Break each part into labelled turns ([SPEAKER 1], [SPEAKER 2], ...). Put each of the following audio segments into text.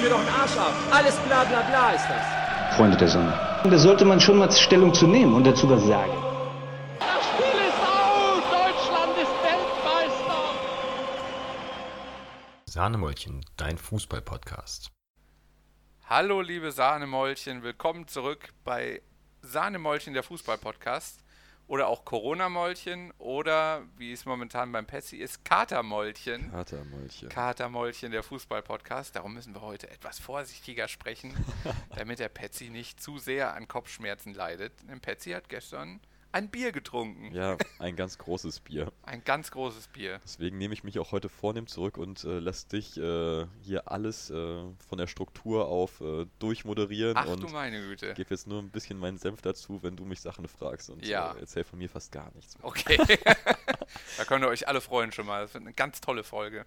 [SPEAKER 1] mir doch einen Arsch ab. Alles bla bla bla ist das.
[SPEAKER 2] Freunde der Sonne. Da sollte man schon mal Stellung zu nehmen und dazu was sagen.
[SPEAKER 3] Das Spiel ist aus! Deutschland ist Weltmeister!
[SPEAKER 4] Sahnemäulchen, dein Fußball-Podcast.
[SPEAKER 5] Hallo liebe Sahnemäulchen, willkommen zurück bei Sahnemäulchen, der Fußball-Podcast. Oder auch Corona-Mäulchen oder, wie es momentan beim Petsy ist, Katermäulchen.
[SPEAKER 6] Katermäulchen.
[SPEAKER 5] Katermäulchen, der Fußball-Podcast. Darum müssen wir heute etwas vorsichtiger sprechen, damit der Petsy nicht zu sehr an Kopfschmerzen leidet. Denn Petsy hat gestern ein Bier getrunken.
[SPEAKER 6] Ja, ein ganz großes Bier.
[SPEAKER 5] Ein ganz großes Bier.
[SPEAKER 6] Deswegen nehme ich mich auch heute vornehm zurück und äh, lass dich äh, hier alles äh, von der Struktur auf äh, durchmoderieren.
[SPEAKER 5] Ach
[SPEAKER 6] und
[SPEAKER 5] du meine Güte.
[SPEAKER 6] gebe jetzt nur ein bisschen meinen Senf dazu, wenn du mich Sachen fragst. Und
[SPEAKER 5] Ja.
[SPEAKER 6] äh, erzähl von mir fast gar nichts. Mehr.
[SPEAKER 5] Okay. da könnt ihr euch alle freuen schon mal. Das wird eine ganz tolle Folge.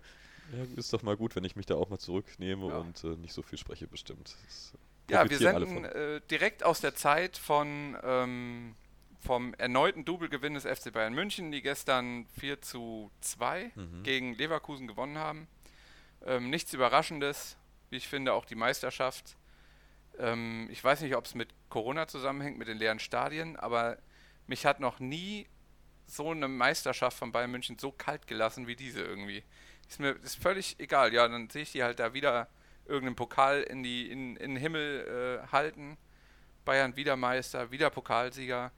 [SPEAKER 6] Ja, ist doch mal gut, wenn ich mich da auch mal zurücknehme
[SPEAKER 5] Ja.
[SPEAKER 6] und äh, nicht so viel spreche, bestimmt. Das,
[SPEAKER 5] Ja, wir senden direkt aus der Zeit von ähm, vom erneuten Double-Gewinn des FC Bayern München, die gestern 4 zu 2
[SPEAKER 6] Mhm.
[SPEAKER 5] gegen Leverkusen gewonnen haben. Ähm, nichts Überraschendes, wie ich finde, auch die Meisterschaft. Ähm, ich weiß nicht, ob es mit Corona zusammenhängt, mit den leeren Stadien, aber mich hat noch nie so eine Meisterschaft von Bayern München so kalt gelassen wie diese irgendwie. Ist mir ist völlig egal. Ja, dann sehe ich die halt da wieder irgendeinen Pokal in, die, in, in den Himmel äh, halten. Bayern wieder Meister, wieder Pokalsieger.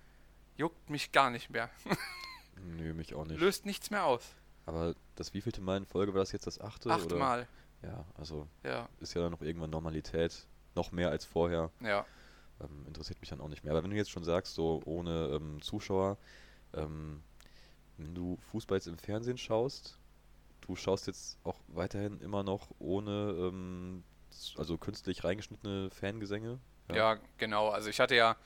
[SPEAKER 5] Juckt mich gar nicht mehr.
[SPEAKER 6] Nö, mich auch nicht.
[SPEAKER 5] Löst nichts mehr aus.
[SPEAKER 6] Aber das wievielte Mal in Folge war das jetzt das achte? oder?
[SPEAKER 5] Achtmal.
[SPEAKER 6] Ja, also
[SPEAKER 5] Ja,
[SPEAKER 6] ist ja dann noch irgendwann Normalität. Noch mehr als vorher.
[SPEAKER 5] ja.
[SPEAKER 6] Ähm, interessiert mich dann auch nicht mehr. Aber wenn du jetzt schon sagst, so ohne ähm, Zuschauer, ähm, wenn du Fußball jetzt im Fernsehen schaust, du schaust jetzt auch weiterhin immer noch ohne, ähm, also künstlich reingeschnittene Fangesänge.
[SPEAKER 5] Ja, genau. Also ich hatte ja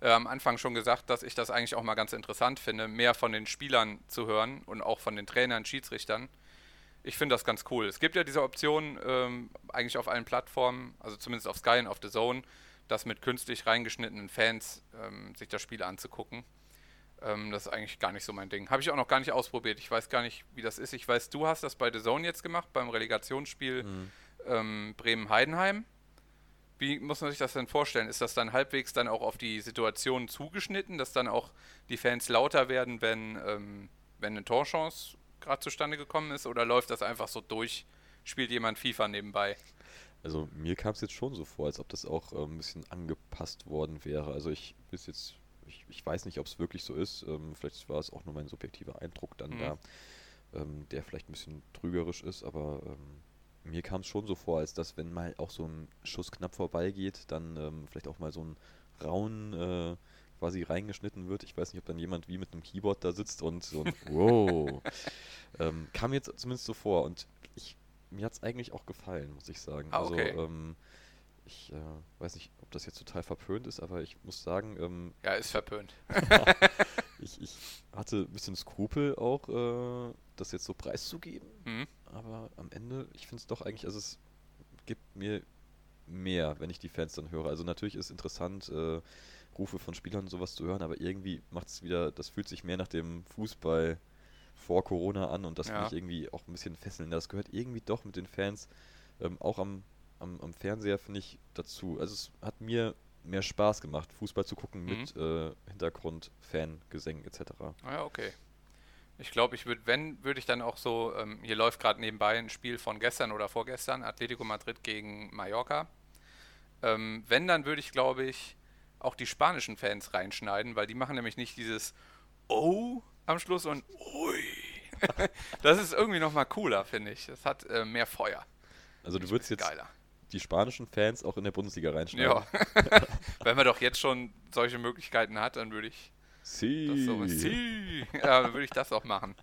[SPEAKER 5] äh, am Anfang schon gesagt, dass ich das eigentlich auch mal ganz interessant finde, mehr von den Spielern zu hören und auch von den Trainern, Schiedsrichtern. Ich finde das ganz cool. Es gibt ja diese Option ähm, eigentlich auf allen Plattformen, also zumindest auf Sky und auf The Zone, das mit künstlich reingeschnittenen Fans ähm, sich das Spiel anzugucken. Ähm, das ist eigentlich gar nicht so mein Ding. Habe ich auch noch gar nicht ausprobiert. Ich weiß gar nicht, wie das ist. Ich weiß, du hast das bei The Zone jetzt gemacht, beim Relegationsspiel
[SPEAKER 6] Mhm.
[SPEAKER 5] ähm, Bremen-Heidenheim. Wie muss man sich das denn vorstellen? Ist das dann halbwegs dann auch auf die Situation zugeschnitten, dass dann auch die Fans lauter werden, wenn, ähm, wenn eine Torchance gerade zustande gekommen ist? Oder läuft das einfach so durch? Spielt jemand FIFA nebenbei?
[SPEAKER 6] Also mir kam es jetzt schon so vor, als ob das auch ähm, ein bisschen angepasst worden wäre. Also ich bis jetzt, ich, ich weiß nicht, ob es wirklich so ist. Ähm, vielleicht war es auch nur mein subjektiver Eindruck dann
[SPEAKER 5] Mhm.
[SPEAKER 6] da, ähm, der vielleicht ein bisschen trügerisch ist, aber ähm, mir kam es schon so vor, als dass wenn mal auch so ein Schuss knapp vorbeigeht, dann ähm, vielleicht auch mal so ein Raun äh, quasi reingeschnitten wird. Ich weiß nicht, ob dann jemand wie mit einem Keyboard da sitzt und so ein Wow. ähm, kam jetzt zumindest so vor und ich, mir hat es eigentlich auch gefallen, muss ich sagen.
[SPEAKER 5] Ah, okay.
[SPEAKER 6] Also ähm, ich äh, weiß nicht, ob das jetzt total verpönt ist, aber ich muss sagen, ähm,
[SPEAKER 5] Ja, ist verpönt.
[SPEAKER 6] ich, ich hatte ein bisschen Skrupel auch, äh, das jetzt so preiszugeben.
[SPEAKER 5] Mhm.
[SPEAKER 6] Aber am Ende, ich finde es doch eigentlich, also es gibt mir mehr, wenn ich die Fans dann höre. Also natürlich ist interessant, äh, Rufe von Spielern und sowas zu hören, aber irgendwie macht es wieder, das fühlt sich mehr nach dem Fußball vor Corona an und das
[SPEAKER 5] Ja.
[SPEAKER 6] finde ich irgendwie auch ein bisschen fesselnd. Das gehört irgendwie doch mit den Fans, ähm, auch am, am, am Fernseher, finde ich, dazu. Also es hat mir mehr Spaß gemacht, Fußball zu gucken
[SPEAKER 5] Mhm.
[SPEAKER 6] mit äh, Hintergrund, Fan, Gesängen etc.
[SPEAKER 5] Ah Ja, okay. Ich glaube, ich würde, wenn, würde ich dann auch so, ähm, hier läuft gerade nebenbei ein Spiel von gestern oder vorgestern, Atletico Madrid gegen Mallorca. Ähm, wenn, dann würde ich, glaube ich, auch die spanischen Fans reinschneiden, weil die machen nämlich nicht dieses Oh am Schluss und Ui. das ist irgendwie nochmal cooler, finde ich. Das hat äh, mehr Feuer.
[SPEAKER 6] Also du würdest jetzt
[SPEAKER 5] geiler.
[SPEAKER 6] Die spanischen Fans auch in der Bundesliga reinschneiden.
[SPEAKER 5] Ja. wenn man doch jetzt schon solche Möglichkeiten hat, dann würde ich
[SPEAKER 6] Sie.
[SPEAKER 5] das so. Sie. Ja, würde ich das auch machen.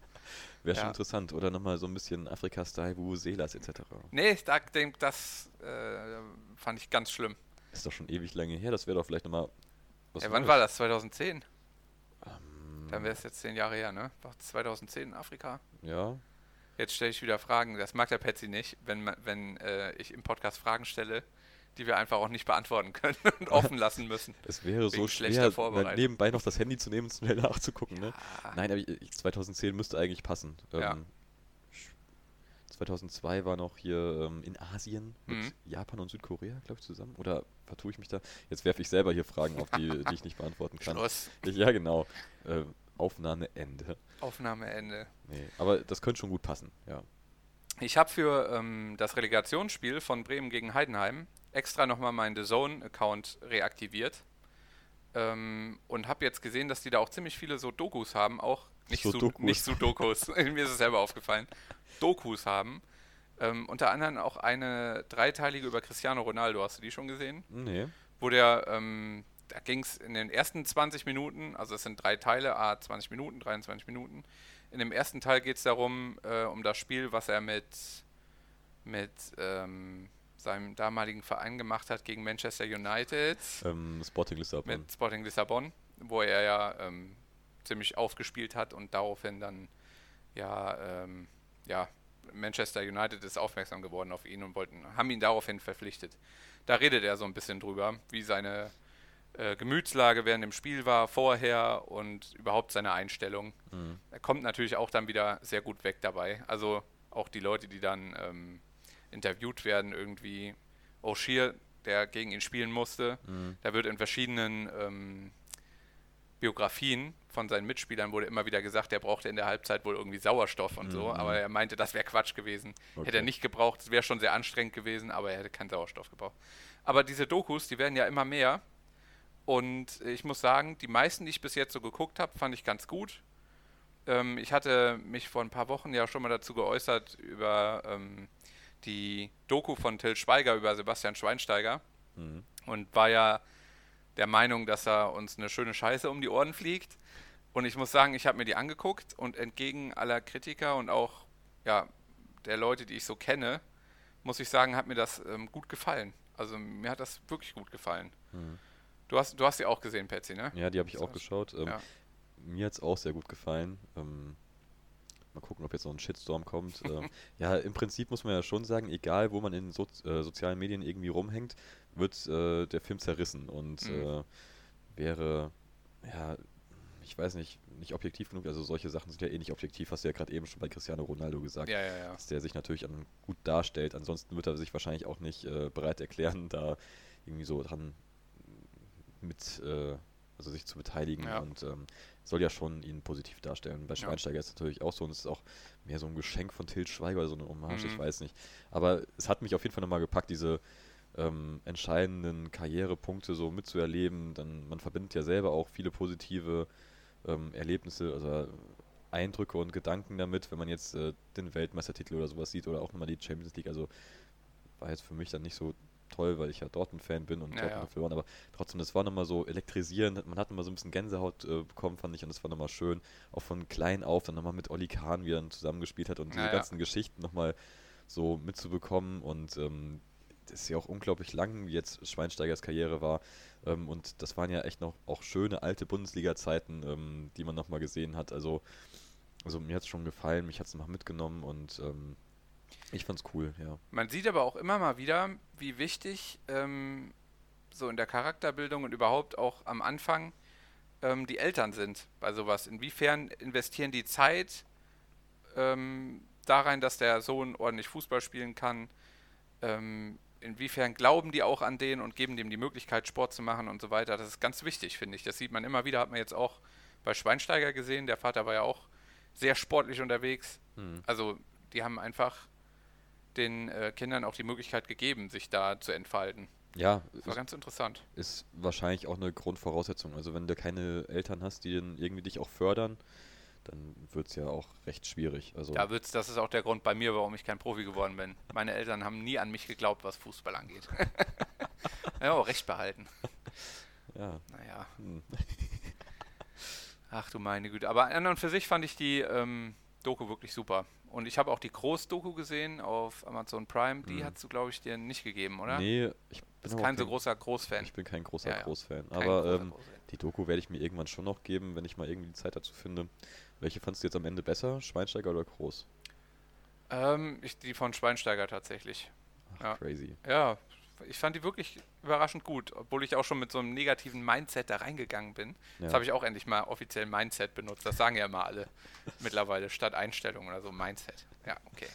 [SPEAKER 6] Wäre schon
[SPEAKER 5] Ja.
[SPEAKER 6] interessant. Oder nochmal so ein bisschen Afrika-Style, Vuvuzelas etc.
[SPEAKER 5] Nee, da, denk, das äh, fand ich ganz schlimm.
[SPEAKER 6] Ist doch schon ewig lange her. Das wäre doch vielleicht nochmal
[SPEAKER 5] Ja, wann war das? 2010?
[SPEAKER 6] Ähm,
[SPEAKER 5] Dann wäre es jetzt zehn Jahre her, ne? War 2010 in Afrika?
[SPEAKER 6] Ja.
[SPEAKER 5] Jetzt stelle ich wieder Fragen. Das mag der Patsy nicht, wenn, wenn äh, ich im Podcast Fragen stelle, die wir einfach auch nicht beantworten können und offen lassen müssen.
[SPEAKER 6] Es wäre so schwer, nebenbei noch das Handy zu nehmen und schnell nachzugucken. Ne?
[SPEAKER 5] Ah,
[SPEAKER 6] Nein, aber ich, ich- 2010 müsste eigentlich passen.
[SPEAKER 5] Ja.
[SPEAKER 6] Ähm, ich- 2002 war noch hier ähm, in Asien mit
[SPEAKER 5] Mhm.
[SPEAKER 6] Japan und Südkorea, glaube ich, zusammen. Oder vertue ich mich da? Jetzt werfe ich selber hier Fragen auf, die, die ich nicht beantworten kann.
[SPEAKER 5] Schluss.
[SPEAKER 6] Ich, ja, genau. Äh, Aufnahmeende.
[SPEAKER 5] Aufnahmeende.
[SPEAKER 6] Nee, aber das könnte schon gut passen, ja.
[SPEAKER 5] Ich habe für ähm, das Relegationsspiel von Bremen gegen Heidenheim extra nochmal meinen The Zone-Account reaktiviert. Ähm, und habe jetzt gesehen, dass die da auch ziemlich viele so Dokus haben, auch nicht, Su
[SPEAKER 6] Sudokus.
[SPEAKER 5] nicht Sudokus, mir ist es selber aufgefallen, Dokus haben. Ähm, unter anderem auch eine dreiteilige über Cristiano Ronaldo, hast du die schon gesehen?
[SPEAKER 6] Nee.
[SPEAKER 5] wo der, ähm, da ging es in den ersten 20 Minuten, also es sind drei Teile, a 20 Minuten, 23 Minuten. In dem ersten Teil geht es darum, äh, um das Spiel, was er mit, mit ähm, seinem damaligen Verein gemacht hat gegen Manchester United,
[SPEAKER 6] Ähm, Sporting Lissabon.
[SPEAKER 5] mit Sporting Lissabon, wo er ja ähm, ziemlich aufgespielt hat und daraufhin dann ja, ähm, ja, Manchester United ist aufmerksam geworden auf ihn und wollten, haben ihn daraufhin verpflichtet. Da redet er so ein bisschen drüber, wie seine äh, Gemütslage während dem Spiel war, vorher und überhaupt seine Einstellung.
[SPEAKER 6] Mhm.
[SPEAKER 5] Er kommt natürlich auch dann wieder sehr gut weg dabei. Also auch die Leute, die dann ähm, interviewt werden, irgendwie O'Shea, der gegen ihn spielen musste,
[SPEAKER 6] Mhm.
[SPEAKER 5] da wird in verschiedenen ähm, Biografien von seinen Mitspielern wurde immer wieder gesagt, er brauchte in der Halbzeit wohl irgendwie Sauerstoff und so,
[SPEAKER 6] Mhm.
[SPEAKER 5] aber er meinte, das wäre Quatsch gewesen. Hätte
[SPEAKER 6] Okay.
[SPEAKER 5] er nicht gebraucht, es wäre schon sehr anstrengend gewesen, aber er hätte keinen Sauerstoff gebraucht. Aber diese Dokus, die werden ja immer mehr und ich muss sagen, die meisten, die ich bis jetzt so geguckt habe, fand ich ganz gut. Ähm, ich hatte mich vor ein paar Wochen ja schon mal dazu geäußert über ähm, die Doku von Till Schweiger über Sebastian Schweinsteiger
[SPEAKER 6] Mhm.
[SPEAKER 5] und war ja der Meinung, dass er uns eine schöne Scheiße um die Ohren fliegt. Und ich muss sagen, ich habe mir die angeguckt und entgegen aller Kritiker und auch ja, der Leute, die ich so kenne, muss ich sagen, hat mir das ähm, gut gefallen. Also mir hat das wirklich gut gefallen.
[SPEAKER 6] Mhm.
[SPEAKER 5] Du hast, du hast sie auch gesehen, Patsy, ne?
[SPEAKER 6] Ja, die habe ich auch geschaut. Ähm,
[SPEAKER 5] Ja.
[SPEAKER 6] Mir hat es auch sehr gut gefallen. Ähm, mal gucken, ob jetzt noch ein Shitstorm kommt. ähm, ja, im Prinzip muss man ja schon sagen, egal wo man in so, äh, sozialen Medien irgendwie rumhängt, wird äh, der Film zerrissen und
[SPEAKER 5] Mhm.
[SPEAKER 6] äh, wäre, ja, ich weiß nicht, nicht objektiv genug. Also solche Sachen sind ja eh nicht objektiv, hast du ja gerade eben schon bei Cristiano Ronaldo gesagt.
[SPEAKER 5] Ja, ja, ja.
[SPEAKER 6] dass der sich natürlich an, gut darstellt. Ansonsten wird er sich wahrscheinlich auch nicht äh, bereit erklären, da irgendwie so dran mit, äh, also sich zu beteiligen
[SPEAKER 5] Ja.
[SPEAKER 6] und ähm, soll ja schon ihn positiv darstellen. Bei
[SPEAKER 5] Ja.
[SPEAKER 6] Schweinsteiger ist es natürlich auch so und es ist auch mehr so ein Geschenk von Til Schweiger oder so eine Hommage, ich
[SPEAKER 5] Mhm.
[SPEAKER 6] weiß nicht. Aber es hat mich auf jeden Fall nochmal gepackt, diese ähm, entscheidenden Karrierepunkte so mitzuerleben. Dann, man verbindet ja selber auch viele positive ähm, Erlebnisse, also Eindrücke und Gedanken damit, wenn man jetzt äh, den Weltmeistertitel oder sowas sieht oder auch nochmal die Champions League. Also war jetzt für mich dann nicht so toll, weil ich ja Dortmund-Fan bin und
[SPEAKER 5] Ja,
[SPEAKER 6] Dortmund
[SPEAKER 5] ja.
[SPEAKER 6] verloren, aber trotzdem, das war nochmal so elektrisierend. Man hat nochmal so ein bisschen Gänsehaut äh, bekommen, fand ich, und das war nochmal schön. Auch von klein auf dann nochmal mit Olli Kahn, wie er dann zusammengespielt hat und diese
[SPEAKER 5] Ja, ja.
[SPEAKER 6] ganzen Geschichten nochmal so mitzubekommen und ähm, das ist ja auch unglaublich lang, wie jetzt Schweinsteigers Karriere war. Ähm, und das waren ja echt noch auch schöne alte Bundesliga-Zeiten, ähm, die man nochmal gesehen hat. Also, also mir hat es schon gefallen, mich hat es nochmal mitgenommen und ähm, ich fand's cool, ja.
[SPEAKER 5] Man sieht aber auch immer mal wieder, wie wichtig ähm, so in der Charakterbildung und überhaupt auch am Anfang ähm, die Eltern sind bei sowas. Inwiefern investieren die Zeit ähm, da rein, dass der Sohn ordentlich Fußball spielen kann? Ähm, inwiefern glauben die auch an den und geben dem die Möglichkeit, Sport zu machen und so weiter? Das ist ganz wichtig, finde ich. Das sieht man immer wieder, hat man jetzt auch bei Schweinsteiger gesehen. Der Vater war ja auch sehr sportlich unterwegs.
[SPEAKER 6] Hm.
[SPEAKER 5] Also die haben einfach den äh, Kindern auch die Möglichkeit gegeben, sich da zu entfalten.
[SPEAKER 6] Ja,
[SPEAKER 5] Das war ganz interessant.
[SPEAKER 6] ist wahrscheinlich auch eine Grundvoraussetzung. Also wenn du keine Eltern hast, die dann irgendwie dich auch fördern, dann wird es ja auch recht schwierig. Also
[SPEAKER 5] Da wird's, das ist auch der Grund bei mir, warum ich kein Profi geworden bin. Meine Eltern haben nie an mich geglaubt, was Fußball angeht. ja, auch recht behalten.
[SPEAKER 6] ja.
[SPEAKER 5] Naja,
[SPEAKER 6] Hm.
[SPEAKER 5] ach du meine Güte. Aber an und für sich fand ich die ähm, Doku wirklich super. Und ich habe auch die Groß-Doku gesehen auf Amazon Prime. Die
[SPEAKER 6] Mhm.
[SPEAKER 5] hast du, glaube ich, dir nicht gegeben, oder?
[SPEAKER 6] Nee, ich bin
[SPEAKER 5] Bist kein so großer Großfan.
[SPEAKER 6] Ich bin kein großer
[SPEAKER 5] Ja, ja.
[SPEAKER 6] Großfan.
[SPEAKER 5] Kein
[SPEAKER 6] Aber
[SPEAKER 5] großer
[SPEAKER 6] ähm,
[SPEAKER 5] Großfan.
[SPEAKER 6] die Doku werde ich mir irgendwann schon noch geben, wenn ich mal irgendwie die Zeit dazu finde. Welche fandst du jetzt am Ende besser? Schweinsteiger oder Groß?
[SPEAKER 5] Ähm, ich, die von Schweinsteiger tatsächlich.
[SPEAKER 6] Ach,
[SPEAKER 5] Ja.
[SPEAKER 6] crazy.
[SPEAKER 5] Ja, ich fand die wirklich überraschend gut, obwohl ich auch schon mit so einem negativen Mindset da reingegangen bin.
[SPEAKER 6] Ja.
[SPEAKER 5] Jetzt habe ich auch endlich mal offiziell Mindset benutzt. Das sagen ja immer alle mittlerweile, statt Einstellung oder so Mindset. Ja, okay.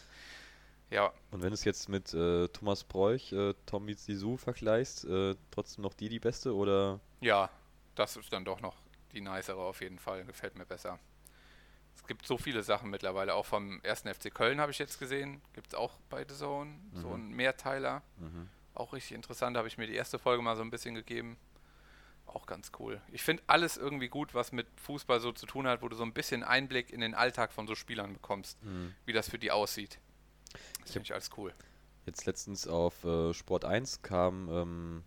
[SPEAKER 5] Ja,
[SPEAKER 6] Und wenn du es jetzt mit äh, Thomas Bräuch, äh, Tommy Zizou vergleichst, äh, trotzdem noch die die beste oder?
[SPEAKER 5] ja, das ist dann doch noch die nicere auf jeden Fall. Gefällt mir besser. Es gibt so viele Sachen mittlerweile. Auch vom 1. FC Köln habe ich jetzt gesehen. Gibt es auch bei The Zone. So
[SPEAKER 6] Mhm.
[SPEAKER 5] einen Mehrteiler.
[SPEAKER 6] Mhm.
[SPEAKER 5] Auch richtig interessant. Da habe ich mir die erste Folge mal so ein bisschen gegeben. Auch ganz cool. Ich finde alles irgendwie gut, was mit Fußball so zu tun hat, wo du so ein bisschen Einblick in den Alltag von so Spielern bekommst,
[SPEAKER 6] Mhm.
[SPEAKER 5] wie das für die aussieht. Das finde ich alles cool.
[SPEAKER 6] Jetzt letztens auf äh, Sport 1 kam, ähm,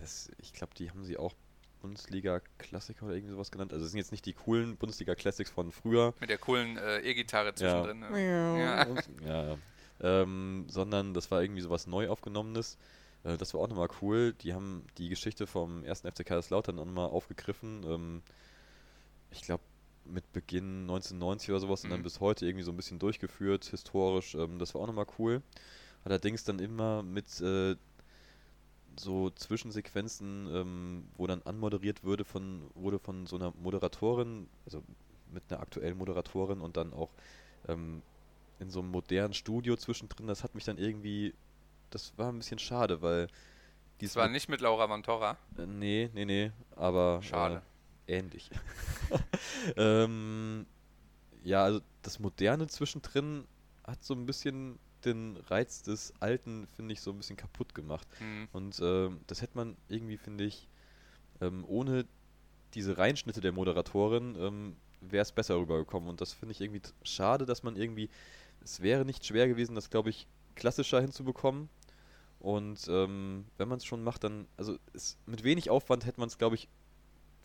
[SPEAKER 6] das, ich glaube, die haben sie auch Bundesliga-Klassiker oder irgendwie sowas genannt. Also es sind jetzt nicht die coolen Bundesliga-Classics von früher.
[SPEAKER 5] Mit der coolen äh, E-Gitarre zwischendrin. ne?
[SPEAKER 6] Ja.
[SPEAKER 5] Ja.
[SPEAKER 6] ja, ja. Ähm, sondern das war irgendwie sowas neu aufgenommenes. Äh, das war auch nochmal cool. Die haben die Geschichte vom ersten FC Kaiserslautern auch nochmal aufgegriffen. Ähm, ich glaube, mit Beginn 1990 oder sowas und dann
[SPEAKER 5] Mhm.
[SPEAKER 6] bis heute irgendwie so ein bisschen durchgeführt, historisch. Ähm, das war auch nochmal cool. Allerdings dann immer mit äh, so Zwischensequenzen, ähm, wo dann anmoderiert würde von, wurde von so einer Moderatorin, also mit einer aktuellen Moderatorin und dann auch ähm, in so einem modernen Studio zwischendrin. Das hat mich dann irgendwie, das war ein bisschen schade, weil
[SPEAKER 5] Das war nicht mit Laura Vantora.
[SPEAKER 6] äh, nee, nee, nee, aber
[SPEAKER 5] Schade.
[SPEAKER 6] Äh, ähnlich. ähm, ja, also das Moderne zwischendrin hat so ein bisschen den Reiz des Alten, finde ich, so ein bisschen kaputt gemacht.
[SPEAKER 5] Hm.
[SPEAKER 6] Und ähm, das hätte man irgendwie, finde ich, ähm, ohne diese Reinschnitte der Moderatorin ähm, wäre es besser rübergekommen. Und das finde ich irgendwie schade, dass man irgendwie, es wäre nicht schwer gewesen, das, glaube ich, klassischer hinzubekommen. Und ähm, wenn man es schon macht, dann, also es, mit wenig Aufwand hätte man es, glaube ich,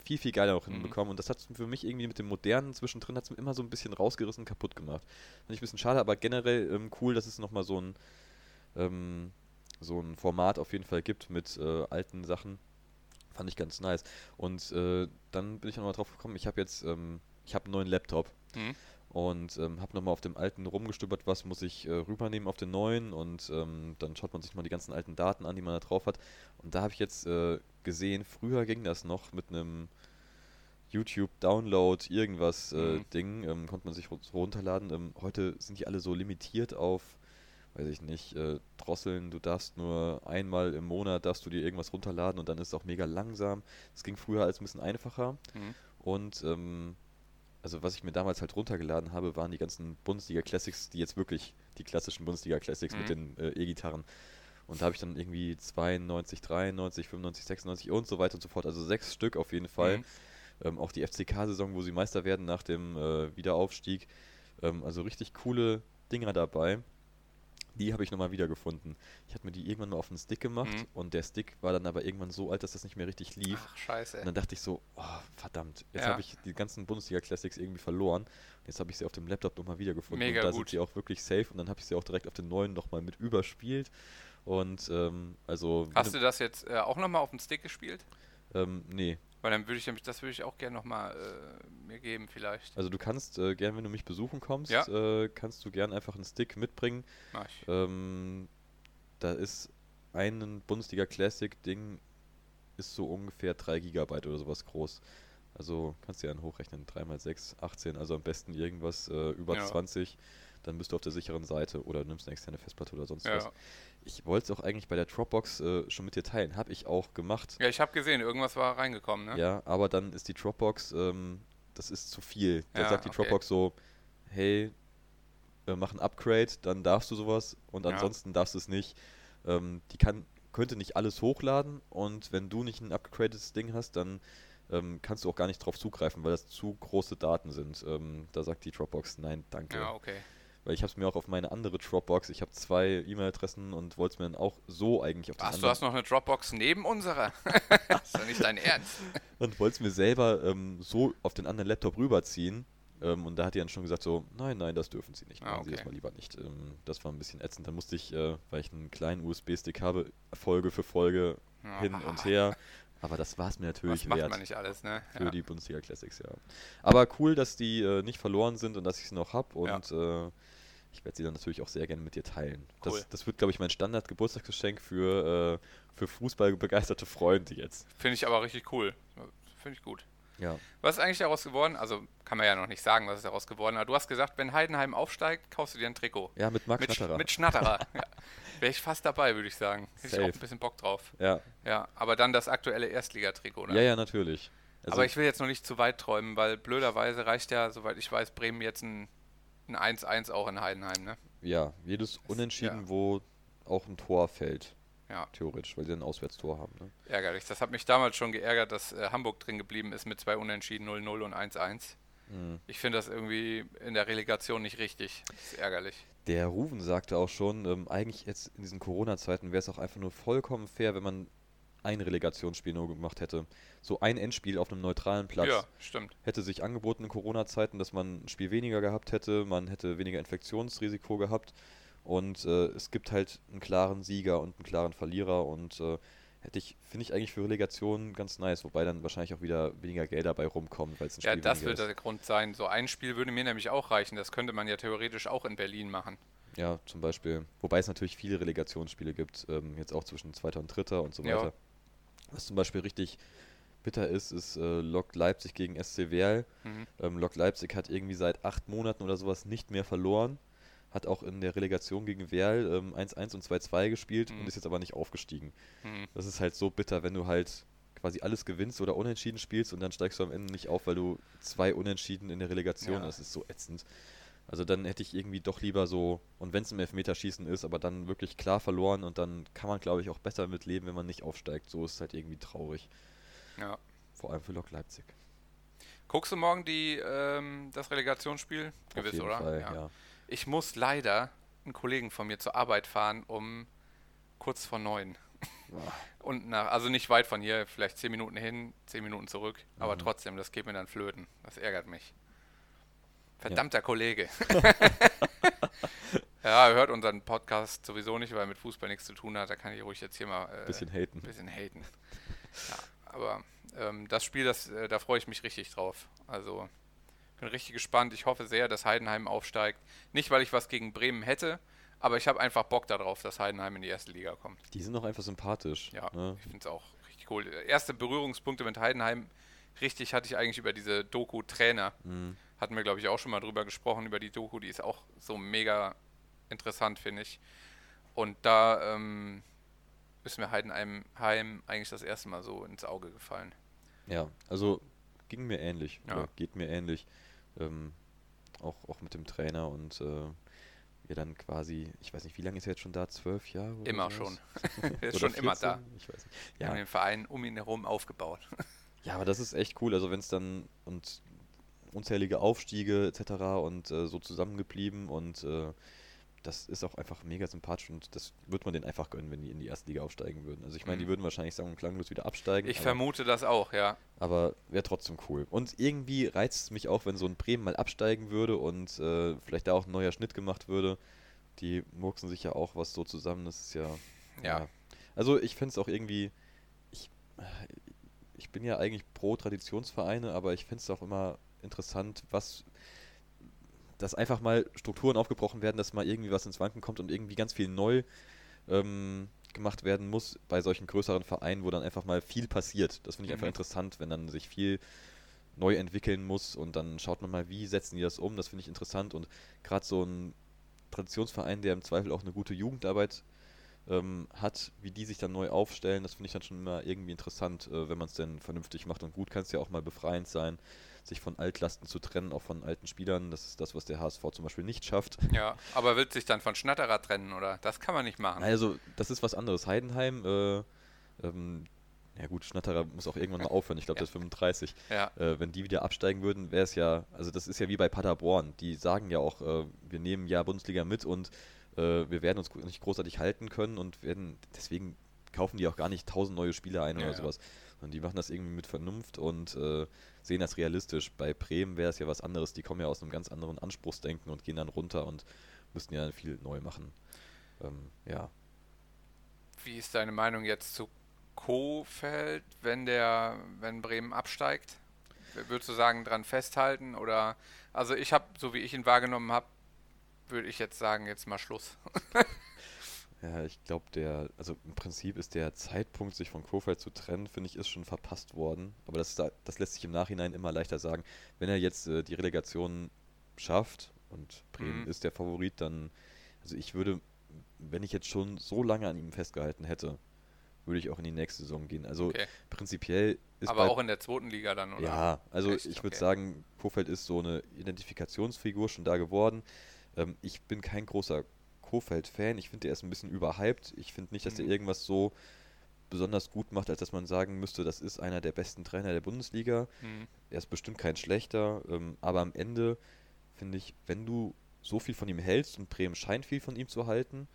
[SPEAKER 6] viel, viel geiler auch
[SPEAKER 5] Mhm.
[SPEAKER 6] hinbekommen. Und das hat für mich irgendwie mit dem Modernen zwischendrin hat's mir immer so ein bisschen rausgerissen, kaputt gemacht. Finde ich ein bisschen schade, aber generell ähm, cool, dass es nochmal so ein, ähm, so ein Format auf jeden Fall gibt mit äh, alten Sachen. Fand ich ganz nice. Und äh, dann bin ich nochmal drauf gekommen, ich habe jetzt, ähm, ich habe einen neuen Laptop
[SPEAKER 5] Hm.
[SPEAKER 6] Und ähm, habe nochmal auf dem alten rumgestöbert, was muss ich äh, rübernehmen auf den neuen und ähm, dann schaut man sich mal die ganzen alten Daten an, die man da drauf hat. Und da habe ich jetzt äh, gesehen, früher ging das noch mit einem YouTube-Download, irgendwas äh,
[SPEAKER 5] Mhm.
[SPEAKER 6] Ding, ähm, konnte man sich runterladen. Ähm, heute sind die alle so limitiert auf, weiß ich nicht, äh, Drosseln, du darfst nur einmal im Monat, darfst du dir irgendwas runterladen und dann ist es auch mega langsam. Das ging früher als ein bisschen einfacher.
[SPEAKER 5] Mhm.
[SPEAKER 6] Und ähm, also was ich mir damals halt runtergeladen habe, waren die ganzen Bundesliga Classics, die jetzt wirklich die klassischen Bundesliga Classics
[SPEAKER 5] Mhm.
[SPEAKER 6] mit den äh, E-Gitarren. Und da habe ich dann irgendwie 92, 93, 95, 96 und so weiter und so fort. Also sechs Stück auf jeden Fall.
[SPEAKER 5] Mhm.
[SPEAKER 6] Ähm, auch die FCK-Saison, wo sie Meister werden nach dem äh, Wiederaufstieg. Ähm, also richtig coole Dinger dabei. Die habe ich nochmal wiedergefunden. Ich hatte mir die irgendwann mal auf einen Stick gemacht
[SPEAKER 5] Mhm.
[SPEAKER 6] und der Stick war dann aber irgendwann so alt, dass das nicht mehr richtig lief.
[SPEAKER 5] Ach, scheiße.
[SPEAKER 6] Und dann dachte ich so, oh, verdammt, jetzt
[SPEAKER 5] Ja.
[SPEAKER 6] habe ich die ganzen Bundesliga-Classics irgendwie verloren. Und jetzt habe ich sie auf dem Laptop nochmal wiedergefunden.
[SPEAKER 5] Mega
[SPEAKER 6] und da
[SPEAKER 5] gut.
[SPEAKER 6] sind sie auch wirklich safe. Und dann habe ich sie auch direkt auf den neuen nochmal mit überspielt. Und ähm, also,
[SPEAKER 5] Hast du das jetzt äh, auch nochmal auf dem Stick gespielt?
[SPEAKER 6] ähm, nee.
[SPEAKER 5] Weil dann würde ich nämlich, das würde ich auch gerne nochmal äh, mir geben vielleicht.
[SPEAKER 6] Also du kannst äh, gern, wenn du mich besuchen kommst,
[SPEAKER 5] Ja.
[SPEAKER 6] äh, kannst du gern einfach einen Stick mitbringen.
[SPEAKER 5] Mach ich.
[SPEAKER 6] Ähm, da ist ein Bundesliga Classic Ding ist so ungefähr 3 Gigabyte oder sowas groß. Also kannst du ja einen hochrechnen, 3 mal 6, 18, also am besten irgendwas äh, über
[SPEAKER 5] Ja.
[SPEAKER 6] 20, dann bist du auf der sicheren Seite oder nimmst eine externe Festplatte oder sonst was.
[SPEAKER 5] Ja.
[SPEAKER 6] Ich wollte es auch eigentlich bei der Dropbox äh, schon mit dir teilen, habe ich auch gemacht.
[SPEAKER 5] ja, ich habe gesehen, irgendwas war reingekommen, ne?
[SPEAKER 6] Ja, aber dann ist die Dropbox, ähm, das ist zu viel. Da
[SPEAKER 5] Ja,
[SPEAKER 6] sagt die
[SPEAKER 5] okay.
[SPEAKER 6] Dropbox so, hey, wir machen Upgrade, dann darfst du sowas und
[SPEAKER 5] Ja.
[SPEAKER 6] ansonsten darfst du es nicht. Ähm, die kann, könnte nicht alles hochladen und wenn du nicht ein upgradedes Ding hast, dann ähm, kannst du auch gar nicht drauf zugreifen, weil das zu große Daten sind. Ähm, da sagt die Dropbox, nein, danke.
[SPEAKER 5] Ja, okay.
[SPEAKER 6] Weil ich habe es mir auch auf meine andere Dropbox, ich habe zwei E-Mail-Adressen und wollte es mir dann auch so eigentlich auf den
[SPEAKER 5] Ach, du hast noch eine Dropbox neben unserer? das ist doch nicht dein Ernst.
[SPEAKER 6] und wollte es mir selber ähm, so auf den anderen Laptop rüberziehen. Ähm, und da hat die dann schon gesagt so, nein, nein, das dürfen sie nicht.
[SPEAKER 5] Ah,
[SPEAKER 6] Machen sie das
[SPEAKER 5] okay.
[SPEAKER 6] mal lieber nicht. Ähm, das war ein bisschen ätzend. Dann musste ich, äh, weil ich einen kleinen USB-Stick habe, Folge für Folge hin und her. Aber das war es mir
[SPEAKER 5] Was
[SPEAKER 6] natürlich
[SPEAKER 5] macht
[SPEAKER 6] wert.
[SPEAKER 5] man nicht alles, ne?
[SPEAKER 6] Für
[SPEAKER 5] Ja.
[SPEAKER 6] die Bundesliga Classics, ja. Aber cool, dass die äh, nicht verloren sind und dass ich sie noch habe. Und äh, ich werde sie dann natürlich auch sehr gerne mit dir teilen.
[SPEAKER 5] Cool.
[SPEAKER 6] Das, das wird, glaube ich, mein Standard-Geburtstagsgeschenk für, äh, für fußballbegeisterte Freunde jetzt.
[SPEAKER 5] Finde ich aber richtig cool. Finde ich gut.
[SPEAKER 6] Ja.
[SPEAKER 5] Was ist eigentlich daraus geworden? Also kann man ja noch nicht sagen, was ist daraus geworden. Aber du hast gesagt, wenn Heidenheim aufsteigt, kaufst du dir ein Trikot.
[SPEAKER 6] Ja, mit Marc
[SPEAKER 5] mit, Sch-
[SPEAKER 6] Schnatterer.
[SPEAKER 5] Mit Schnatterer. ja. Wäre ich fast dabei, würde ich sagen. Hätte ich
[SPEAKER 6] Safe.
[SPEAKER 5] auch ein bisschen Bock drauf.
[SPEAKER 6] ja.
[SPEAKER 5] Ja, aber dann das aktuelle Erstligatrikot. Ne?
[SPEAKER 6] ja, ja, natürlich. Also,
[SPEAKER 5] aber ich will jetzt noch nicht zu weit träumen, weil blöderweise reicht ja, soweit ich weiß, Bremen jetzt ein ein 1-1 auch in Heidenheim, ne?
[SPEAKER 6] ja, jedes Unentschieden,
[SPEAKER 5] ja.
[SPEAKER 6] wo auch ein Tor fällt,
[SPEAKER 5] Ja,
[SPEAKER 6] theoretisch, weil sie ein Auswärtstor haben. Ne?
[SPEAKER 5] ärgerlich. Das hat mich damals schon geärgert, dass äh, Hamburg drin geblieben ist mit zwei Unentschieden 0-0 und 1-1.
[SPEAKER 6] Mhm.
[SPEAKER 5] Ich finde das irgendwie in der Relegation nicht richtig. Das ist ärgerlich.
[SPEAKER 6] Der Ruven sagte auch schon, ähm, eigentlich jetzt in diesen Corona-Zeiten wäre es auch einfach nur vollkommen fair, wenn man ein Relegationsspiel nur gemacht hätte. So ein Endspiel auf einem neutralen Platz.
[SPEAKER 5] Ja, stimmt.
[SPEAKER 6] Hätte sich angeboten in Corona-Zeiten, dass man ein Spiel weniger gehabt hätte, man hätte weniger Infektionsrisiko gehabt und äh, es gibt halt einen klaren Sieger und einen klaren Verlierer und äh, hätte ich, finde ich eigentlich für Relegation ganz nice, wobei dann wahrscheinlich auch wieder weniger Geld dabei rumkommt, weil es ein
[SPEAKER 5] Ja,
[SPEAKER 6] Spiel
[SPEAKER 5] das
[SPEAKER 6] weniger
[SPEAKER 5] wird
[SPEAKER 6] ist.
[SPEAKER 5] der Grund sein. So ein Spiel würde mir nämlich auch reichen. Das könnte man ja theoretisch auch in Berlin machen.
[SPEAKER 6] Ja, zum Beispiel. Wobei es natürlich viele Relegationsspiele gibt, ähm, jetzt auch zwischen Zweiter und Dritter und so
[SPEAKER 5] Ja.
[SPEAKER 6] weiter. Was zum Beispiel richtig bitter ist, ist äh, Lok Leipzig gegen SC Werl.
[SPEAKER 5] Mhm.
[SPEAKER 6] Ähm, Lok Leipzig hat irgendwie seit acht Monaten oder sowas nicht mehr verloren. Hat auch in der Relegation gegen Werl ähm, 1-1 und 2-2 gespielt
[SPEAKER 5] Mhm.
[SPEAKER 6] und ist jetzt aber nicht aufgestiegen.
[SPEAKER 5] Mhm.
[SPEAKER 6] Das ist halt so bitter, wenn du halt quasi alles gewinnst oder unentschieden spielst und dann steigst du am Ende nicht auf, weil du zwei Unentschieden in der Relegation
[SPEAKER 5] Ja.
[SPEAKER 6] Das ist so ätzend. Also dann hätte ich irgendwie doch lieber so, und wenn es im Elfmeterschießen ist, aber dann wirklich klar verloren und dann kann man, glaube ich, auch besser mit leben, wenn man nicht aufsteigt. So ist es halt irgendwie traurig.
[SPEAKER 5] Ja.
[SPEAKER 6] Vor allem für Lok Leipzig.
[SPEAKER 5] Guckst du morgen die, ähm, das Relegationsspiel?
[SPEAKER 6] Auf
[SPEAKER 5] Gewiss, oder?
[SPEAKER 6] Fall, ja.
[SPEAKER 5] Ich muss leider einen Kollegen von mir zur Arbeit fahren um kurz vor neun. Und nach, also nicht weit von hier, vielleicht zehn Minuten hin, zehn Minuten zurück. Aber
[SPEAKER 6] Mhm.
[SPEAKER 5] trotzdem, das geht mir dann flöten. Das ärgert mich. Verdammter Kollege. ja, er hört unseren Podcast sowieso nicht, weil er mit Fußball nichts zu tun hat. Da kann ich ruhig jetzt hier mal äh,
[SPEAKER 6] Bisschen haten.
[SPEAKER 5] bisschen haten. Ja, aber ähm, das Spiel, das, äh, da freue ich mich richtig drauf. Also bin richtig gespannt. Ich hoffe sehr, dass Heidenheim aufsteigt. Nicht, weil ich was gegen Bremen hätte, aber ich habe einfach Bock darauf, dass Heidenheim in die erste Liga kommt.
[SPEAKER 6] Die sind auch einfach sympathisch.
[SPEAKER 5] Ja,
[SPEAKER 6] Ne?
[SPEAKER 5] ich finde es auch richtig cool. Erste Berührungspunkte mit Heidenheim, richtig hatte ich eigentlich über diese Doku Trainer.
[SPEAKER 6] Mhm.
[SPEAKER 5] Hatten wir, glaube ich, auch schon mal drüber gesprochen, über die Doku. Die ist auch so mega interessant, finde ich. Und da ähm, ist mir Heidenheim Heim eigentlich das erste Mal so ins Auge gefallen.
[SPEAKER 6] Ja, also ging mir ähnlich.
[SPEAKER 5] Ja.
[SPEAKER 6] Geht mir ähnlich. Ähm, auch, auch mit dem Trainer und äh, wir dann quasi, ich weiß nicht, wie lange ist er jetzt schon da? Zwölf Jahre?
[SPEAKER 5] Immer schon. Er ist schon immer da.
[SPEAKER 6] 14? Ich weiß nicht.
[SPEAKER 5] Wir haben den Verein um ihn herum aufgebaut.
[SPEAKER 6] ja, aber das ist echt cool. Also wenn es dann und unzählige Aufstiege etc. und äh, so zusammengeblieben und äh, das ist auch einfach mega sympathisch und das wird man denen einfach gönnen, wenn die in die erste Liga aufsteigen würden. Also ich meine, die
[SPEAKER 5] Mhm.
[SPEAKER 6] würden wahrscheinlich sagen klanglos wieder absteigen.
[SPEAKER 5] Ich
[SPEAKER 6] aber-
[SPEAKER 5] vermute das auch, ja.
[SPEAKER 6] aber wäre trotzdem cool. Und irgendwie reizt es mich auch, wenn so ein Bremen mal absteigen würde und äh, vielleicht da auch ein neuer Schnitt gemacht würde. Die murksen sich ja auch was so zusammen. Das ist ja.
[SPEAKER 5] Ja.
[SPEAKER 6] Also ich finde es auch irgendwie. Ich, ich bin ja eigentlich pro Traditionsvereine, aber ich finde es auch immer interessant, was. Dass einfach mal Strukturen aufgebrochen werden, dass mal irgendwie was ins Wanken kommt und irgendwie ganz viel neu ähm, gemacht werden muss bei solchen größeren Vereinen, wo dann einfach mal viel passiert. Das finde ich einfach
[SPEAKER 5] Mhm.
[SPEAKER 6] interessant, wenn dann sich viel neu entwickeln muss und dann schaut man mal, wie setzen die das um. Das finde ich interessant und gerade so ein Traditionsverein, der im Zweifel auch eine gute Jugendarbeit ähm, hat, wie die sich dann neu aufstellen, das finde ich dann schon immer irgendwie interessant, äh, wenn man es denn vernünftig macht. Und gut kann es ja auch mal befreiend sein, sich von Altlasten zu trennen, auch von alten Spielern. Das ist das, was der HSV zum Beispiel nicht schafft.
[SPEAKER 5] Ja, aber wird sich dann von Schnatterer trennen, oder? Das kann man nicht machen.
[SPEAKER 6] Also, das ist was anderes. Heidenheim, äh, ähm, ja gut, Schnatterer muss auch irgendwann mal aufhören. Ich glaube, der ist 35.
[SPEAKER 5] Ja,
[SPEAKER 6] Äh, wenn die wieder absteigen würden, wäre es ja, also das ist ja wie bei Paderborn. Die sagen ja auch, äh, wir nehmen ja Bundesliga mit und äh, wir werden uns nicht großartig halten können und werden, deswegen kaufen die auch gar nicht tausend neue Spieler ein
[SPEAKER 5] Ja,
[SPEAKER 6] oder
[SPEAKER 5] ja.
[SPEAKER 6] sowas. Und die machen das irgendwie mit Vernunft und äh, sehen das realistisch. Bei Bremen wäre es ja was anderes. Die kommen ja aus einem ganz anderen Anspruchsdenken und gehen dann runter und müssten ja dann viel neu machen. Ähm, ja.
[SPEAKER 5] wie ist deine Meinung jetzt zu Kofeld, wenn der, wenn Bremen absteigt? Würdest du sagen, dran festhalten? Oder also ich habe, so wie ich ihn wahrgenommen habe, würde ich jetzt sagen, jetzt mal Schluss.
[SPEAKER 6] Ja, ich glaube, der, also im Prinzip ist der Zeitpunkt, sich von Kofeld zu trennen, finde ich, ist schon verpasst worden. Aber das, das lässt sich im Nachhinein immer leichter sagen. Wenn er jetzt äh, die Relegation schafft und Bremen
[SPEAKER 5] Mhm.
[SPEAKER 6] ist der Favorit, dann, also ich würde, wenn ich jetzt schon so lange an ihm festgehalten hätte, würde ich auch in die nächste Saison gehen. Also
[SPEAKER 5] Okay.
[SPEAKER 6] prinzipiell ist
[SPEAKER 5] Aber auch in der zweiten Liga dann, oder?
[SPEAKER 6] ja, also
[SPEAKER 5] Echt?
[SPEAKER 6] ich würde
[SPEAKER 5] Okay.
[SPEAKER 6] sagen, Kofeld ist so eine Identifikationsfigur schon da geworden. Ähm, ich bin kein großer Kofeld-Fan. Ich finde, er ist ein bisschen überhyped. Ich finde nicht, dass er
[SPEAKER 5] Mhm.
[SPEAKER 6] irgendwas so besonders gut macht, als dass man sagen müsste, das ist einer der besten Trainer der Bundesliga.
[SPEAKER 5] Hm.
[SPEAKER 6] Er ist bestimmt kein schlechter, ähm, aber am Ende finde ich, wenn du so viel von ihm hältst und Bremen scheint viel von ihm zu halten,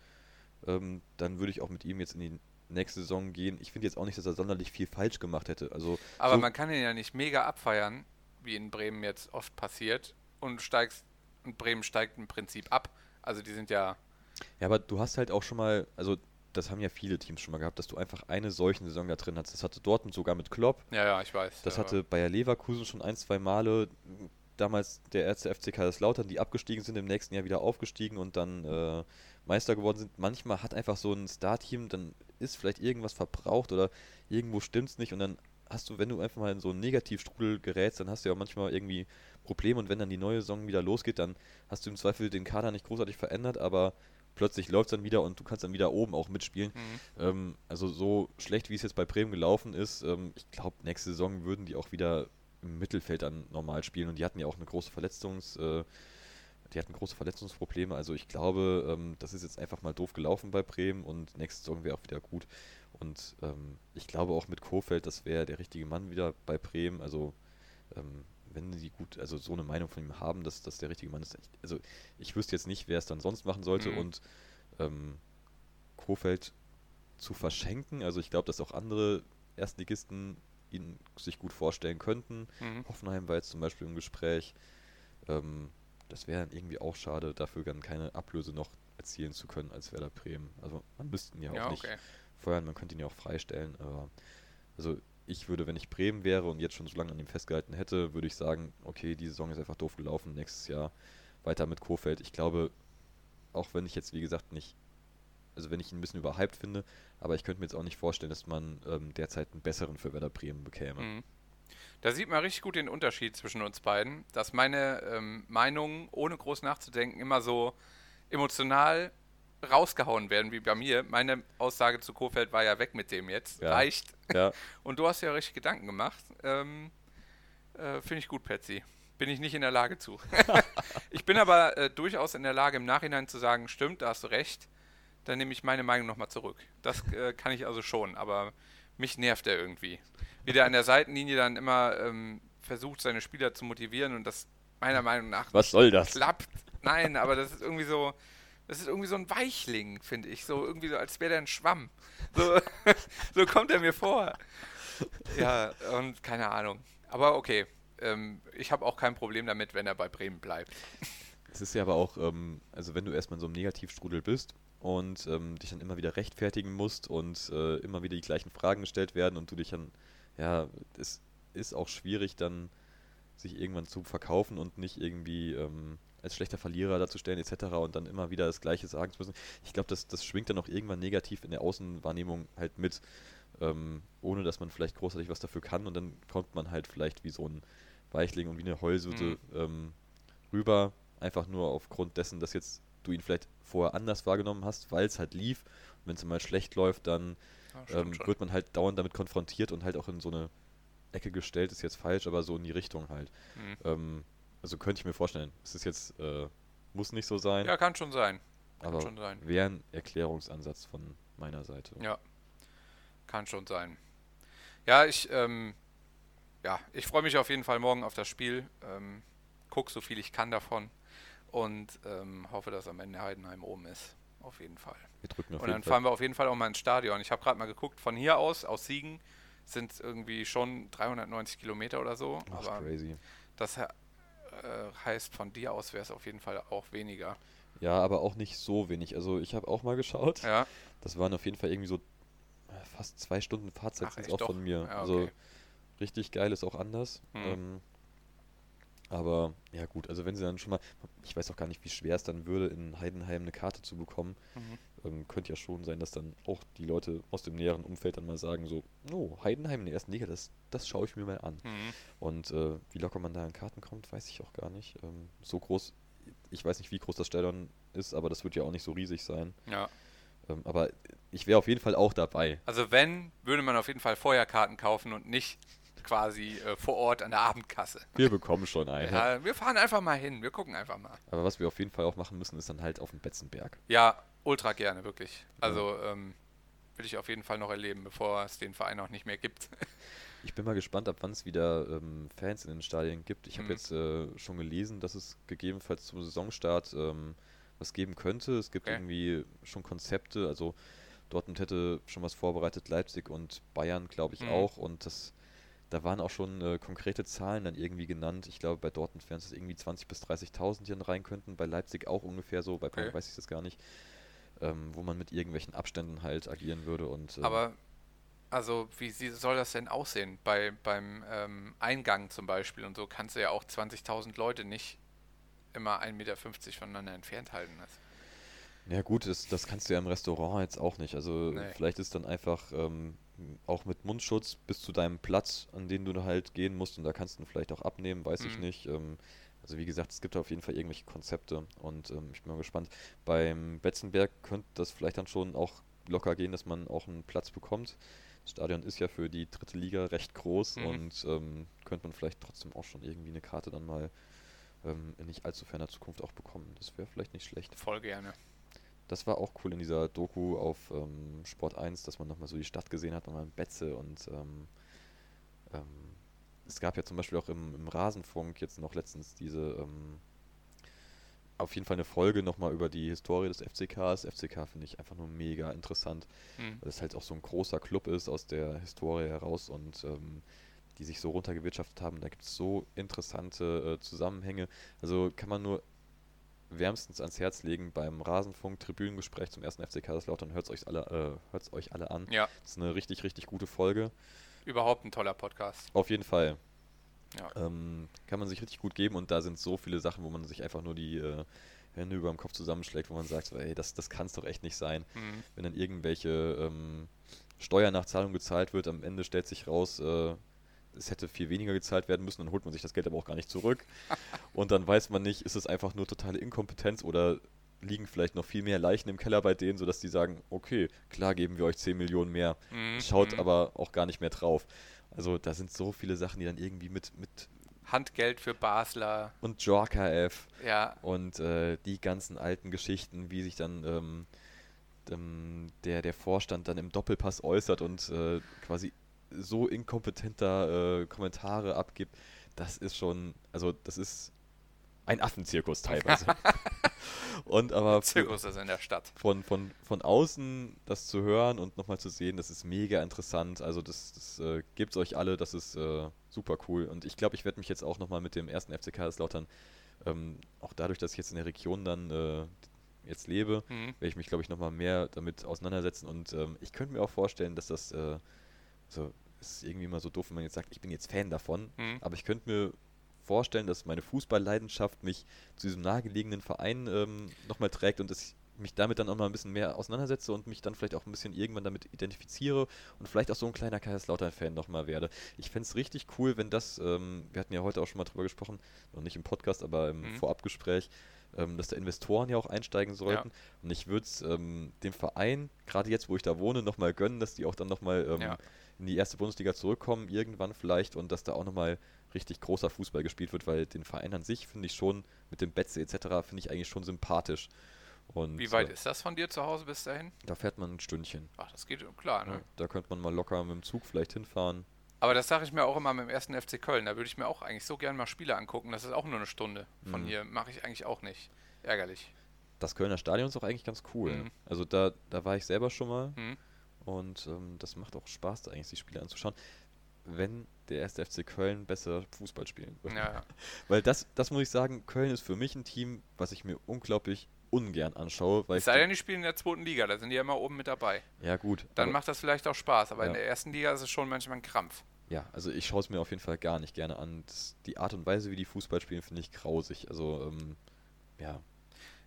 [SPEAKER 6] ähm, dann würde ich auch mit ihm jetzt in die nächste Saison gehen. Ich finde jetzt auch nicht, dass er sonderlich viel falsch gemacht hätte. Also
[SPEAKER 5] Aber
[SPEAKER 6] so,
[SPEAKER 5] man kann ihn ja nicht mega abfeiern, wie in Bremen jetzt oft passiert, und steigst und Bremen steigt im Prinzip ab. Also die sind ja.
[SPEAKER 6] Ja, aber du hast halt auch schon mal, also das haben ja viele Teams schon mal gehabt, dass du einfach eine solche Saison da drin hast. Das hatte Dortmund sogar mit Klopp.
[SPEAKER 5] Ja, ja, ich weiß.
[SPEAKER 6] Das
[SPEAKER 5] ja.
[SPEAKER 6] hatte Bayer Leverkusen schon ein, zwei Male. Damals der erste FC Kaiserslautern, die abgestiegen sind, im nächsten Jahr wieder aufgestiegen und dann äh, Meister geworden sind. Manchmal hat einfach so ein Star-Team, dann ist vielleicht irgendwas verbraucht oder irgendwo stimmt's nicht und dann hast du, wenn du einfach mal in so einen Negativstrudel gerätst, dann hast du ja manchmal irgendwie Probleme und wenn dann die neue Saison wieder losgeht, dann hast du im Zweifel den Kader nicht großartig verändert, aber plötzlich läuft's dann wieder und du kannst dann wieder oben auch mitspielen.
[SPEAKER 5] Mhm.
[SPEAKER 6] Ähm, also so schlecht, wie es jetzt bei Bremen gelaufen ist, ähm, ich glaube, nächste Saison würden die auch wieder im Mittelfeld dann normal spielen und die hatten ja auch eine große Verletzungs... Äh, die hatten große Verletzungsprobleme, also ich glaube, ähm, das ist jetzt einfach mal doof gelaufen bei Bremen und nächste Saison wäre auch wieder gut. Und ähm, ich glaube auch mit Kofeld, das wäre der richtige Mann wieder bei Bremen. Also ähm, wenn sie gut, also so eine Meinung von ihm haben, dass das der richtige Mann ist. Ich, also ich wüsste jetzt nicht, wer es dann sonst machen sollte
[SPEAKER 5] Mhm.
[SPEAKER 6] und ähm, Kofeld zu verschenken. Also ich glaube, dass auch andere Erstligisten ihn sich gut vorstellen könnten.
[SPEAKER 5] Mhm.
[SPEAKER 6] Hoffenheim war jetzt zum Beispiel im Gespräch. Ähm, das wäre dann irgendwie auch schade, dafür dann keine Ablöse noch erzielen zu können als Werder Bremen. Also man müsste ihn ja auch
[SPEAKER 5] Ja,
[SPEAKER 6] nicht
[SPEAKER 5] okay.
[SPEAKER 6] feuern, man könnte ihn ja auch freistellen. Aber also ich würde, wenn ich Bremen wäre und jetzt schon so lange an ihm festgehalten hätte, würde ich sagen, okay, die Saison ist einfach doof gelaufen, nächstes Jahr weiter mit Kofeld. Ich glaube, auch wenn ich jetzt, wie gesagt, nicht, also wenn ich ihn ein bisschen überhyped finde, aber ich könnte mir jetzt auch nicht vorstellen, dass man ähm, derzeit einen besseren für Werder Bremen bekäme.
[SPEAKER 5] Mhm. Da sieht man richtig gut den Unterschied zwischen uns beiden, dass meine ähm, Meinungen, ohne groß nachzudenken, immer so emotional rausgehauen werden wie bei mir. Meine Aussage zu Kofeld war ja weg mit dem jetzt.
[SPEAKER 6] Ja.
[SPEAKER 5] Reicht.
[SPEAKER 6] Ja,
[SPEAKER 5] Und du hast ja richtig Gedanken gemacht. Ähm, äh, Finde ich gut, Patsy. Bin ich nicht in der Lage zu. ich bin aber äh, durchaus in der Lage, im Nachhinein zu sagen, stimmt, da hast du recht. Dann nehme ich meine Meinung nochmal zurück. Das äh, kann ich also schon, aber mich nervt er irgendwie. Wie der an der Seitenlinie dann immer ähm, versucht, seine Spieler zu motivieren und das meiner Meinung nach
[SPEAKER 6] was soll das?
[SPEAKER 5] klappt. Nein, aber das ist irgendwie so, das ist irgendwie so ein Weichling, finde ich. So irgendwie so, als wäre der ein Schwamm. So, so kommt er mir vor. Ja, und keine Ahnung. Aber okay, ähm, ich habe auch kein Problem damit, wenn er bei Bremen bleibt.
[SPEAKER 6] Es ist ja aber auch, ähm, also wenn du erstmal in so einem Negativstrudel bist und ähm, dich dann immer wieder rechtfertigen musst und äh, immer wieder die gleichen Fragen gestellt werden und du dich dann, ja, es ist auch schwierig dann sich irgendwann zu verkaufen und nicht irgendwie ähm, als schlechter Verlierer darzustellen etc. und dann immer wieder das Gleiche sagen zu müssen. Ich glaube, das, das schwingt dann auch irgendwann negativ in der Außenwahrnehmung halt mit, ähm, ohne dass man vielleicht großartig was dafür kann und dann kommt man halt vielleicht wie so ein Weichling und wie eine Heulsüte ähm, rüber, einfach nur aufgrund dessen, dass jetzt du ihn vielleicht vorher anders wahrgenommen hast, weil es halt lief. Und wenn es mal schlecht läuft, dann ähm, wird man halt dauernd damit konfrontiert und halt auch in so eine Ecke gestellt, ist jetzt falsch, aber so in die Richtung halt.
[SPEAKER 5] Mhm.
[SPEAKER 6] Also könnte ich mir vorstellen, es ist jetzt, äh, muss nicht so sein,
[SPEAKER 5] Ja, kann schon sein. Kann
[SPEAKER 6] aber
[SPEAKER 5] schon sein.
[SPEAKER 6] wäre ein Erklärungsansatz von meiner Seite.
[SPEAKER 5] Ja, kann schon sein. Ja, ich, ähm, ja, ich freue mich auf jeden Fall morgen auf das Spiel. Ähm, guck so viel ich kann davon und ähm, hoffe, dass am Ende Heidenheim oben ist. Auf jeden Fall.
[SPEAKER 6] Wir drücken auf
[SPEAKER 5] Und dann
[SPEAKER 6] Fall.
[SPEAKER 5] fahren wir auf jeden Fall auch mal ins Stadion. Ich habe gerade mal geguckt, von hier aus, aus Siegen, sind es irgendwie schon 390 Kilometer oder so.
[SPEAKER 6] Ach,
[SPEAKER 5] aber
[SPEAKER 6] crazy.
[SPEAKER 5] das äh, heißt, von dir aus wäre es auf jeden Fall auch weniger.
[SPEAKER 6] Ja, aber auch nicht so wenig. Also ich habe auch mal geschaut.
[SPEAKER 5] Ja,
[SPEAKER 6] Das waren auf jeden Fall irgendwie so äh, fast zwei Stunden Fahrzeit
[SPEAKER 5] Ach,
[SPEAKER 6] auch
[SPEAKER 5] doch?
[SPEAKER 6] von mir.
[SPEAKER 5] Ja,
[SPEAKER 6] Also
[SPEAKER 5] okay.
[SPEAKER 6] richtig geil ist auch anders.
[SPEAKER 5] Mhm.
[SPEAKER 6] Ähm, Aber ja gut, also wenn sie dann schon mal, ich weiß auch gar nicht, wie schwer es dann würde, in Heidenheim eine Karte zu bekommen.
[SPEAKER 5] Mhm.
[SPEAKER 6] Ähm, könnte ja schon sein, dass dann auch die Leute aus dem näheren Umfeld dann mal sagen so, oh, Heidenheim in der ersten Liga, das, das schaue ich mir mal an.
[SPEAKER 5] Mhm.
[SPEAKER 6] Und äh, wie locker man da an Karten kommt, weiß ich auch gar nicht. Ähm, so groß, ich weiß nicht, wie groß das Stadion ist, aber das wird ja auch nicht so riesig sein.
[SPEAKER 5] Ja.
[SPEAKER 6] Ähm, aber ich wäre auf jeden Fall auch dabei.
[SPEAKER 5] Also wenn, würde man auf jeden Fall vorher Karten kaufen und nicht quasi äh, vor Ort an der Abendkasse.
[SPEAKER 6] Wir bekommen schon eine.
[SPEAKER 5] Ja, wir fahren einfach mal hin, wir gucken einfach mal.
[SPEAKER 6] Aber was wir auf jeden Fall auch machen müssen, ist dann halt auf dem Betzenberg.
[SPEAKER 5] Ja, ultra gerne, wirklich. Also ähm, will ich auf jeden Fall noch erleben, bevor es den Verein auch nicht mehr gibt.
[SPEAKER 6] Ich bin mal gespannt, ab wann es wieder ähm, Fans in den Stadien gibt. Ich habe
[SPEAKER 5] Mhm.
[SPEAKER 6] jetzt äh, schon gelesen, dass es gegebenenfalls zum Saisonstart ähm, was geben könnte. Es gibt
[SPEAKER 5] Okay.
[SPEAKER 6] irgendwie schon Konzepte. Also Dortmund hätte schon was vorbereitet, Leipzig und Bayern, glaube ich,
[SPEAKER 5] Mhm.
[SPEAKER 6] auch. Und das, da waren auch schon äh, konkrete Zahlen dann irgendwie genannt. Ich glaube, bei Dortmund wären es irgendwie 20.000 bis 30.000, die dann rein könnten. Bei Leipzig auch ungefähr so. Bei Bayern
[SPEAKER 5] Okay.
[SPEAKER 6] weiß ich das gar nicht. Ähm, wo man mit irgendwelchen Abständen halt agieren würde. Und, ähm,
[SPEAKER 5] Aber, also, wie soll das denn aussehen? Bei, beim ähm, Eingang zum Beispiel und so kannst du ja auch 20.000 Leute nicht immer 1,50 Meter voneinander entfernt halten. Das,
[SPEAKER 6] Ja gut, das, das kannst du ja im Restaurant jetzt auch nicht. Also
[SPEAKER 5] Nee.
[SPEAKER 6] vielleicht ist dann einfach ähm, auch mit Mundschutz bis zu deinem Platz, an den du halt gehen musst und da kannst du ihn vielleicht auch abnehmen, weiß ich
[SPEAKER 5] Mhm.
[SPEAKER 6] nicht. Ähm, also wie gesagt, es gibt auf jeden Fall irgendwelche Konzepte und ähm, ich bin mal gespannt. Beim Betzenberg könnte das vielleicht dann schon auch locker gehen, dass man auch einen Platz bekommt. Das Stadion ist ja für die dritte Liga recht groß
[SPEAKER 5] Mhm.
[SPEAKER 6] und ähm, könnte man vielleicht trotzdem auch schon irgendwie eine Karte dann mal ähm, in nicht allzu ferner Zukunft auch bekommen. Das wäre vielleicht nicht schlecht.
[SPEAKER 5] voll gerne.
[SPEAKER 6] Das war auch cool in dieser Doku auf ähm, Sport 1, dass man nochmal so die Stadt gesehen hat, nochmal in Betze und ähm, ähm, es gab ja zum Beispiel auch im, im Rasenfunk jetzt noch letztens diese ähm, auf jeden Fall eine Folge nochmal über die Historie des FCKs. FCK finde ich einfach nur mega interessant,
[SPEAKER 5] Hm.
[SPEAKER 6] weil es halt auch so ein großer Club ist aus der Historie heraus und ähm, die sich so runtergewirtschaftet haben. Da gibt es so interessante äh, Zusammenhänge. Also kann man nur wärmstens ans Herz legen beim Rasenfunk Tribünengespräch zum ersten FC Kaiserslautern. Hört es euch alle, äh, hört's euch alle an.
[SPEAKER 5] Ja,
[SPEAKER 6] Das ist eine richtig, richtig gute Folge.
[SPEAKER 5] Überhaupt ein toller Podcast.
[SPEAKER 6] Auf jeden Fall.
[SPEAKER 5] Ja.
[SPEAKER 6] Ähm, kann man sich richtig gut geben und da sind so viele Sachen, wo man sich einfach nur die äh, Hände über dem Kopf zusammenschlägt, wo man sagt, so, ey, das, das kann es doch echt nicht sein.
[SPEAKER 5] Mhm.
[SPEAKER 6] Wenn dann irgendwelche ähm, Steuernachzahlung gezahlt wird, am Ende stellt sich raus, äh, es hätte viel weniger gezahlt werden müssen, dann holt man sich das Geld aber auch gar nicht zurück. und dann weiß man nicht, ist es einfach nur totale Inkompetenz oder liegen vielleicht noch viel mehr Leichen im Keller bei denen, sodass die sagen, okay, klar geben wir euch 10 Millionen mehr,
[SPEAKER 5] Mhm.
[SPEAKER 6] schaut
[SPEAKER 5] Mhm.
[SPEAKER 6] aber auch gar nicht mehr drauf. Also da sind so viele Sachen, die dann irgendwie mit, mit
[SPEAKER 5] Handgeld für Basler.
[SPEAKER 6] und Jorka F
[SPEAKER 5] Ja,
[SPEAKER 6] und äh, die ganzen alten Geschichten, wie sich dann ähm, ähm, der, der Vorstand dann im Doppelpass äußert und äh, quasi so inkompetenter äh, Kommentare abgibt, das ist schon, also das ist ein Affenzirkus teilweise. und aber
[SPEAKER 5] Zirkus ist in der Stadt.
[SPEAKER 6] von, von, von außen das zu hören und nochmal zu sehen, das ist mega interessant. Also das, das äh, gebt's euch alle, das ist äh, super cool. Und ich glaube, ich werde mich jetzt auch nochmal mit dem ersten FC Kaiserslautern, ähm, auch dadurch, dass ich jetzt in der Region dann äh, jetzt lebe,
[SPEAKER 5] Mhm.
[SPEAKER 6] werde ich mich, glaube ich, nochmal mehr damit auseinandersetzen. Und ähm, ich könnte mir auch vorstellen, dass das, äh, so, es ist irgendwie immer so doof, wenn man jetzt sagt, ich bin jetzt Fan davon,
[SPEAKER 5] Mhm.
[SPEAKER 6] aber ich könnte mir vorstellen, dass meine Fußballleidenschaft mich zu diesem nahegelegenen Verein ähm, nochmal trägt und dass ich mich damit dann auch mal ein bisschen mehr auseinandersetze und mich dann vielleicht auch ein bisschen irgendwann damit identifiziere und vielleicht auch so ein kleiner Kaiserslautern-Fan nochmal werde. Ich fände es richtig cool, wenn das, ähm, wir hatten ja heute auch schon mal drüber gesprochen, noch nicht im Podcast, aber im
[SPEAKER 5] Mhm.
[SPEAKER 6] Vorabgespräch, ähm, dass da Investoren ja auch einsteigen sollten. Und ich würde es ähm, dem Verein, gerade jetzt, wo ich da wohne, nochmal gönnen, dass die auch dann nochmal ähm,
[SPEAKER 5] Ja.
[SPEAKER 6] in die erste Bundesliga zurückkommen, irgendwann vielleicht, und dass da auch nochmal richtig großer Fußball gespielt wird, weil den Verein an sich finde ich schon, mit dem Betze etc., finde ich eigentlich schon sympathisch. Und
[SPEAKER 5] Wie weit
[SPEAKER 6] äh,
[SPEAKER 5] ist das von dir zu Hause bis dahin?
[SPEAKER 6] da fährt man ein Stündchen.
[SPEAKER 5] Ach, das geht klar, ne?
[SPEAKER 6] Ja, da könnte man mal locker mit dem Zug vielleicht hinfahren.
[SPEAKER 5] Aber das sage ich mir auch immer mit dem ersten FC Köln. Da würde ich mir auch eigentlich so gerne mal Spiele angucken. Das ist auch nur eine Stunde. Von
[SPEAKER 6] Mhm.
[SPEAKER 5] hier mache ich eigentlich auch nicht. Ärgerlich.
[SPEAKER 6] Das Kölner Stadion ist auch eigentlich ganz cool.
[SPEAKER 5] Mhm.
[SPEAKER 6] Also da, da war ich selber schon mal
[SPEAKER 5] Mhm.
[SPEAKER 6] und ähm, das macht auch Spaß, da eigentlich die Spiele anzuschauen, wenn der erste FC Köln besser Fußball spielen würde.
[SPEAKER 5] Ja.
[SPEAKER 6] Weil das, das muss ich sagen, Köln ist für mich ein Team, was ich mir unglaublich ungern anschaue, weil
[SPEAKER 5] Es sei
[SPEAKER 6] den-
[SPEAKER 5] denn, die spielen in der zweiten Liga. Da sind die ja immer oben mit dabei.
[SPEAKER 6] ja gut,
[SPEAKER 5] Dann macht das vielleicht auch Spaß. Aber in
[SPEAKER 6] Ja.
[SPEAKER 5] der ersten Liga ist es schon manchmal ein Krampf.
[SPEAKER 6] Ja, also ich schaue es mir auf jeden Fall gar nicht gerne an. Das, die Art und Weise, wie die Fußball spielen, finde ich grausig. Also, ähm, ja.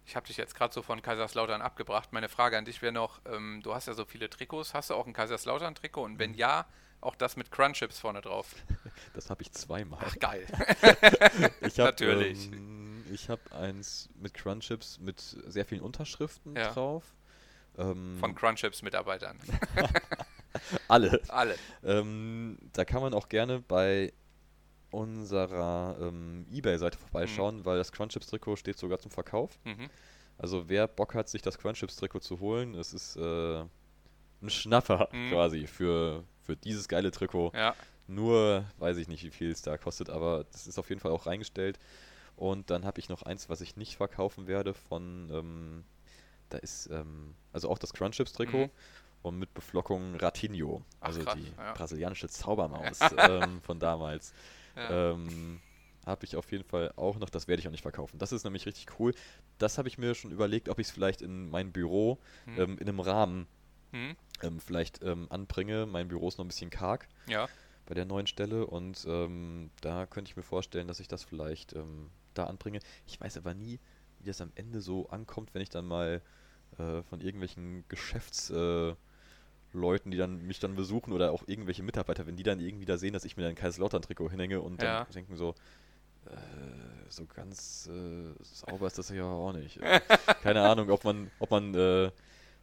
[SPEAKER 5] Ich habe dich jetzt gerade so von Kaiserslautern abgebracht. Meine Frage an dich wäre noch, ähm, du hast ja so viele Trikots. Hast du auch ein Kaiserslautern-Trikot? Und wenn ja, auch das mit Crunchips vorne drauf.
[SPEAKER 6] Das habe ich zweimal.
[SPEAKER 5] Ach, geil.
[SPEAKER 6] Ich hab,
[SPEAKER 5] Natürlich.
[SPEAKER 6] Ähm, ich habe eins mit Crunchips mit sehr vielen Unterschriften
[SPEAKER 5] Ja.
[SPEAKER 6] drauf. Ähm,
[SPEAKER 5] Von Crunchips-Mitarbeitern.
[SPEAKER 6] alle.
[SPEAKER 5] Alle.
[SPEAKER 6] Ähm, da kann man auch gerne bei unserer ähm, Ebay-Seite vorbeischauen, weil das Crunchips-Trikot steht sogar zum Verkauf.
[SPEAKER 5] Mhm.
[SPEAKER 6] Also wer Bock hat, sich das Crunchips-Trikot zu holen, es ist äh, ein Schnapper
[SPEAKER 5] Mhm.
[SPEAKER 6] quasi für, für dieses geile Trikot.
[SPEAKER 5] Ja.
[SPEAKER 6] Nur weiß ich nicht, wie viel es da kostet, aber das ist auf jeden Fall auch reingestellt. Und dann habe ich noch eins, was ich nicht verkaufen werde von, ähm, da ist, ähm, also auch das Crunchips-Trikot
[SPEAKER 5] Mhm.
[SPEAKER 6] und mit Beflockung Ratinho,
[SPEAKER 5] Ach,
[SPEAKER 6] also
[SPEAKER 5] krass,
[SPEAKER 6] die
[SPEAKER 5] ja.
[SPEAKER 6] brasilianische Zaubermaus ähm, von damals.
[SPEAKER 5] Ja.
[SPEAKER 6] Ähm, habe ich auf jeden Fall auch noch, das werde ich auch nicht verkaufen. Das ist nämlich richtig cool. Das habe ich mir schon überlegt, ob ich es vielleicht in mein Büro
[SPEAKER 5] Hm.
[SPEAKER 6] ähm, in einem Rahmen
[SPEAKER 5] Hm.
[SPEAKER 6] ähm, vielleicht ähm, anbringe. Mein Büro ist noch ein bisschen karg
[SPEAKER 5] Ja.
[SPEAKER 6] bei der neuen Stelle und ähm, da könnte ich mir vorstellen, dass ich das vielleicht ähm, da anbringe. Ich weiß aber nie, wie das am Ende so ankommt, wenn ich dann mal äh, von irgendwelchen Geschäftsleuten, äh, Leuten, die dann mich dann besuchen oder auch irgendwelche Mitarbeiter, wenn die dann irgendwie da sehen, dass ich mir dann ein Kaiserslautern-Trikot hinhänge und dann
[SPEAKER 5] Ja.
[SPEAKER 6] denken so, äh, so ganz äh, sauber ist das ja auch nicht. Keine Ahnung, ob man, ob man äh,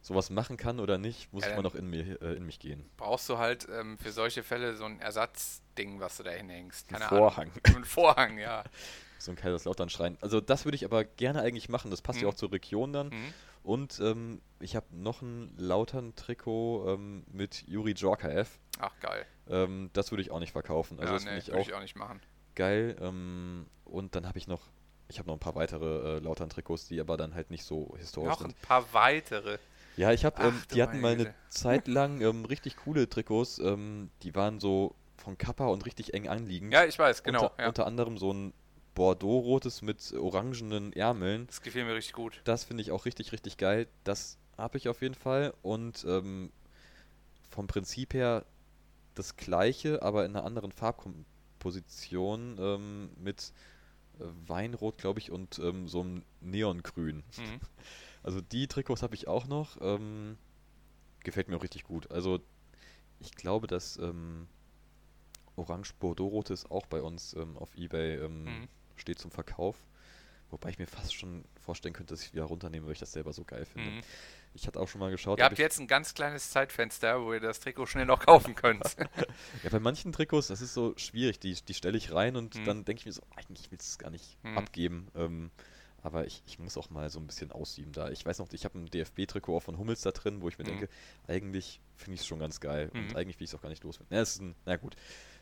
[SPEAKER 6] sowas machen kann oder nicht, muss
[SPEAKER 5] Ja, dann-
[SPEAKER 6] noch in, mir, äh, in mich gehen.
[SPEAKER 5] Brauchst du halt ähm, für solche Fälle so ein Ersatzding, was du da hinhängst.
[SPEAKER 6] Ein
[SPEAKER 5] Keine
[SPEAKER 6] Vorhang.
[SPEAKER 5] Ahnung. Ein Vorhang, ja.
[SPEAKER 6] So ein Kaiserslautern-Schrein. Also das würde ich aber gerne eigentlich machen. Das passt ja
[SPEAKER 5] Mhm.
[SPEAKER 6] auch zur Region dann.
[SPEAKER 5] Mhm.
[SPEAKER 6] Und ähm, ich habe noch ein Lautern-Trikot ähm, mit Juri Djorkaev.
[SPEAKER 5] Ach, geil.
[SPEAKER 6] Ähm, das würde ich auch nicht verkaufen. Also
[SPEAKER 5] ja,
[SPEAKER 6] das
[SPEAKER 5] nee,
[SPEAKER 6] ich
[SPEAKER 5] würde
[SPEAKER 6] auch
[SPEAKER 5] ich auch nicht machen.
[SPEAKER 6] geil. Ähm, und dann habe ich noch, ich habe noch ein paar weitere äh, Lautern-Trikots, die aber dann halt nicht so historisch
[SPEAKER 5] Noch
[SPEAKER 6] sind.
[SPEAKER 5] ein paar weitere.
[SPEAKER 6] Ja, ich habe, ähm, die hatten mal
[SPEAKER 5] meine
[SPEAKER 6] eine. Zeit lang ähm, richtig coole Trikots. Ähm, die waren so von Kappa und richtig eng anliegend.
[SPEAKER 5] Ja, ich weiß, genau.
[SPEAKER 6] unter,
[SPEAKER 5] ja.
[SPEAKER 6] unter anderem so ein Bordeaux-rotes mit orangenen Ärmeln.
[SPEAKER 5] Das gefiel mir richtig gut.
[SPEAKER 6] Das finde ich auch richtig, richtig geil. Das habe ich auf jeden Fall. Und ähm, vom Prinzip her das gleiche, aber in einer anderen Farbkomposition ähm, mit äh, Weinrot, glaube ich, und ähm, so einem Neongrün.
[SPEAKER 5] Mhm.
[SPEAKER 6] Also die Trikots habe ich auch noch. Ähm, gefällt mir auch richtig gut. Also ich glaube, dass ähm, Orange Bordeaux ist auch bei uns ähm, auf Ebay ähm,
[SPEAKER 5] Mhm.
[SPEAKER 6] steht zum Verkauf. Wobei ich mir fast schon vorstellen könnte, dass ich wieder runternehme, weil ich das selber so geil finde.
[SPEAKER 5] Mhm.
[SPEAKER 6] Ich hatte auch schon mal geschaut.
[SPEAKER 5] Ihr habt jetzt ein ganz kleines Zeitfenster, wo ihr das Trikot schnell noch kaufen könnt.
[SPEAKER 6] ja, bei manchen Trikots, das ist so schwierig. Die, die stelle ich rein und
[SPEAKER 5] Mhm.
[SPEAKER 6] dann denke ich mir so, eigentlich will ich es gar nicht
[SPEAKER 5] Mhm.
[SPEAKER 6] abgeben. Ähm, aber ich, ich muss auch mal so ein bisschen aussieben da. Ich weiß noch, ich habe ein DFB-Trikot auch von Hummels da drin, wo ich mir
[SPEAKER 5] Mhm.
[SPEAKER 6] denke, eigentlich finde ich es schon ganz geil. Und
[SPEAKER 5] Mhm.
[SPEAKER 6] eigentlich will ich es auch gar nicht loswerden. Ja, ein, na gut,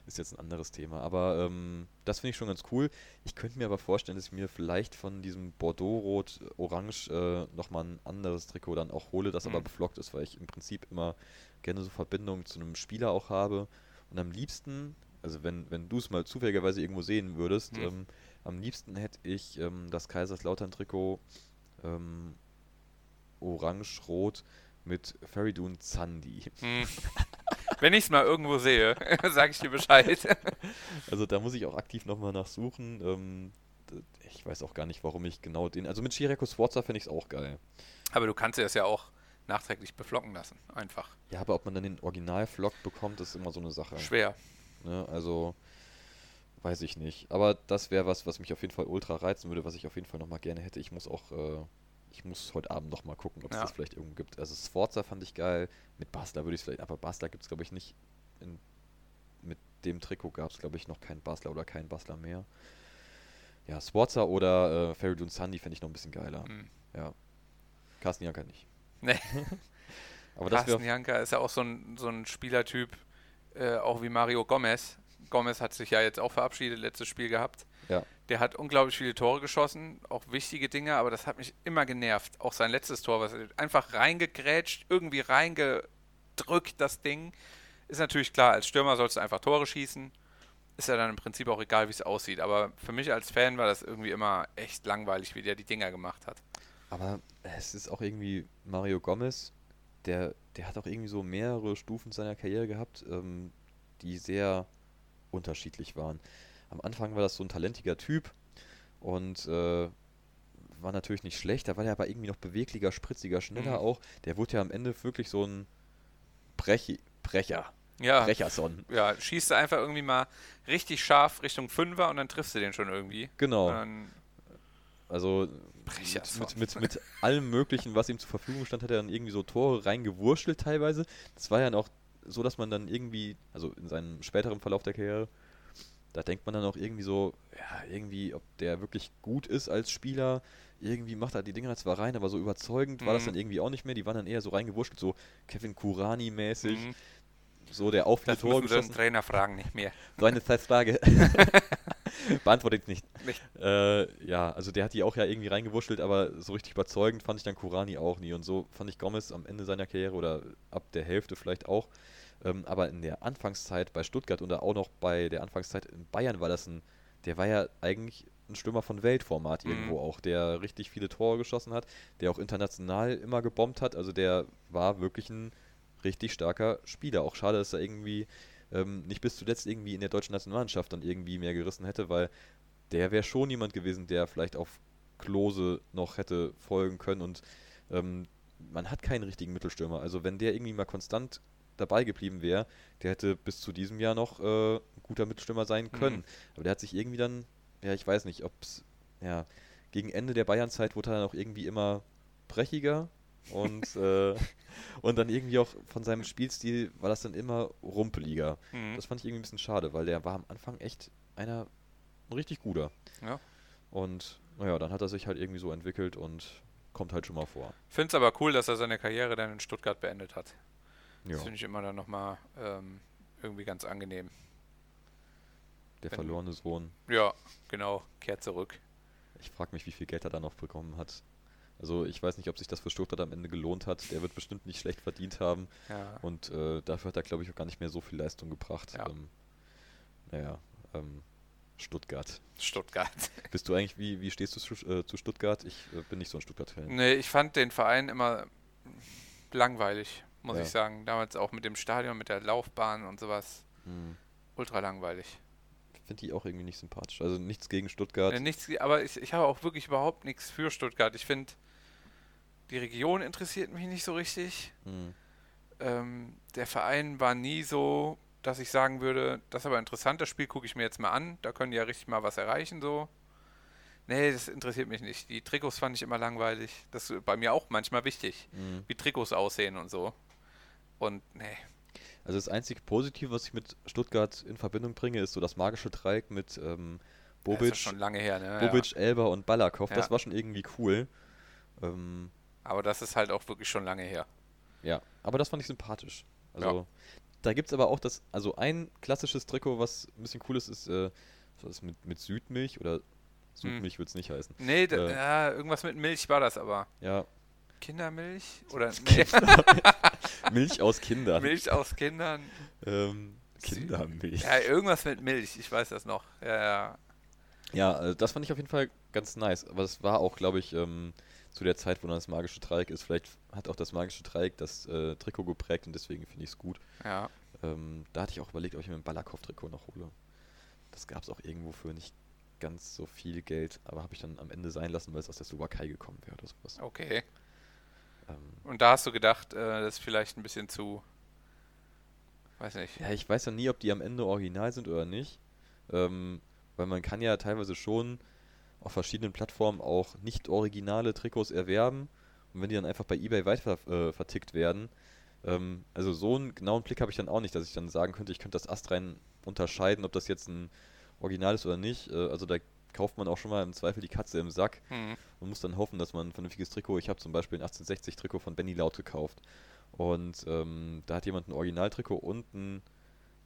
[SPEAKER 6] ist jetzt ein anderes Thema. Aber ähm, das finde ich schon ganz cool. Ich könnte mir aber vorstellen, dass ich mir vielleicht von diesem Bordeaux-Rot-Orange äh, nochmal ein anderes Trikot dann auch hole, das aber
[SPEAKER 5] Mhm.
[SPEAKER 6] beflockt ist, weil ich im Prinzip immer gerne so Verbindungen zu einem Spieler auch habe. Und am liebsten, also wenn, wenn du es mal zufälligerweise irgendwo sehen würdest,
[SPEAKER 5] Mhm.
[SPEAKER 6] ähm, am liebsten hätte ich ähm, das Kaiserslautern-Trikot ähm, orange-rot mit Feridun Zandi.
[SPEAKER 5] Hm. Wenn ich es mal irgendwo sehe, sage ich dir Bescheid.
[SPEAKER 6] Also da muss ich auch aktiv nochmal nachsuchen. Ähm, ich weiß auch gar nicht, warum ich genau den. Also mit Chiriaco Sforza fände ich es auch geil.
[SPEAKER 5] Aber du kannst dir das ja auch nachträglich beflocken lassen. Einfach.
[SPEAKER 6] Ja, aber ob man dann den Original-Vlog bekommt, ist immer so eine Sache.
[SPEAKER 5] Schwer.
[SPEAKER 6] Ne? Also weiß ich nicht. Aber das wäre was, was mich auf jeden Fall ultra reizen würde, was ich auf jeden Fall nochmal gerne hätte. Ich muss auch, äh, ich muss heute Abend nochmal gucken, ob es
[SPEAKER 5] Ja.
[SPEAKER 6] das vielleicht irgendwo gibt. Also Sforza fand ich geil. Mit Basler würde ich es vielleicht, aber Basler gibt es glaube ich nicht. In, mit dem Trikot gab es glaube ich noch keinen Basler oder keinen Basler mehr. Ja, Sforza oder äh, Feridun Sandy fände ich noch ein bisschen geiler.
[SPEAKER 5] Hm.
[SPEAKER 6] Ja. Carsten Janka nicht.
[SPEAKER 5] Nee.
[SPEAKER 6] Aber
[SPEAKER 5] Carsten Janka ist ja auch so ein, so ein Spielertyp, äh, auch wie Mario Gomez. Gomez hat sich ja jetzt auch verabschiedet, letztes Spiel gehabt.
[SPEAKER 6] Ja.
[SPEAKER 5] Der hat unglaublich viele Tore geschossen, auch wichtige Dinge, aber das hat mich immer genervt. Auch sein letztes Tor, was er einfach reingegrätscht, irgendwie reingedrückt, das Ding. Ist natürlich klar, als Stürmer sollst du einfach Tore schießen. Ist ja dann im Prinzip auch egal, wie es aussieht. Aber für mich als Fan war das irgendwie immer echt langweilig, wie der die Dinger gemacht hat.
[SPEAKER 6] Aber es ist auch irgendwie Mario Gomez, der, der hat auch irgendwie so mehrere Stufen seiner Karriere gehabt, ähm, die sehr unterschiedlich waren. Am Anfang war das so ein talentiger Typ und äh, war natürlich nicht schlecht, da war der aber irgendwie noch beweglicher, spritziger, schneller
[SPEAKER 5] Mhm.
[SPEAKER 6] auch. Der wurde ja am Ende wirklich so ein Brechi Brecher.
[SPEAKER 5] Ja,
[SPEAKER 6] Brecherson.
[SPEAKER 5] ja, schießt du einfach irgendwie mal richtig scharf Richtung Fünfer und dann triffst du den schon irgendwie.
[SPEAKER 6] Genau. Also mit, mit, mit allem Möglichen, was ihm zur Verfügung stand, hat er dann irgendwie so Tore reingewurschtelt teilweise. Das war ja auch so, dass man dann irgendwie, also in seinem späteren Verlauf der Karriere, da denkt man dann auch irgendwie so, ja, irgendwie, ob der wirklich gut ist als Spieler. Irgendwie macht er die Dinger zwar rein, aber so überzeugend war das
[SPEAKER 5] Mhm.
[SPEAKER 6] dann irgendwie auch nicht mehr. Die waren dann eher so reingewurschtelt, so Kevin Kurani-mäßig.
[SPEAKER 5] Mhm.
[SPEAKER 6] So, der viele
[SPEAKER 5] das müssen wir den Trainer fragen, nicht mehr.
[SPEAKER 6] so eine Frage. Beantworte ich nicht.
[SPEAKER 5] Nicht.
[SPEAKER 6] Äh, ja, also der hat die auch ja irgendwie reingewurschtelt, aber so richtig überzeugend fand ich dann Kurani auch nie. Und so fand ich Gomez am Ende seiner Karriere oder ab der Hälfte vielleicht auch. Ähm, aber in der Anfangszeit bei Stuttgart und auch noch bei der Anfangszeit in Bayern war das ein, der war ja eigentlich ein Stürmer von Weltformat
[SPEAKER 5] Mhm.
[SPEAKER 6] irgendwo auch, der richtig viele Tore geschossen hat, der auch international immer gebombt hat. Also der war wirklich ein richtig starker Spieler. Auch schade, dass er irgendwie ähm, nicht bis zuletzt irgendwie in der deutschen Nationalmannschaft dann irgendwie mehr gerissen hätte, weil der wäre schon jemand gewesen, der vielleicht auf Klose noch hätte folgen können und ähm, man hat keinen richtigen Mittelstürmer. Also wenn der irgendwie mal konstant dabei geblieben wäre, der hätte bis zu diesem Jahr noch äh, ein guter Mittelstürmer sein können.
[SPEAKER 5] Mhm.
[SPEAKER 6] Aber der hat sich irgendwie dann, ja, ich weiß nicht, ob es, ja, gegen Ende der Bayernzeit wurde er dann auch irgendwie immer brechiger und, äh, und dann irgendwie auch von seinem Spielstil war das dann immer rumpeliger.
[SPEAKER 5] Mhm.
[SPEAKER 6] Das fand ich irgendwie ein bisschen schade, weil der war am Anfang echt einer ein richtig guter.
[SPEAKER 5] Ja.
[SPEAKER 6] Und naja, dann hat er sich halt irgendwie so entwickelt und kommt halt schon mal vor.
[SPEAKER 5] Finde es aber cool, dass er seine Karriere dann in Stuttgart beendet hat.
[SPEAKER 6] Ja,
[SPEAKER 5] Das finde ich immer dann nochmal ähm, irgendwie ganz angenehm.
[SPEAKER 6] der
[SPEAKER 5] wenn-
[SPEAKER 6] verlorene Sohn.
[SPEAKER 5] Ja, genau, kehrt zurück.
[SPEAKER 6] Ich frage mich, wie viel Geld er da noch bekommen hat. Also ich weiß nicht, ob sich das für Stuttgart am Ende gelohnt hat. Der wird bestimmt nicht schlecht verdient haben.
[SPEAKER 5] Ja.
[SPEAKER 6] Und äh, dafür hat er, glaube ich, auch gar nicht mehr so viel Leistung gebracht.
[SPEAKER 5] Ja.
[SPEAKER 6] Ähm, naja, ähm, Stuttgart.
[SPEAKER 5] Stuttgart.
[SPEAKER 6] Bist du eigentlich, wie, wie stehst du zu, äh, zu Stuttgart? Ich äh, bin nicht so ein Stuttgart-Fan.
[SPEAKER 5] Nee, ich fand den Verein immer langweilig, muss
[SPEAKER 6] Ja.
[SPEAKER 5] ich sagen. Damals auch mit dem Stadion, mit der Laufbahn und sowas.
[SPEAKER 6] Hm.
[SPEAKER 5] Ultra langweilig.
[SPEAKER 6] Ich finde die auch irgendwie nicht sympathisch. Also nichts gegen Stuttgart.
[SPEAKER 5] Äh, nichts, aber ich, ich habe auch wirklich überhaupt nichts für Stuttgart. Ich finde, die Region interessiert mich nicht so richtig.
[SPEAKER 6] Hm.
[SPEAKER 5] Ähm, der Verein war nie so, dass ich sagen würde, das ist aber interessant, das Spiel gucke ich mir jetzt mal an. Da können die ja richtig mal was erreichen, so. Nee, das interessiert mich nicht. Die Trikots fand ich immer langweilig. Das ist bei mir auch manchmal wichtig,
[SPEAKER 6] Hm.
[SPEAKER 5] wie Trikots aussehen und so. Und nee,
[SPEAKER 6] Also das einzige Positive, was ich mit Stuttgart in Verbindung bringe, ist so das magische Dreieck mit ähm,
[SPEAKER 5] das
[SPEAKER 6] Bobic,
[SPEAKER 5] schon lange her, ne?
[SPEAKER 6] Bobic, Elber und Balakow. Das
[SPEAKER 5] Ja.
[SPEAKER 6] war schon irgendwie cool. Ähm,
[SPEAKER 5] Ja. Aber das ist halt auch wirklich schon lange her.
[SPEAKER 6] ja, aber das fand ich sympathisch. Also
[SPEAKER 5] Ja.
[SPEAKER 6] da gibt es aber auch das, also ein klassisches Trikot, was ein bisschen cool ist, ist äh, was mit, mit Südmilch oder Südmilch wird es nicht heißen.
[SPEAKER 5] Nee,
[SPEAKER 6] Äh.
[SPEAKER 5] ja, irgendwas mit Milch war das aber.
[SPEAKER 6] Ja,
[SPEAKER 5] Kindermilch? Oder nee,
[SPEAKER 6] Milch aus Kindern.
[SPEAKER 5] Milch aus Kindern?
[SPEAKER 6] Ähm, Kindermilch.
[SPEAKER 5] Ja, irgendwas mit Milch, ich weiß das noch. Ja, ja.
[SPEAKER 6] Ja, äh, das fand ich auf jeden Fall ganz nice. Aber es war auch, glaube ich, ähm, zu der Zeit, wo dann das magische Dreieck ist. Vielleicht hat auch das magische Dreieck das äh, Trikot geprägt und deswegen finde ich es gut.
[SPEAKER 5] ja.
[SPEAKER 6] Ähm, da hatte ich auch überlegt, ob ich mir ein Balakow-Trikot noch hole. Das gab es auch irgendwo für nicht ganz so viel Geld, aber habe ich dann am Ende sein lassen, weil es aus der Slowakei gekommen wäre oder sowas.
[SPEAKER 5] Okay.
[SPEAKER 6] Ähm,
[SPEAKER 5] Und da hast du gedacht, äh, das ist vielleicht ein bisschen zu. Weiß nicht.
[SPEAKER 6] ja, ich weiß ja nie, ob die am Ende original sind oder nicht. Ähm, weil man kann ja teilweise schon auf verschiedenen Plattformen auch nicht originale Trikots erwerben. Und wenn die dann einfach bei eBay weiter äh, vertickt werden, ähm, also so einen genauen Blick habe ich dann auch nicht, dass ich dann sagen könnte, ich könnte das astrein unterscheiden, ob das jetzt ein Original ist oder nicht. Äh, also da kauft man auch schon mal im Zweifel die Katze im Sack
[SPEAKER 5] Hm.
[SPEAKER 6] und muss dann hoffen, dass man ein vernünftiges Trikot. Ich habe zum Beispiel ein 1860 Trikot von Benny Laut gekauft. Und ähm, da hat jemand ein Originaltrikot und ein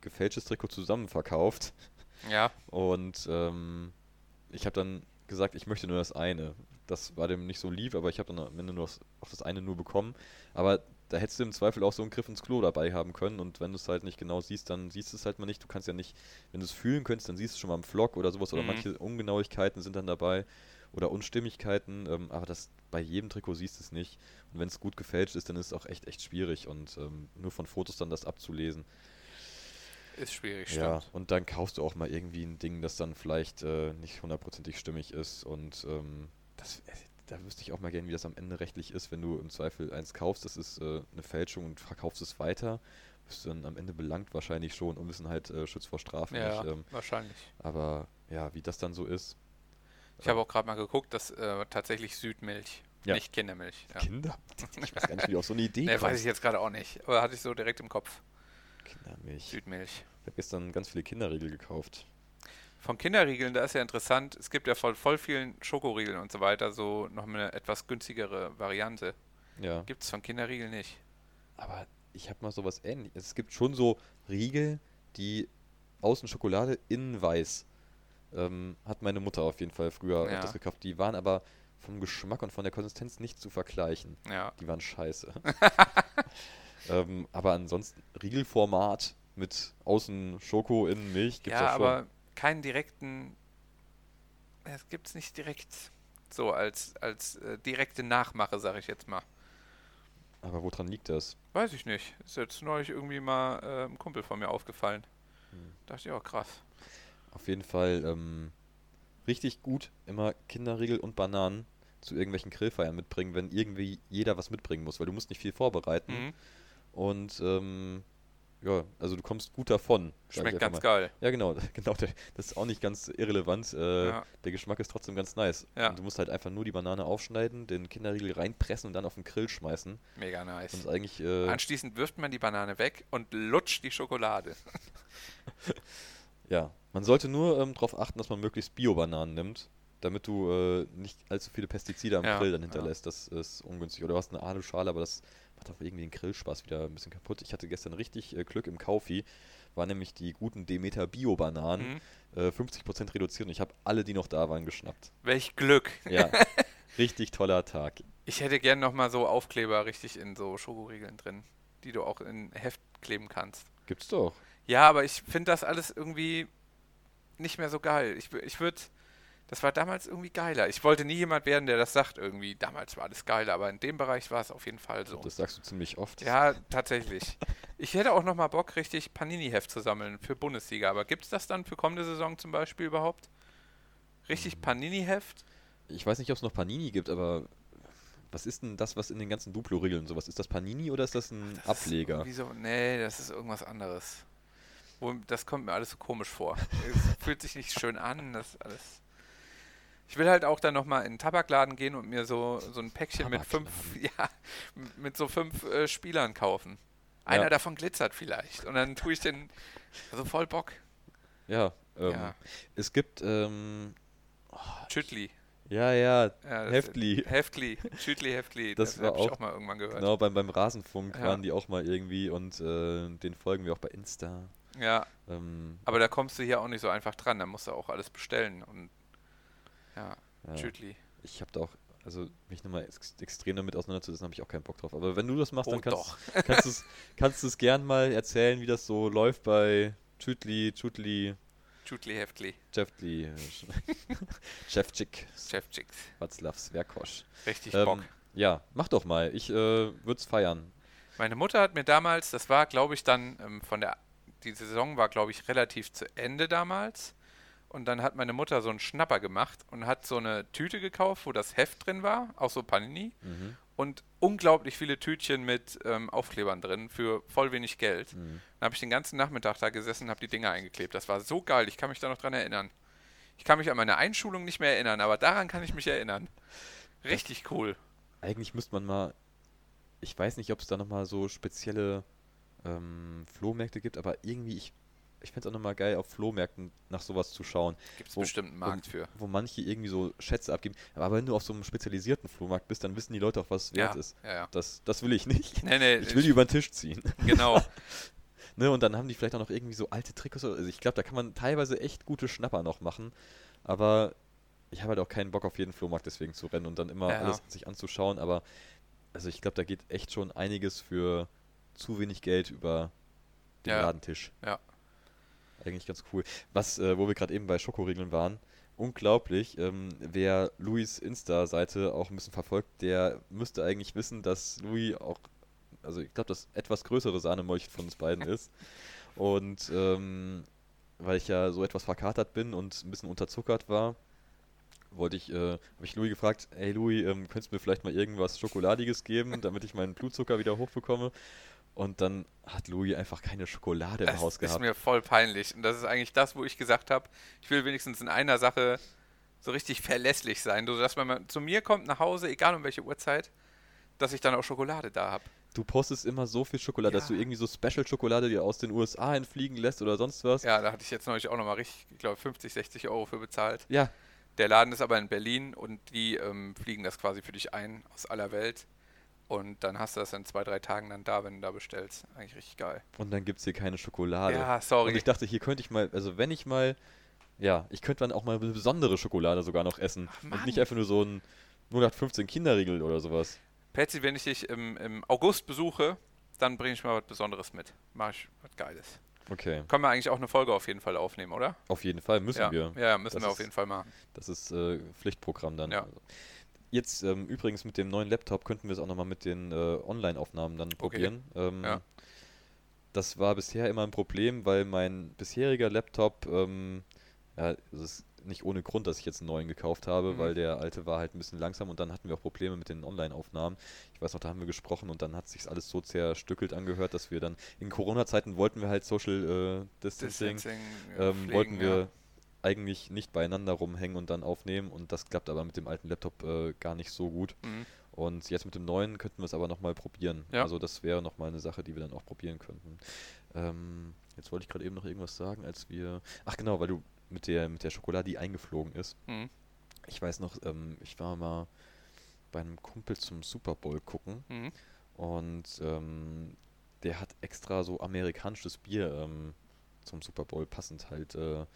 [SPEAKER 6] gefälschtes Trikot zusammen verkauft.
[SPEAKER 5] Ja.
[SPEAKER 6] Und ähm, ich habe dann gesagt, ich möchte nur das eine. Das war dem nicht so lieb, aber ich habe dann am Ende nur das, auch das eine nur bekommen. Aber da hättest du im Zweifel auch so einen Griff ins Klo dabei haben können. Und wenn du es halt nicht genau siehst, dann siehst du es halt mal nicht. Du kannst ja nicht, wenn du es fühlen könntest, dann siehst du schon mal im Vlog oder sowas. Oder
[SPEAKER 5] Mhm.
[SPEAKER 6] manche Ungenauigkeiten sind dann dabei. Oder Unstimmigkeiten. Ähm, aber das bei jedem Trikot siehst du es nicht. Und wenn es gut gefälscht ist, dann ist es auch echt, echt schwierig. Und ähm, nur von Fotos dann das abzulesen.
[SPEAKER 5] Ist schwierig,
[SPEAKER 6] Ja,
[SPEAKER 5] stimmt.
[SPEAKER 6] und dann kaufst du auch mal irgendwie ein Ding, das dann vielleicht äh, nicht hundertprozentig stimmig ist. Und ähm, das, äh, da wüsste ich auch mal gerne, wie das am Ende rechtlich ist, wenn du im Zweifel eins kaufst, das ist äh, eine Fälschung und verkaufst es weiter. Bist du dann am Ende belangt wahrscheinlich schon und müssen halt äh, Schutz vor Strafe
[SPEAKER 5] Ja,
[SPEAKER 6] nicht. Ähm,
[SPEAKER 5] wahrscheinlich.
[SPEAKER 6] aber ja, wie das dann so ist.
[SPEAKER 5] Ich habe auch gerade mal geguckt, dass äh, tatsächlich Südmilch,
[SPEAKER 6] Ja.
[SPEAKER 5] nicht Kindermilch. Ja.
[SPEAKER 6] Kinder? Ich weiß gar nicht, wie auf so eine Idee
[SPEAKER 5] Nee, weiß
[SPEAKER 6] kommst.
[SPEAKER 5] ich jetzt gerade auch nicht, aber hatte ich so direkt im Kopf.
[SPEAKER 6] Kindermilch.
[SPEAKER 5] Südmilch.
[SPEAKER 6] Ich habe gestern ganz viele Kinderriegel gekauft.
[SPEAKER 5] Von Kinderriegeln, da ist ja interessant, es gibt ja voll, voll vielen Schokoriegeln und so weiter, so noch eine etwas günstigere Variante.
[SPEAKER 6] Ja.
[SPEAKER 5] Gibt es von Kinderriegeln nicht.
[SPEAKER 6] Aber ich habe mal sowas ähnliches. Es gibt schon so Riegel, die außen Schokolade, innen weiß. Ähm, hat meine Mutter auf jeden Fall früher
[SPEAKER 5] Ja.
[SPEAKER 6] öfters gekauft. Die waren aber vom Geschmack und von der Konsistenz nicht zu vergleichen.
[SPEAKER 5] Ja.
[SPEAKER 6] Die waren scheiße. ähm, aber ansonsten Riegelformat mit außen Schoko, innen Milch gibt's
[SPEAKER 5] ja,
[SPEAKER 6] auch schon.
[SPEAKER 5] aber keinen direkten. Es gibt es nicht direkt so als, als äh, direkte Nachmache, sag ich jetzt mal.
[SPEAKER 6] aber woran liegt das?
[SPEAKER 5] Weiß ich nicht. Ist jetzt neulich irgendwie mal äh, ein Kumpel von mir aufgefallen.
[SPEAKER 6] Hm.
[SPEAKER 5] Dachte ich, auch krass.
[SPEAKER 6] Auf jeden Fall ähm, richtig gut immer Kinderriegel und Bananen zu irgendwelchen Grillfeiern mitbringen, wenn irgendwie jeder was mitbringen muss, weil du musst nicht viel vorbereiten.
[SPEAKER 5] Mhm.
[SPEAKER 6] Und ähm, ja, also du kommst gut davon.
[SPEAKER 5] Schmeckt ganz
[SPEAKER 6] mal.
[SPEAKER 5] geil.
[SPEAKER 6] Ja, genau, genau. Das ist auch nicht ganz irrelevant. Äh,
[SPEAKER 5] Ja.
[SPEAKER 6] Der Geschmack ist trotzdem ganz nice.
[SPEAKER 5] Ja.
[SPEAKER 6] Und du musst halt einfach nur die Banane aufschneiden, den Kinderriegel reinpressen und dann auf den Grill schmeißen.
[SPEAKER 5] Mega nice.
[SPEAKER 6] Und eigentlich, äh,
[SPEAKER 5] Anschließend wirft man die Banane weg und lutscht die Schokolade.
[SPEAKER 6] ja. Man sollte nur ähm, darauf achten, dass man möglichst Bio-Bananen nimmt, damit du äh, nicht allzu viele Pestizide am
[SPEAKER 5] Ja,
[SPEAKER 6] Grill dann hinterlässt. Das ist ungünstig. Oder du hast eine Aluschale, aber das macht auch irgendwie den Grillspaß wieder ein bisschen kaputt. Ich hatte gestern richtig äh, Glück im Kaufi. War nämlich die guten Demeter Bio-Bananen.
[SPEAKER 5] Mhm.
[SPEAKER 6] äh, 50% reduziert und ich habe alle, die noch da waren, geschnappt.
[SPEAKER 5] Welch Glück.
[SPEAKER 6] Ja, richtig toller Tag.
[SPEAKER 5] Ich hätte gern nochmal so Aufkleber richtig in so Schokoriegeln drin, die du auch in Heft kleben kannst.
[SPEAKER 6] Gibt's doch.
[SPEAKER 5] Ja, aber ich finde das alles irgendwie nicht mehr so geil. Ich, ich würde, das war damals irgendwie geiler. Ich wollte nie jemand werden, der das sagt irgendwie. Damals war alles geiler, aber in dem Bereich war es auf jeden Fall so.
[SPEAKER 6] Das sagst du ziemlich oft.
[SPEAKER 5] Ja, tatsächlich. Ich hätte auch nochmal Bock, richtig Panini-Heft zu sammeln für Bundesliga. Aber gibt es das dann für kommende Saison zum Beispiel überhaupt?
[SPEAKER 6] Hm.
[SPEAKER 5] Richtig Panini-Heft?
[SPEAKER 6] Ich weiß nicht, ob es noch Panini gibt, aber was ist denn das, was in den ganzen Duplo-Regeln sowas? Ist das Panini oder ist das ein
[SPEAKER 5] Das ist
[SPEAKER 6] Ableger?
[SPEAKER 5] irgendwie So, nee, das ist irgendwas anderes. Das kommt mir alles so komisch vor. es fühlt sich nicht schön an, das alles. Ich will halt auch dann nochmal in den Tabakladen gehen und mir so, so ein Päckchen mit fünf, ja, mit so fünf äh, Spielern kaufen. Einer
[SPEAKER 6] Ja.
[SPEAKER 5] davon glitzert vielleicht. Und dann tue ich den also voll Bock.
[SPEAKER 6] Ja, ähm,
[SPEAKER 5] Ja.
[SPEAKER 6] es gibt, ähm,
[SPEAKER 5] Schüttli.
[SPEAKER 6] ja, ja,
[SPEAKER 5] Ja, das-
[SPEAKER 6] Heftli.
[SPEAKER 5] Heftli. Schüttli, Heftli.
[SPEAKER 6] Das war
[SPEAKER 5] hab ich
[SPEAKER 6] auch-
[SPEAKER 5] auch mal irgendwann gehört.
[SPEAKER 6] Genau, beim, beim Rasenfunk
[SPEAKER 5] Ja.
[SPEAKER 6] waren die auch mal irgendwie und äh, den folgen wir auch bei Insta.
[SPEAKER 5] Ja,
[SPEAKER 6] Ähm,
[SPEAKER 5] aber da kommst du hier auch nicht so einfach dran. Da musst du auch alles bestellen. Und ja,
[SPEAKER 6] ja.
[SPEAKER 5] Schüttli.
[SPEAKER 6] Ich habe da auch, also mich nochmal ex extrem damit auseinanderzusetzen, habe ich auch keinen Bock drauf. Aber wenn du das machst,
[SPEAKER 5] Oh,
[SPEAKER 6] dann kannst du es kannst gern mal erzählen, wie das so läuft bei Tütli, Tütli,
[SPEAKER 5] Schüttli, Heftli.
[SPEAKER 6] Jeffli, Chefchik,
[SPEAKER 5] Chefchicks.
[SPEAKER 6] Václav Sverkosch.
[SPEAKER 5] Richtig
[SPEAKER 6] Ähm,
[SPEAKER 5] Bock.
[SPEAKER 6] ja, mach doch mal. Ich äh, würde es feiern.
[SPEAKER 5] Meine Mutter hat mir damals, das war glaube ich dann ähm, von der, die Saison war glaube ich relativ zu Ende damals. Und dann hat meine Mutter so einen Schnapper gemacht und hat so eine Tüte gekauft, wo das Heft drin war, auch so Panini.
[SPEAKER 6] Mhm.
[SPEAKER 5] Und unglaublich viele Tütchen mit ähm, Aufklebern drin für voll wenig Geld.
[SPEAKER 6] Mhm.
[SPEAKER 5] Dann habe ich den ganzen Nachmittag da gesessen und habe die Dinger eingeklebt. Das war so geil, ich kann mich da noch dran erinnern. Ich kann mich an meine Einschulung nicht mehr erinnern, aber daran kann ich mich erinnern. Richtig cool.
[SPEAKER 6] Eigentlich müsste man mal, ich weiß nicht, ob es da nochmal so spezielle ähm, Flohmärkte gibt, aber irgendwie, ich, ich fände es auch nochmal geil, auf Flohmärkten nach sowas zu schauen.
[SPEAKER 5] Gibt es
[SPEAKER 6] Wo-
[SPEAKER 5] bestimmt einen Markt für.
[SPEAKER 6] Wo manche irgendwie so Schätze abgeben. Aber wenn du auf so einem spezialisierten Flohmarkt bist, dann wissen die Leute auch, was es wert
[SPEAKER 5] Ja,
[SPEAKER 6] ist.
[SPEAKER 5] ja, ja.
[SPEAKER 6] Das, das will ich nicht.
[SPEAKER 5] Nee, nee,
[SPEAKER 6] Ich will die über den Tisch ziehen.
[SPEAKER 5] genau.
[SPEAKER 6] ne, und dann haben die vielleicht auch noch irgendwie so alte Trikots. Also ich glaube, da kann man teilweise echt gute Schnapper noch machen. Aber ich habe halt auch keinen Bock auf jeden Flohmarkt deswegen zu rennen und dann immer
[SPEAKER 5] Ja.
[SPEAKER 6] alles sich anzuschauen. Aber also ich glaube, da geht echt schon einiges für zu wenig Geld über den
[SPEAKER 5] Ja.
[SPEAKER 6] Ladentisch.
[SPEAKER 5] Ja.
[SPEAKER 6] Eigentlich ganz cool. Was, äh, wo wir gerade eben bei Schokoriegeln waren, unglaublich. Ähm, wer Louis Insta-Seite auch ein bisschen verfolgt, der müsste eigentlich wissen, dass Louis auch, also ich glaube, das etwas größere Sahnemäulchen von uns beiden ist. Und ähm, weil ich ja so etwas verkatert bin und ein bisschen unterzuckert war, wollte ich, äh, habe ich Louis gefragt, hey Louis, ähm, könntest du mir vielleicht mal irgendwas Schokoladiges geben, damit ich meinen Blutzucker wieder hochbekomme? Und dann hat Louis einfach keine Schokolade im
[SPEAKER 5] Das
[SPEAKER 6] Haus
[SPEAKER 5] ist
[SPEAKER 6] gehabt.
[SPEAKER 5] mir voll peinlich. Und das ist eigentlich das, wo ich gesagt habe, ich will wenigstens in einer Sache so richtig verlässlich sein. So, dass wenn man zu mir kommt nach Hause, egal um welche Uhrzeit, dass ich dann auch Schokolade da habe.
[SPEAKER 6] Du postest immer so viel Schokolade, dass
[SPEAKER 5] Ja.
[SPEAKER 6] du irgendwie so Special-Schokolade dir aus den USA entfliegen lässt oder sonst was.
[SPEAKER 5] Ja, da hatte ich jetzt neulich auch nochmal richtig, ich glaube, 50, 60 Euro für bezahlt.
[SPEAKER 6] Ja,
[SPEAKER 5] Der Laden ist aber in Berlin und die ähm, fliegen das quasi für dich ein aus aller Welt. Und dann hast du das in zwei, drei Tagen dann da, wenn du da bestellst. Eigentlich richtig geil.
[SPEAKER 6] und dann gibt es hier keine Schokolade.
[SPEAKER 5] Ja, sorry.
[SPEAKER 6] Und ich dachte, hier könnte ich mal, also wenn ich mal, ja, ich könnte dann auch mal eine besondere Schokolade sogar noch essen. und
[SPEAKER 5] Mann.
[SPEAKER 6] nicht einfach nur so ein 0815 Kinderriegel oder sowas.
[SPEAKER 5] Patsy, wenn ich dich im, im August besuche, dann bringe ich mal was Besonderes mit. Mach ich was Geiles.
[SPEAKER 6] Okay,
[SPEAKER 5] Können wir eigentlich auch eine Folge auf jeden Fall aufnehmen, oder?
[SPEAKER 6] auf jeden Fall müssen
[SPEAKER 5] ja.
[SPEAKER 6] wir.
[SPEAKER 5] Ja, müssen
[SPEAKER 6] Das
[SPEAKER 5] wir auf
[SPEAKER 6] ist-
[SPEAKER 5] jeden Fall machen.
[SPEAKER 6] Das ist äh, Pflichtprogramm dann.
[SPEAKER 5] Ja.
[SPEAKER 6] Jetzt ähm, übrigens mit dem neuen Laptop könnten wir es auch nochmal mit den äh, Online-Aufnahmen dann probieren. Ähm,
[SPEAKER 5] Ja.
[SPEAKER 6] Das war bisher immer ein Problem, weil mein bisheriger Laptop, ähm, ja, es ist nicht ohne Grund, dass ich jetzt einen neuen gekauft habe,
[SPEAKER 5] Mhm.
[SPEAKER 6] weil der alte war halt ein bisschen langsam und dann hatten wir auch Probleme mit den Online-Aufnahmen. Ich weiß noch, da haben wir gesprochen und dann hat sich alles so zerstückelt angehört, dass wir dann in Corona-Zeiten wollten wir halt Social äh, Distancing
[SPEAKER 5] Distancing, äh,
[SPEAKER 6] ähm,
[SPEAKER 5] pflegen,
[SPEAKER 6] wollten wir
[SPEAKER 5] ja.
[SPEAKER 6] Eigentlich nicht beieinander rumhängen und dann aufnehmen und das klappt aber mit dem alten Laptop äh, gar nicht so gut.
[SPEAKER 5] Mhm.
[SPEAKER 6] Und jetzt mit dem neuen könnten wir es aber nochmal probieren.
[SPEAKER 5] Ja.
[SPEAKER 6] Also das wäre nochmal eine Sache, die wir dann auch probieren könnten. Ähm, jetzt wollte ich gerade eben noch irgendwas sagen, als wir... Ach genau, weil du mit der, mit der Schokolade, die eingeflogen ist.
[SPEAKER 5] Mhm.
[SPEAKER 6] Ich weiß noch, ähm, ich war mal bei einem Kumpel zum Super Bowl gucken
[SPEAKER 5] Mhm.
[SPEAKER 6] und ähm, der hat extra so amerikanisches Bier ähm, zum Super Bowl passend halt äh,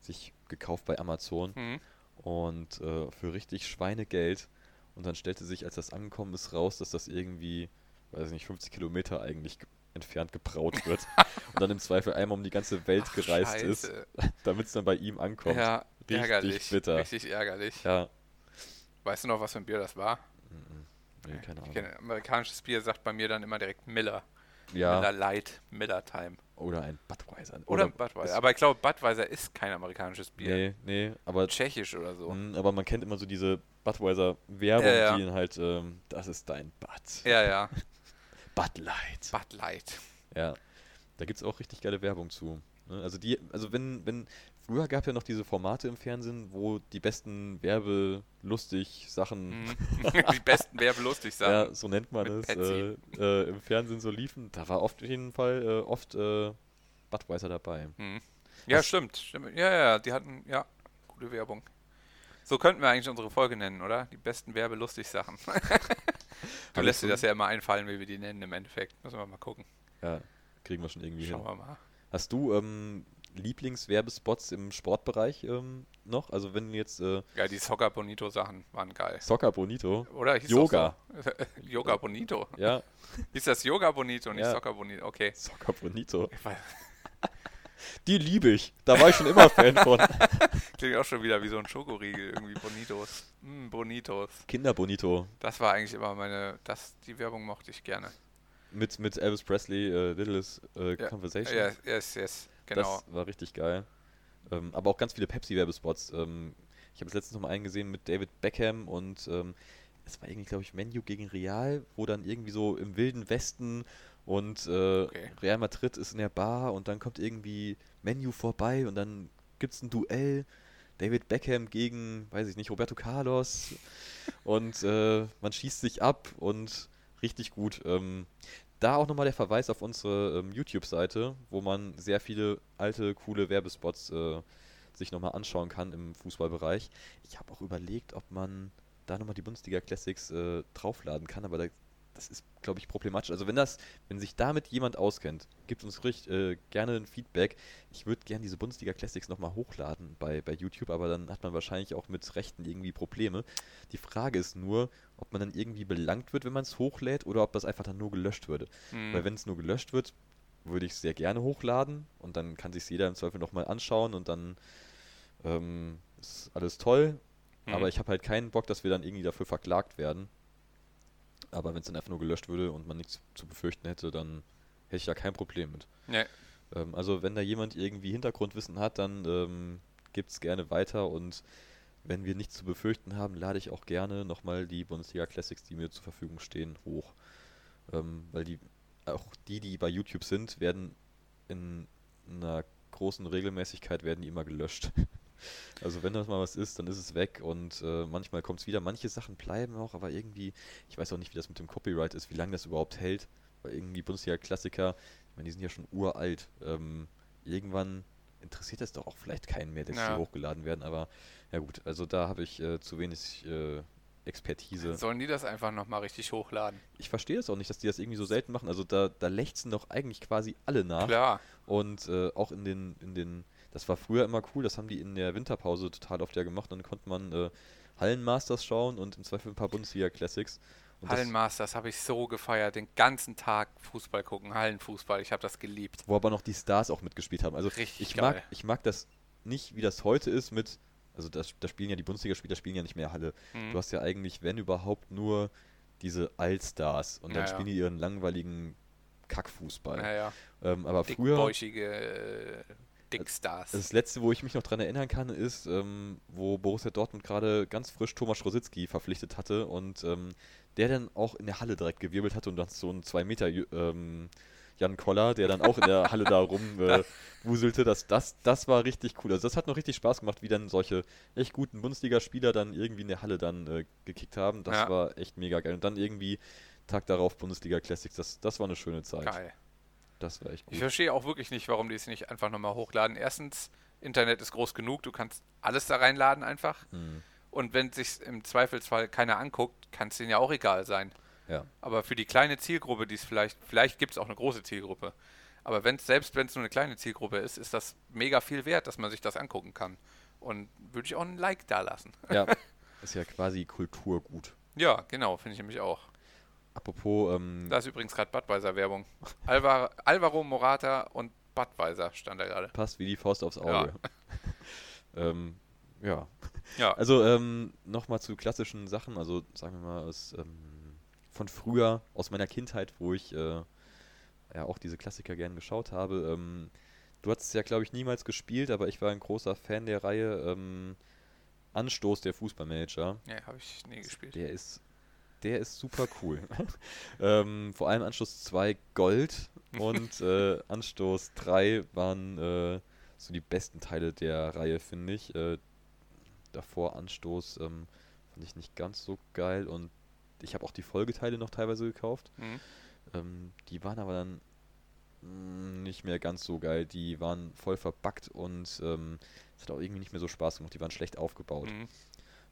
[SPEAKER 6] sich gekauft bei Amazon
[SPEAKER 5] Mhm.
[SPEAKER 6] und äh, für richtig Schweinegeld. Und dann stellte sich, als das angekommen ist, raus, dass das irgendwie, weiß ich nicht, 50 Kilometer eigentlich ge- entfernt gebraut wird. und dann im Zweifel einmal um die ganze Welt
[SPEAKER 5] Ach,
[SPEAKER 6] gereist ist,
[SPEAKER 5] Scheiße.
[SPEAKER 6] damit es dann bei ihm ankommt.
[SPEAKER 5] Ja,
[SPEAKER 6] Richtig
[SPEAKER 5] ärgerlich.
[SPEAKER 6] bitter.
[SPEAKER 5] Richtig ärgerlich.
[SPEAKER 6] Ja.
[SPEAKER 5] Weißt du noch, was für ein Bier das war?
[SPEAKER 6] Nee, keine Ahnung.
[SPEAKER 5] amerikanisches Bier, sagt bei mir dann immer direkt Miller.
[SPEAKER 6] Ja,
[SPEAKER 5] Miller Light, Miller Time.
[SPEAKER 6] oder ein Budweiser.
[SPEAKER 5] Oder, Budweiser. Aber ich glaube, Budweiser ist kein amerikanisches Bier.
[SPEAKER 6] Nee, nee, aber,
[SPEAKER 5] Tschechisch oder so.
[SPEAKER 6] mh, aber man kennt immer so diese Budweiser-Werbung,
[SPEAKER 5] Ja, ja.
[SPEAKER 6] die ihn halt, ähm, das ist dein Bud.
[SPEAKER 5] Ja, ja.
[SPEAKER 6] Bud Light.
[SPEAKER 5] Bud Light.
[SPEAKER 6] Ja, da gibt es auch richtig geile Werbung zu. Ne? Also die, also wenn, wenn, früher gab ja noch diese Formate im Fernsehen, wo die besten werbelustig Sachen,
[SPEAKER 5] Mhm. Die besten werbelustig
[SPEAKER 6] ja,
[SPEAKER 5] Sachen.
[SPEAKER 6] so nennt man es, äh, äh, im Fernsehen so liefen, da war oft auf jeden Fall äh, oft äh, Budweiser dabei.
[SPEAKER 5] Mhm. Ja, stimmt, stimmt. Ja, ja, die hatten, ja, gute Werbung. So könnten wir eigentlich unsere Folge nennen, oder? Die besten werbelustig Sachen. du lässt dir das ja immer einfallen, wie wir die nennen im Endeffekt. Müssen wir mal gucken.
[SPEAKER 6] Ja, kriegen wir schon irgendwie
[SPEAKER 5] Schauen
[SPEAKER 6] hin.
[SPEAKER 5] wir mal.
[SPEAKER 6] Hast du ähm, Lieblingswerbespots im Sportbereich ähm, noch? Also wenn jetzt äh,
[SPEAKER 5] Ja, die Soccer Bonito Sachen waren geil.
[SPEAKER 6] Soccer Bonito,
[SPEAKER 5] Oder? Hieß
[SPEAKER 6] Yoga.
[SPEAKER 5] So? Yoga Bonito.
[SPEAKER 6] ja,
[SPEAKER 5] Hieß das Yoga Bonito, nicht
[SPEAKER 6] Ja.
[SPEAKER 5] Soccer Bonito? Okay.
[SPEAKER 6] Soccer Bonito, die liebe ich. Da war ich schon immer Fan von.
[SPEAKER 5] klingt auch schon wieder wie so ein Schokoriegel, irgendwie Bonitos. Mm, Bonitos.
[SPEAKER 6] Kinder Bonito.
[SPEAKER 5] Das war eigentlich immer meine, das, die Werbung mochte ich gerne.
[SPEAKER 6] Mit, mit Elvis Presley, äh, Littlest äh,
[SPEAKER 5] Ja.
[SPEAKER 6] Conversation.
[SPEAKER 5] Ja, yes, yes, genau.
[SPEAKER 6] Das war richtig geil. Ähm, aber auch ganz viele Pepsi-Werbespots. Ähm, ich habe es letztens noch mal einen gesehen mit David Beckham und ähm, es war irgendwie, glaube ich, Menu gegen Real, wo dann irgendwie so im wilden Westen und äh,
[SPEAKER 5] Okay.
[SPEAKER 6] Real Madrid ist in der Bar und dann kommt irgendwie Menu vorbei und dann gibt es ein Duell. David Beckham gegen, weiß ich nicht, Roberto Carlos und äh, man schießt sich ab und richtig gut. Ähm, da auch nochmal der Verweis auf unsere ähm, YouTube-Seite, wo man sehr viele alte, coole Werbespots äh, sich nochmal anschauen kann im Fußballbereich. Ich habe auch überlegt, ob man da nochmal die Bundesliga Classics äh, draufladen kann, aber da, das ist, glaube ich, problematisch. Also wenn das, wenn sich damit jemand auskennt, gibt uns richtig, äh, gerne ein Feedback. Ich würde gerne diese Bundesliga Classics nochmal hochladen bei, bei YouTube, aber dann hat man wahrscheinlich auch mit Rechten irgendwie Probleme. Die Frage ist nur, ob man dann irgendwie belangt wird, wenn man es hochlädt, oder ob das einfach dann nur gelöscht würde.
[SPEAKER 5] Mhm.
[SPEAKER 6] Weil wenn es nur gelöscht wird, würde ich es sehr gerne hochladen und dann kann sich jeder im Zweifel nochmal anschauen und dann ähm, ist alles toll.
[SPEAKER 5] Mhm.
[SPEAKER 6] Aber ich habe halt keinen Bock, dass wir dann irgendwie dafür verklagt werden. Aber wenn es dann einfach nur gelöscht würde und man nichts zu befürchten hätte, dann hätte ich da kein Problem mit.
[SPEAKER 5] Nee.
[SPEAKER 6] Ähm, also wenn da jemand irgendwie Hintergrundwissen hat, dann ähm, gibt es gerne weiter und wenn wir nichts zu befürchten haben, lade ich auch gerne nochmal die Bundesliga Classics, die mir zur Verfügung stehen, hoch. Ähm, weil die, auch die, die bei YouTube sind, werden in einer großen Regelmäßigkeit werden die immer gelöscht. Also wenn das mal was ist, dann ist es weg und äh, manchmal kommt es wieder. Manche Sachen bleiben auch, aber irgendwie, ich weiß auch nicht, wie das mit dem Copyright ist, wie lange das überhaupt hält. Weil irgendwie Bundesliga-Klassiker, ich meine, die sind ja schon uralt. Ähm, irgendwann interessiert das doch auch vielleicht keinen mehr, dass
[SPEAKER 5] Ja.
[SPEAKER 6] die hochgeladen werden, aber ja gut, also da habe ich äh, zu wenig äh, Expertise.
[SPEAKER 5] Sollen die das einfach nochmal richtig hochladen?
[SPEAKER 6] Ich verstehe das auch nicht, dass die das irgendwie so selten machen. Also da, da lechzen doch eigentlich quasi alle nach.
[SPEAKER 5] Klar.
[SPEAKER 6] Und äh, auch in den, in den, das war früher immer cool, das haben die in der Winterpause total oft ja gemacht. Dann konnte man äh, Hallenmasters schauen und im Zweifel ein paar Bundesliga-Classics.
[SPEAKER 5] Hallenmasters habe ich so gefeiert, den ganzen Tag Fußball gucken, Hallenfußball, ich habe das geliebt.
[SPEAKER 6] wo aber noch die Stars auch mitgespielt haben. Also
[SPEAKER 5] Richtig
[SPEAKER 6] ich
[SPEAKER 5] geil.
[SPEAKER 6] mag, ich mag das nicht, wie das heute ist mit, also das, da spielen ja die Bundesligaspieler spielen ja nicht mehr Halle.
[SPEAKER 5] Mhm.
[SPEAKER 6] Du hast ja eigentlich, wenn überhaupt, nur diese Allstars und dann
[SPEAKER 5] Ja, ja.
[SPEAKER 6] spielen die ihren langweiligen Kackfußball.
[SPEAKER 5] Naja,
[SPEAKER 6] Ähm, aber früher.
[SPEAKER 5] äh, Dickstars.
[SPEAKER 6] Das letzte, wo ich mich noch dran erinnern kann, ist, ähm, wo Borussia Dortmund gerade ganz frisch Thomas Rositzky verpflichtet hatte und ähm, der dann auch in der Halle direkt gewirbelt hatte und dann so ein 2 Meter ähm, Jan Koller, der dann auch in der Halle da rumwuselte. Äh, das, das, das war richtig cool. Also das hat noch richtig Spaß gemacht, wie dann solche echt guten Bundesligaspieler dann irgendwie in der Halle dann äh, gekickt haben. Das
[SPEAKER 5] Ja.
[SPEAKER 6] war echt mega geil. Und dann irgendwie Tag darauf Bundesliga Classics. Das, das war eine schöne Zeit.
[SPEAKER 5] Geil.
[SPEAKER 6] Das war echt gut.
[SPEAKER 5] Ich verstehe auch wirklich nicht, warum die es nicht einfach nochmal hochladen. Erstens, Internet ist groß genug, du kannst alles da reinladen einfach.
[SPEAKER 6] Mhm.
[SPEAKER 5] Und wenn sich im Zweifelsfall keiner anguckt, kann es denen ja auch egal sein.
[SPEAKER 6] Ja.
[SPEAKER 5] Aber für die kleine Zielgruppe, die es vielleicht, vielleicht gibt es auch eine große Zielgruppe. Aber wenn's, selbst wenn es nur eine kleine Zielgruppe ist, ist das mega viel wert, dass man sich das angucken kann. Und würde ich auch ein Like da lassen.
[SPEAKER 6] ja, ist ja quasi Kulturgut.
[SPEAKER 5] Ja, genau, finde ich nämlich auch.
[SPEAKER 6] Apropos, ähm,
[SPEAKER 5] Da ist übrigens gerade Budweiser-Werbung. Alvar Alvaro Morata und Budweiser stand da gerade.
[SPEAKER 6] passt wie die Faust aufs Auge. ähm, ja.
[SPEAKER 5] Ja,
[SPEAKER 6] Also ähm, nochmal zu klassischen Sachen, also sagen wir mal aus ähm, von früher, aus meiner Kindheit, wo ich äh, ja auch diese Klassiker gern geschaut habe. Ähm, du hast es ja, glaube ich, niemals gespielt, aber ich war ein großer Fan der Reihe ähm, Anstoß der Fußballmanager.
[SPEAKER 5] nee, habe ich nie gespielt.
[SPEAKER 6] Der ist, der ist super cool. ähm, vor allem Anstoß 2 Gold und äh, Anstoß 3 waren äh, so die besten Teile der Reihe, finde ich. Äh, davor Anstoß ähm, fand ich nicht ganz so geil und ich habe auch die Folgeteile noch teilweise gekauft.
[SPEAKER 5] Mhm.
[SPEAKER 6] Ähm, die waren aber dann mh, nicht mehr ganz so geil. Die waren voll verbuggt und ähm, es hat auch irgendwie nicht mehr so Spaß gemacht. Die waren schlecht aufgebaut.
[SPEAKER 5] Mhm.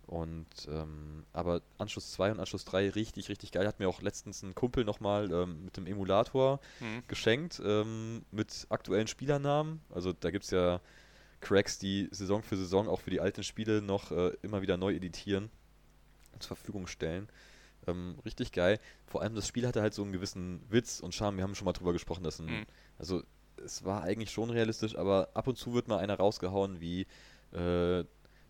[SPEAKER 6] Und ähm, aber Anschluss 2 und Anschluss 3 richtig, richtig geil. Hat mir auch letztens ein Kumpel nochmal ähm, mit dem Emulator
[SPEAKER 5] Mhm.
[SPEAKER 6] geschenkt, ähm, mit aktuellen Spielernamen. Also da gibt es ja Cracks, die Saison für Saison auch für die alten Spiele noch äh, immer wieder neu editieren und zur Verfügung stellen. Ähm, richtig geil. Vor allem das Spiel hatte halt so einen gewissen Witz und Charme. Wir haben schon mal drüber gesprochen, dass ein,
[SPEAKER 5] Mhm.
[SPEAKER 6] also es war eigentlich schon realistisch, aber ab und zu wird mal einer rausgehauen, wie äh,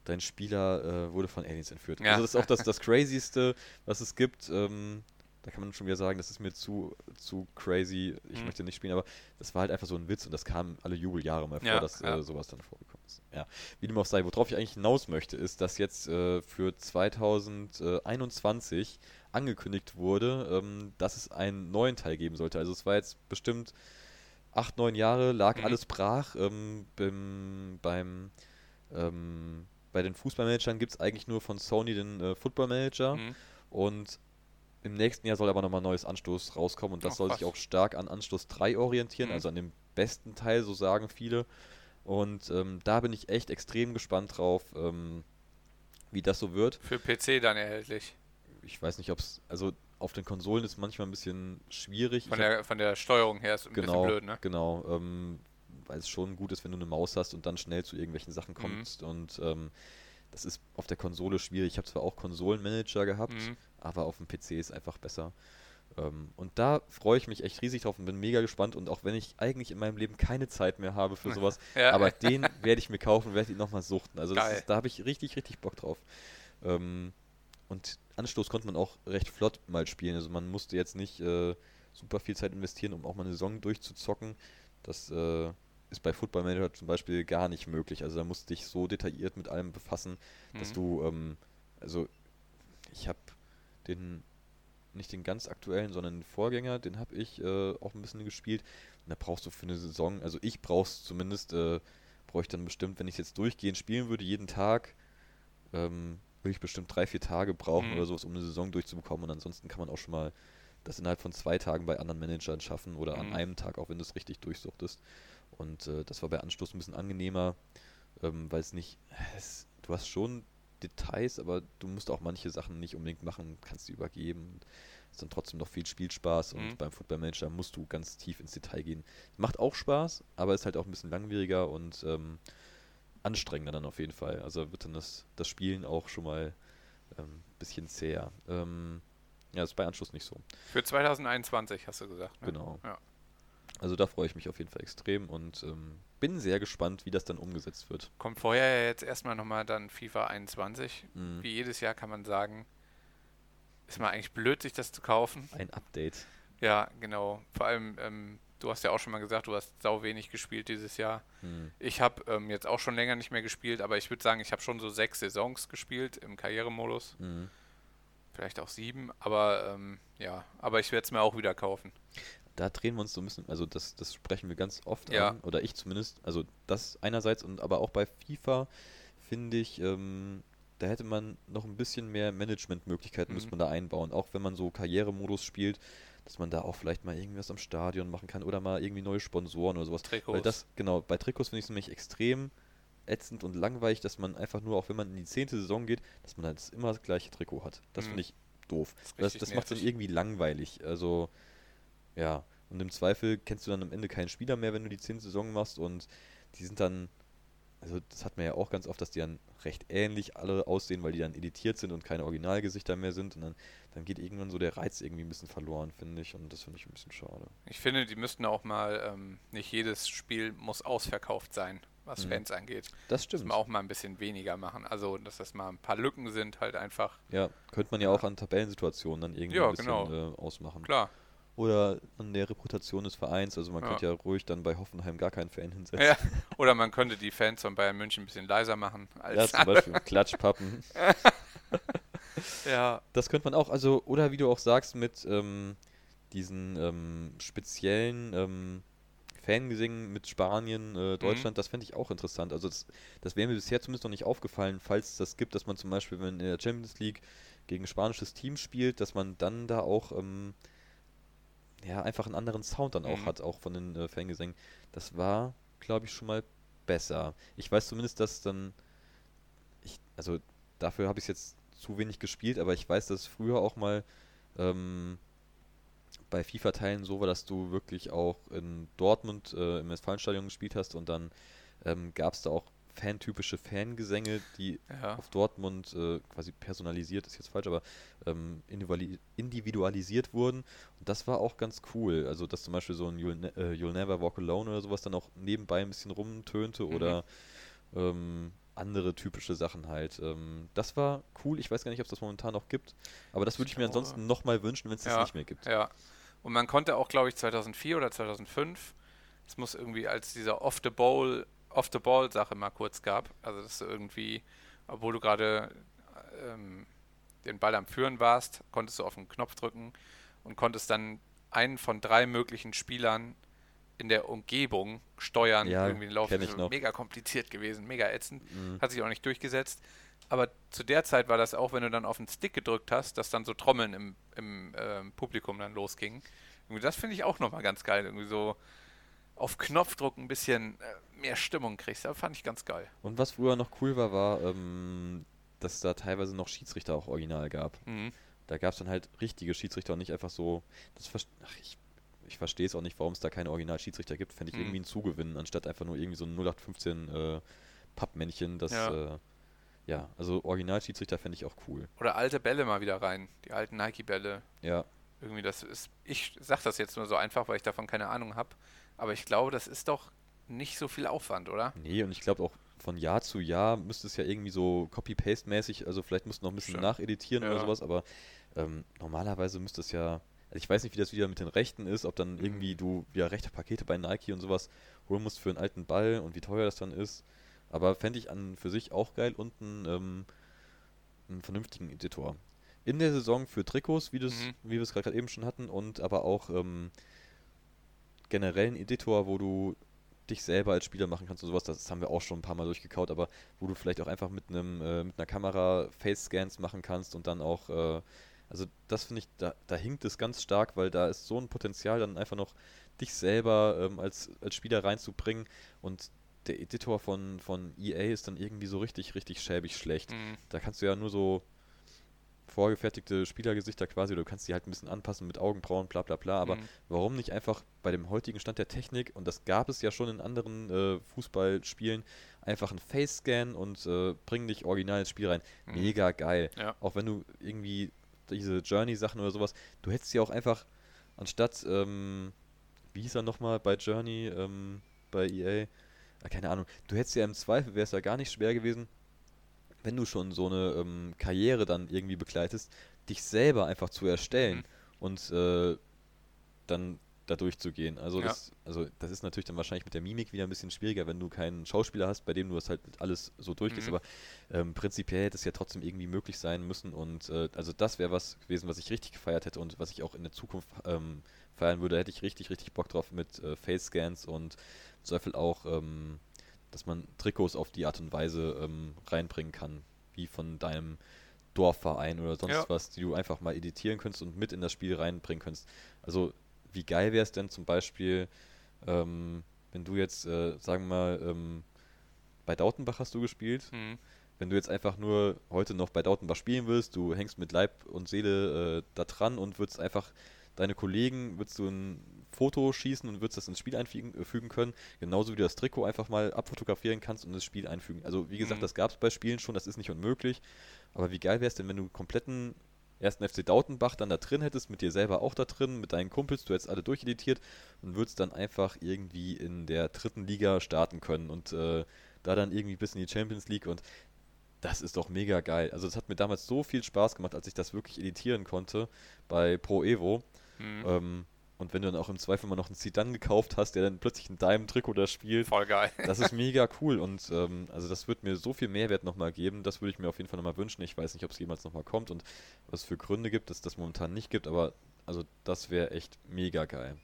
[SPEAKER 6] dein Spieler äh, wurde von Aliens entführt.
[SPEAKER 5] Ja.
[SPEAKER 6] Also das ist auch das, das Crazyste, was es gibt. Ähm, da kann man schon wieder sagen, das ist mir zu, zu crazy, ich
[SPEAKER 5] Mhm.
[SPEAKER 6] möchte nicht spielen, aber das war halt einfach so ein Witz und das kam alle Jubeljahre mal vor,
[SPEAKER 5] Ja,
[SPEAKER 6] dass
[SPEAKER 5] ja.
[SPEAKER 6] Äh, sowas dann vorgekommen ist. Ja. Wie dem auch sei, worauf ich eigentlich hinaus möchte, ist, dass jetzt äh, für 2021 angekündigt wurde, ähm, dass es einen neuen Teil geben sollte. Also es war jetzt bestimmt acht, neun Jahre, lag
[SPEAKER 5] Mhm.
[SPEAKER 6] alles brach. Ähm, beim, beim, ähm, bei den Fußballmanagern gibt es eigentlich nur von Sony den äh, Football Manager
[SPEAKER 5] Mhm.
[SPEAKER 6] und im nächsten Jahr soll aber nochmal ein neues Anstoß rauskommen und das
[SPEAKER 5] Ach,
[SPEAKER 6] soll sich
[SPEAKER 5] krass.
[SPEAKER 6] auch stark an Anstoß 3 orientieren,
[SPEAKER 5] Mhm.
[SPEAKER 6] also an dem besten Teil, so sagen viele. Und ähm, da bin ich echt extrem gespannt drauf, ähm, wie das so wird.
[SPEAKER 5] Für PC dann erhältlich.
[SPEAKER 6] Ich weiß nicht, ob es, also auf den Konsolen ist manchmal ein bisschen schwierig.
[SPEAKER 5] Von
[SPEAKER 6] Ich hab-
[SPEAKER 5] der, von der Steuerung her ist ein
[SPEAKER 6] genau,
[SPEAKER 5] bisschen blöd, ne?
[SPEAKER 6] genau, ähm, weil es schon gut ist, wenn du eine Maus hast und dann schnell zu irgendwelchen Sachen
[SPEAKER 5] Mhm.
[SPEAKER 6] kommst und ähm, das ist auf der Konsole schwierig. Ich habe zwar auch Konsolenmanager gehabt,
[SPEAKER 5] Mhm.
[SPEAKER 6] aber auf dem PC ist einfach besser. Ähm, und da freue ich mich echt riesig drauf und bin mega gespannt. Und auch wenn ich eigentlich in meinem Leben keine Zeit mehr habe für sowas,
[SPEAKER 5] Ja.
[SPEAKER 6] aber den werde ich mir kaufen, werde ihn nochmal suchten. Also ist, da habe ich richtig, richtig Bock drauf. Ähm, und Anstoß konnte man auch recht flott mal spielen. Also man musste jetzt nicht äh, super viel Zeit investieren, um auch mal eine Saison durchzuzocken. Das äh, ist bei Football Manager zum Beispiel gar nicht möglich. Also da musst du dich so detailliert mit allem befassen, dass
[SPEAKER 5] Mhm.
[SPEAKER 6] du, ähm, also ich habe den, nicht den ganz aktuellen, sondern den Vorgänger, den habe ich äh, auch ein bisschen gespielt. Und da brauchst du für eine Saison, also ich brauch's zumindest, äh, brauche ich dann bestimmt, wenn ich jetzt durchgehend spielen würde, jeden Tag, ähm, würde ich bestimmt drei, vier Tage brauchen
[SPEAKER 5] Mhm.
[SPEAKER 6] oder sowas, um eine Saison durchzubekommen. Und ansonsten kann man auch schon mal das innerhalb von zwei Tagen bei anderen Managern schaffen oder an
[SPEAKER 5] Mhm.
[SPEAKER 6] einem Tag, auch wenn du es richtig durchsuchtest. Und äh, das war bei Anstoß ein bisschen angenehmer, ähm, weil es nicht, es, du hast schon Details, aber du musst auch manche Sachen nicht unbedingt machen, kannst die übergeben. Ist dann trotzdem noch viel Spielspaß und
[SPEAKER 5] Mhm.
[SPEAKER 6] beim Football Manager musst du ganz tief ins Detail gehen. Macht auch Spaß, aber ist halt auch ein bisschen langwieriger und ähm, anstrengender dann auf jeden Fall. Also wird dann das, das Spielen auch schon mal ein ähm, bisschen zäher. Ähm, ja, ist bei Anschluss nicht so.
[SPEAKER 5] Für 2021 hast du gesagt. Ne?
[SPEAKER 6] Genau.
[SPEAKER 5] Ja.
[SPEAKER 6] Also da freue ich mich auf jeden Fall extrem und ähm, bin sehr gespannt, wie das dann umgesetzt wird.
[SPEAKER 5] Kommt vorher ja jetzt erstmal nochmal dann FIFA 21.
[SPEAKER 6] Mhm.
[SPEAKER 5] Wie jedes Jahr kann man sagen, ist mal eigentlich blöd, sich das zu kaufen.
[SPEAKER 6] Ein Update.
[SPEAKER 5] Ja, genau. Vor allem, ähm, du hast ja auch schon mal gesagt, du hast sau wenig gespielt dieses Jahr.
[SPEAKER 6] Mhm.
[SPEAKER 5] Ich habe ähm, jetzt auch schon länger nicht mehr gespielt, aber ich würde sagen, ich habe schon so sechs Saisons gespielt im Karrieremodus.
[SPEAKER 6] Mhm.
[SPEAKER 5] Vielleicht auch sieben, aber ähm, ja, aber ich werde es mir auch wieder kaufen.
[SPEAKER 6] Da drehen wir uns so ein bisschen, also das, das sprechen wir ganz oft
[SPEAKER 5] Ja.
[SPEAKER 6] an, oder ich zumindest, also das einerseits und aber auch bei FIFA finde ich, ähm, da hätte man noch ein bisschen mehr Managementmöglichkeiten, müsste
[SPEAKER 5] Mhm.
[SPEAKER 6] man da einbauen, auch wenn man so Karrieremodus spielt, dass man da auch vielleicht mal irgendwas am Stadion machen kann oder mal irgendwie neue Sponsoren oder sowas.
[SPEAKER 5] Trikots.
[SPEAKER 6] Weil das, genau, bei Trikots finde ich es nämlich extrem ätzend und langweilig, dass man einfach nur, auch wenn man in die zehnte Saison geht, dass man halt immer das gleiche Trikot hat. Das
[SPEAKER 5] Mhm.
[SPEAKER 6] finde ich doof.
[SPEAKER 5] Das
[SPEAKER 6] Das, das macht dann
[SPEAKER 5] nervig.
[SPEAKER 6] irgendwie langweilig. Also, ja. Und im Zweifel kennst du dann am Ende keinen Spieler mehr, wenn du die zehnte Saison machst und die sind dann, also das hat man ja auch ganz oft, dass die dann recht ähnlich alle aussehen, weil die dann editiert sind und keine Originalgesichter mehr sind und dann, dann geht irgendwann so der Reiz irgendwie ein bisschen verloren, finde ich und das finde ich ein bisschen schade.
[SPEAKER 5] Ich finde, die müssten auch mal, ähm, nicht jedes Spiel muss ausverkauft sein, was
[SPEAKER 6] Mhm.
[SPEAKER 5] Fans angeht.
[SPEAKER 6] Das stimmt.
[SPEAKER 5] wir auch mal ein bisschen weniger machen. Also, dass das mal ein paar Lücken sind, halt einfach.
[SPEAKER 6] Ja, könnte man ja auch an Tabellensituationen dann irgendwie
[SPEAKER 5] Ja,
[SPEAKER 6] ein bisschen
[SPEAKER 5] genau.
[SPEAKER 6] äh, ausmachen.
[SPEAKER 5] Klar.
[SPEAKER 6] Oder an der Reputation des Vereins. Also man
[SPEAKER 5] Ja.
[SPEAKER 6] könnte ja ruhig dann bei Hoffenheim gar keinen Fan hinsetzen.
[SPEAKER 5] Ja. Oder man könnte die Fans von Bayern München ein bisschen leiser machen
[SPEAKER 6] Ja,
[SPEAKER 5] als
[SPEAKER 6] zum Beispiel Klatschpappen.
[SPEAKER 5] ja.
[SPEAKER 6] Das könnte man auch, also, oder wie du auch sagst, mit ähm, diesen ähm, speziellen ähm, Fangesängen mit Spanien,
[SPEAKER 5] Mhm.
[SPEAKER 6] äh, Deutschland, das fände ich auch interessant. Also das, das wäre mir bisher zumindest noch nicht aufgefallen, falls es das gibt, dass man zum Beispiel, wenn man in der Champions League gegen ein spanisches Team spielt, dass man dann da auch ähm, ja, einfach einen anderen Sound dann auch
[SPEAKER 5] Mhm.
[SPEAKER 6] hat, auch von den äh, Fangesängen. Das war, glaube ich, schon mal besser. Ich weiß zumindest, dass dann, ich, also dafür habe ich es jetzt zu wenig gespielt, aber ich weiß, dass früher auch mal ähm, bei FIFA-Teilen so war, dass du wirklich auch in Dortmund äh, im Westfalenstadion gespielt hast und dann ähm, gab es da auch fantypische Fangesänge, die
[SPEAKER 5] Ja.
[SPEAKER 6] auf Dortmund äh, quasi personalisiert, ist jetzt falsch, aber ähm, individuali- individualisiert wurden. Und das war auch ganz cool. Also, dass zum Beispiel so ein You'll, ne äh, You'll Never Walk Alone oder sowas dann auch nebenbei ein bisschen rumtönte
[SPEAKER 5] Mhm.
[SPEAKER 6] oder ähm, andere typische Sachen halt. Ähm, das war cool. Ich weiß gar nicht, ob es das momentan noch gibt, aber das würde ich, mir ansonsten nochmal wünschen, wenn es das
[SPEAKER 5] Ja,
[SPEAKER 6] nicht mehr gibt.
[SPEAKER 5] Ja. Und man konnte auch, glaube ich, 2004 oder 2005, es muss irgendwie als dieser Off-the-Ball, Off-the-Ball-Sache mal kurz gab, also dass du irgendwie, obwohl du gerade ähm, den Ball am Führen warst, konntest du auf den Knopf drücken und konntest dann einen von drei möglichen Spielern in der Umgebung steuern,
[SPEAKER 6] Ja,
[SPEAKER 5] irgendwie den Lauf.
[SPEAKER 6] ich
[SPEAKER 5] Das ist
[SPEAKER 6] noch.
[SPEAKER 5] Mega kompliziert gewesen, mega ätzend.
[SPEAKER 6] Mhm.
[SPEAKER 5] Hat sich auch nicht durchgesetzt. Aber zu der Zeit war das auch, wenn du dann auf den Stick gedrückt hast, dass dann so Trommeln im, im ähm, Publikum dann losgingen. Das finde ich auch nochmal ganz geil. Irgendwie so auf Knopfdruck ein bisschen äh, mehr Stimmung kriegst. Das fand ich ganz geil.
[SPEAKER 6] Und was früher noch cool war, war, ähm, dass da teilweise noch Schiedsrichter auch original gab.
[SPEAKER 5] Mhm.
[SPEAKER 6] Da gab es dann halt richtige Schiedsrichter und nicht einfach so. Das Ach, ich, ich verstehe es auch nicht, warum es da keine Original-Schiedsrichter gibt. Fände ich
[SPEAKER 5] Mhm.
[SPEAKER 6] irgendwie ein Zugewinn, anstatt einfach nur irgendwie so ein 0815 äh, Pappmännchen. Das,
[SPEAKER 5] Ja.
[SPEAKER 6] ja. Äh, ja, also Original-Schiedsrichter fände ich auch cool.
[SPEAKER 5] Oder alte Bälle mal wieder rein. Die alten Nike-Bälle.
[SPEAKER 6] Ja,
[SPEAKER 5] Irgendwie das ist. Ich sag das jetzt nur so einfach, weil ich davon keine Ahnung habe. Aber ich glaube, das ist doch nicht so viel Aufwand, oder?
[SPEAKER 6] nee, und ich glaube auch von Jahr zu Jahr müsste es ja irgendwie so Copy-Paste-mäßig, also vielleicht müsste noch ein bisschen
[SPEAKER 5] Stimmt.
[SPEAKER 6] nacheditieren oder
[SPEAKER 5] Ja.
[SPEAKER 6] sowas, aber ähm, normalerweise müsste es ja, Also ich weiß nicht, wie das wieder mit den Rechten ist, ob dann irgendwie du wieder rechte Pakete bei Nike und sowas holen musst für einen alten Ball und wie teuer das dann ist. Aber fände ich an für sich auch geil und einen, ähm, einen vernünftigen Editor. In der Saison für Trikots, wie,
[SPEAKER 5] Mhm.
[SPEAKER 6] wie wir es gerade eben schon hatten, und aber auch ähm, generell einen Editor, wo du dich selber als Spieler machen kannst und sowas, das haben wir auch schon ein paar Mal durchgekaut, aber wo du vielleicht auch einfach mit einem äh, mit einer Kamera Face-Scans machen kannst und dann auch, äh, also das finde ich, da, da hinkt es ganz stark, weil da ist so ein Potenzial, dann einfach noch dich selber ähm, als, als Spieler reinzubringen und der Editor von, von EA ist dann irgendwie so richtig, richtig schäbig schlecht.
[SPEAKER 5] Mhm.
[SPEAKER 6] Da kannst du ja nur so vorgefertigte Spielergesichter quasi, oder du kannst die halt ein bisschen anpassen mit Augenbrauen, bla bla bla, aber
[SPEAKER 5] Mhm.
[SPEAKER 6] warum nicht einfach bei dem heutigen Stand der Technik, und das gab es ja schon in anderen äh, Fußballspielen, einfach einen Face-Scan und äh, bring dich original ins Spiel rein.
[SPEAKER 5] Mhm.
[SPEAKER 6] Mega geil.
[SPEAKER 5] Ja.
[SPEAKER 6] Auch wenn du irgendwie diese Journey-Sachen oder sowas, du hättest ja auch einfach, anstatt, ähm, wie hieß er nochmal bei Journey, ähm, bei EA, Ah, keine Ahnung, du hättest ja im Zweifel, wäre es ja gar nicht schwer gewesen, wenn du schon so eine ähm, Karriere dann irgendwie begleitest, dich selber einfach zu erstellen
[SPEAKER 5] Mhm.
[SPEAKER 6] und äh, dann da durchzugehen. Also,
[SPEAKER 5] Ja.
[SPEAKER 6] das, also das ist natürlich dann wahrscheinlich mit der Mimik wieder ein bisschen schwieriger, wenn du keinen Schauspieler hast, bei dem du das halt alles so durchgehst,
[SPEAKER 5] Mhm.
[SPEAKER 6] aber ähm, prinzipiell hätte es ja trotzdem irgendwie möglich sein müssen und äh, also das wäre was gewesen, was ich richtig gefeiert hätte und was ich auch in der Zukunft ähm, feiern würde, hätte ich richtig, richtig Bock drauf mit äh, Face-Scans und Zweifel auch, ähm, dass man Trikots auf die Art und Weise ähm, reinbringen kann, wie von deinem Dorfverein oder sonst
[SPEAKER 5] Ja.
[SPEAKER 6] was, die du einfach mal editieren könntest und mit in das Spiel reinbringen könntest. Also wie geil wäre es denn zum Beispiel, ähm, wenn du jetzt, äh, sagen wir mal, ähm, bei Dautenbach hast du gespielt,
[SPEAKER 5] Mhm.
[SPEAKER 6] wenn du jetzt einfach nur heute noch bei Dautenbach spielen willst, du hängst mit Leib und Seele äh, da dran und würdest einfach deine Kollegen, würdest du ein Foto schießen und würdest das ins Spiel einfügen äh, können, genauso wie du das Trikot einfach mal abfotografieren kannst und ins Spiel einfügen. Also wie gesagt,
[SPEAKER 5] Mhm.
[SPEAKER 6] das gab es bei Spielen schon, das ist nicht unmöglich, aber wie geil wäre es denn, wenn du kompletten ersten FC Dautenbach dann da drin hättest, mit dir selber auch da drin, mit deinen Kumpels, du hättest alle durcheditiert und würdest dann einfach irgendwie in der dritten Liga starten können und äh, da dann irgendwie bis in die Champions League und das ist doch mega geil. Also das hat mir damals so viel Spaß gemacht, als ich das wirklich editieren konnte bei Pro Evo.
[SPEAKER 5] Mhm.
[SPEAKER 6] Ähm, und wenn du dann auch im Zweifel mal noch einen Zidane gekauft hast, der dann plötzlich in deinem Trikot da spielt,
[SPEAKER 5] Voll geil.
[SPEAKER 6] das ist mega cool und ähm, also das wird mir so viel Mehrwert nochmal geben. Das würde ich mir auf jeden Fall nochmal wünschen. Ich weiß nicht, ob es jemals nochmal kommt und was es für Gründe gibt, dass das momentan nicht gibt, aber also das wäre echt mega geil.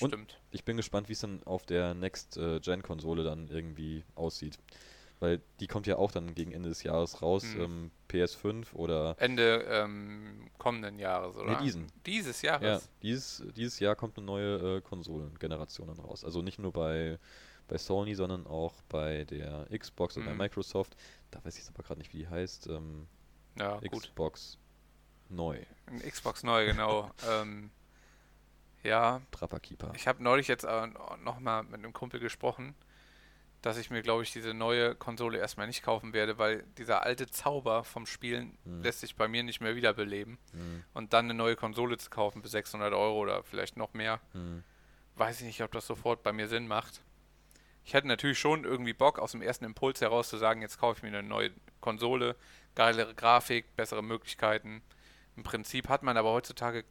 [SPEAKER 6] Und-
[SPEAKER 5] Stimmt.
[SPEAKER 6] Ich bin gespannt, wie es dann auf der Next-Gen-Konsole dann irgendwie aussieht. Weil die kommt ja auch dann gegen Ende des Jahres raus,
[SPEAKER 5] Mhm.
[SPEAKER 6] ähm, PS5 oder
[SPEAKER 5] Ende ähm, kommenden Jahres, oder?
[SPEAKER 6] diesen.
[SPEAKER 5] Dieses
[SPEAKER 6] ja,
[SPEAKER 5] Jahres.
[SPEAKER 6] dieses, dieses Jahr kommt eine neue äh, Konsolengeneration dann raus. Also nicht nur bei, bei Sony, sondern auch bei der Xbox und bei
[SPEAKER 5] Mhm.
[SPEAKER 6] Microsoft. Da weiß ich jetzt aber gerade nicht, wie die heißt. Ähm,
[SPEAKER 5] Ja, gut.
[SPEAKER 6] Xbox neu.
[SPEAKER 5] Ein Xbox neu, genau. ähm, ja,
[SPEAKER 6] Trapperkeeper.
[SPEAKER 5] ich habe neulich jetzt äh, nochmal mit einem Kumpel gesprochen, dass ich mir, glaube ich, diese neue Konsole erstmal nicht kaufen werde, weil dieser alte Zauber vom Spielen
[SPEAKER 6] Mhm.
[SPEAKER 5] lässt sich bei mir nicht mehr wiederbeleben.
[SPEAKER 6] Mhm.
[SPEAKER 5] Und dann eine neue Konsole zu kaufen für 600 Euro oder vielleicht noch mehr,
[SPEAKER 6] Mhm.
[SPEAKER 5] weiß ich nicht, ob das sofort bei mir Sinn macht. Ich hätte natürlich schon irgendwie Bock, aus dem ersten Impuls heraus zu sagen, jetzt kaufe ich mir eine neue Konsole, geilere Grafik, bessere Möglichkeiten. Im Prinzip hat man aber heutzutage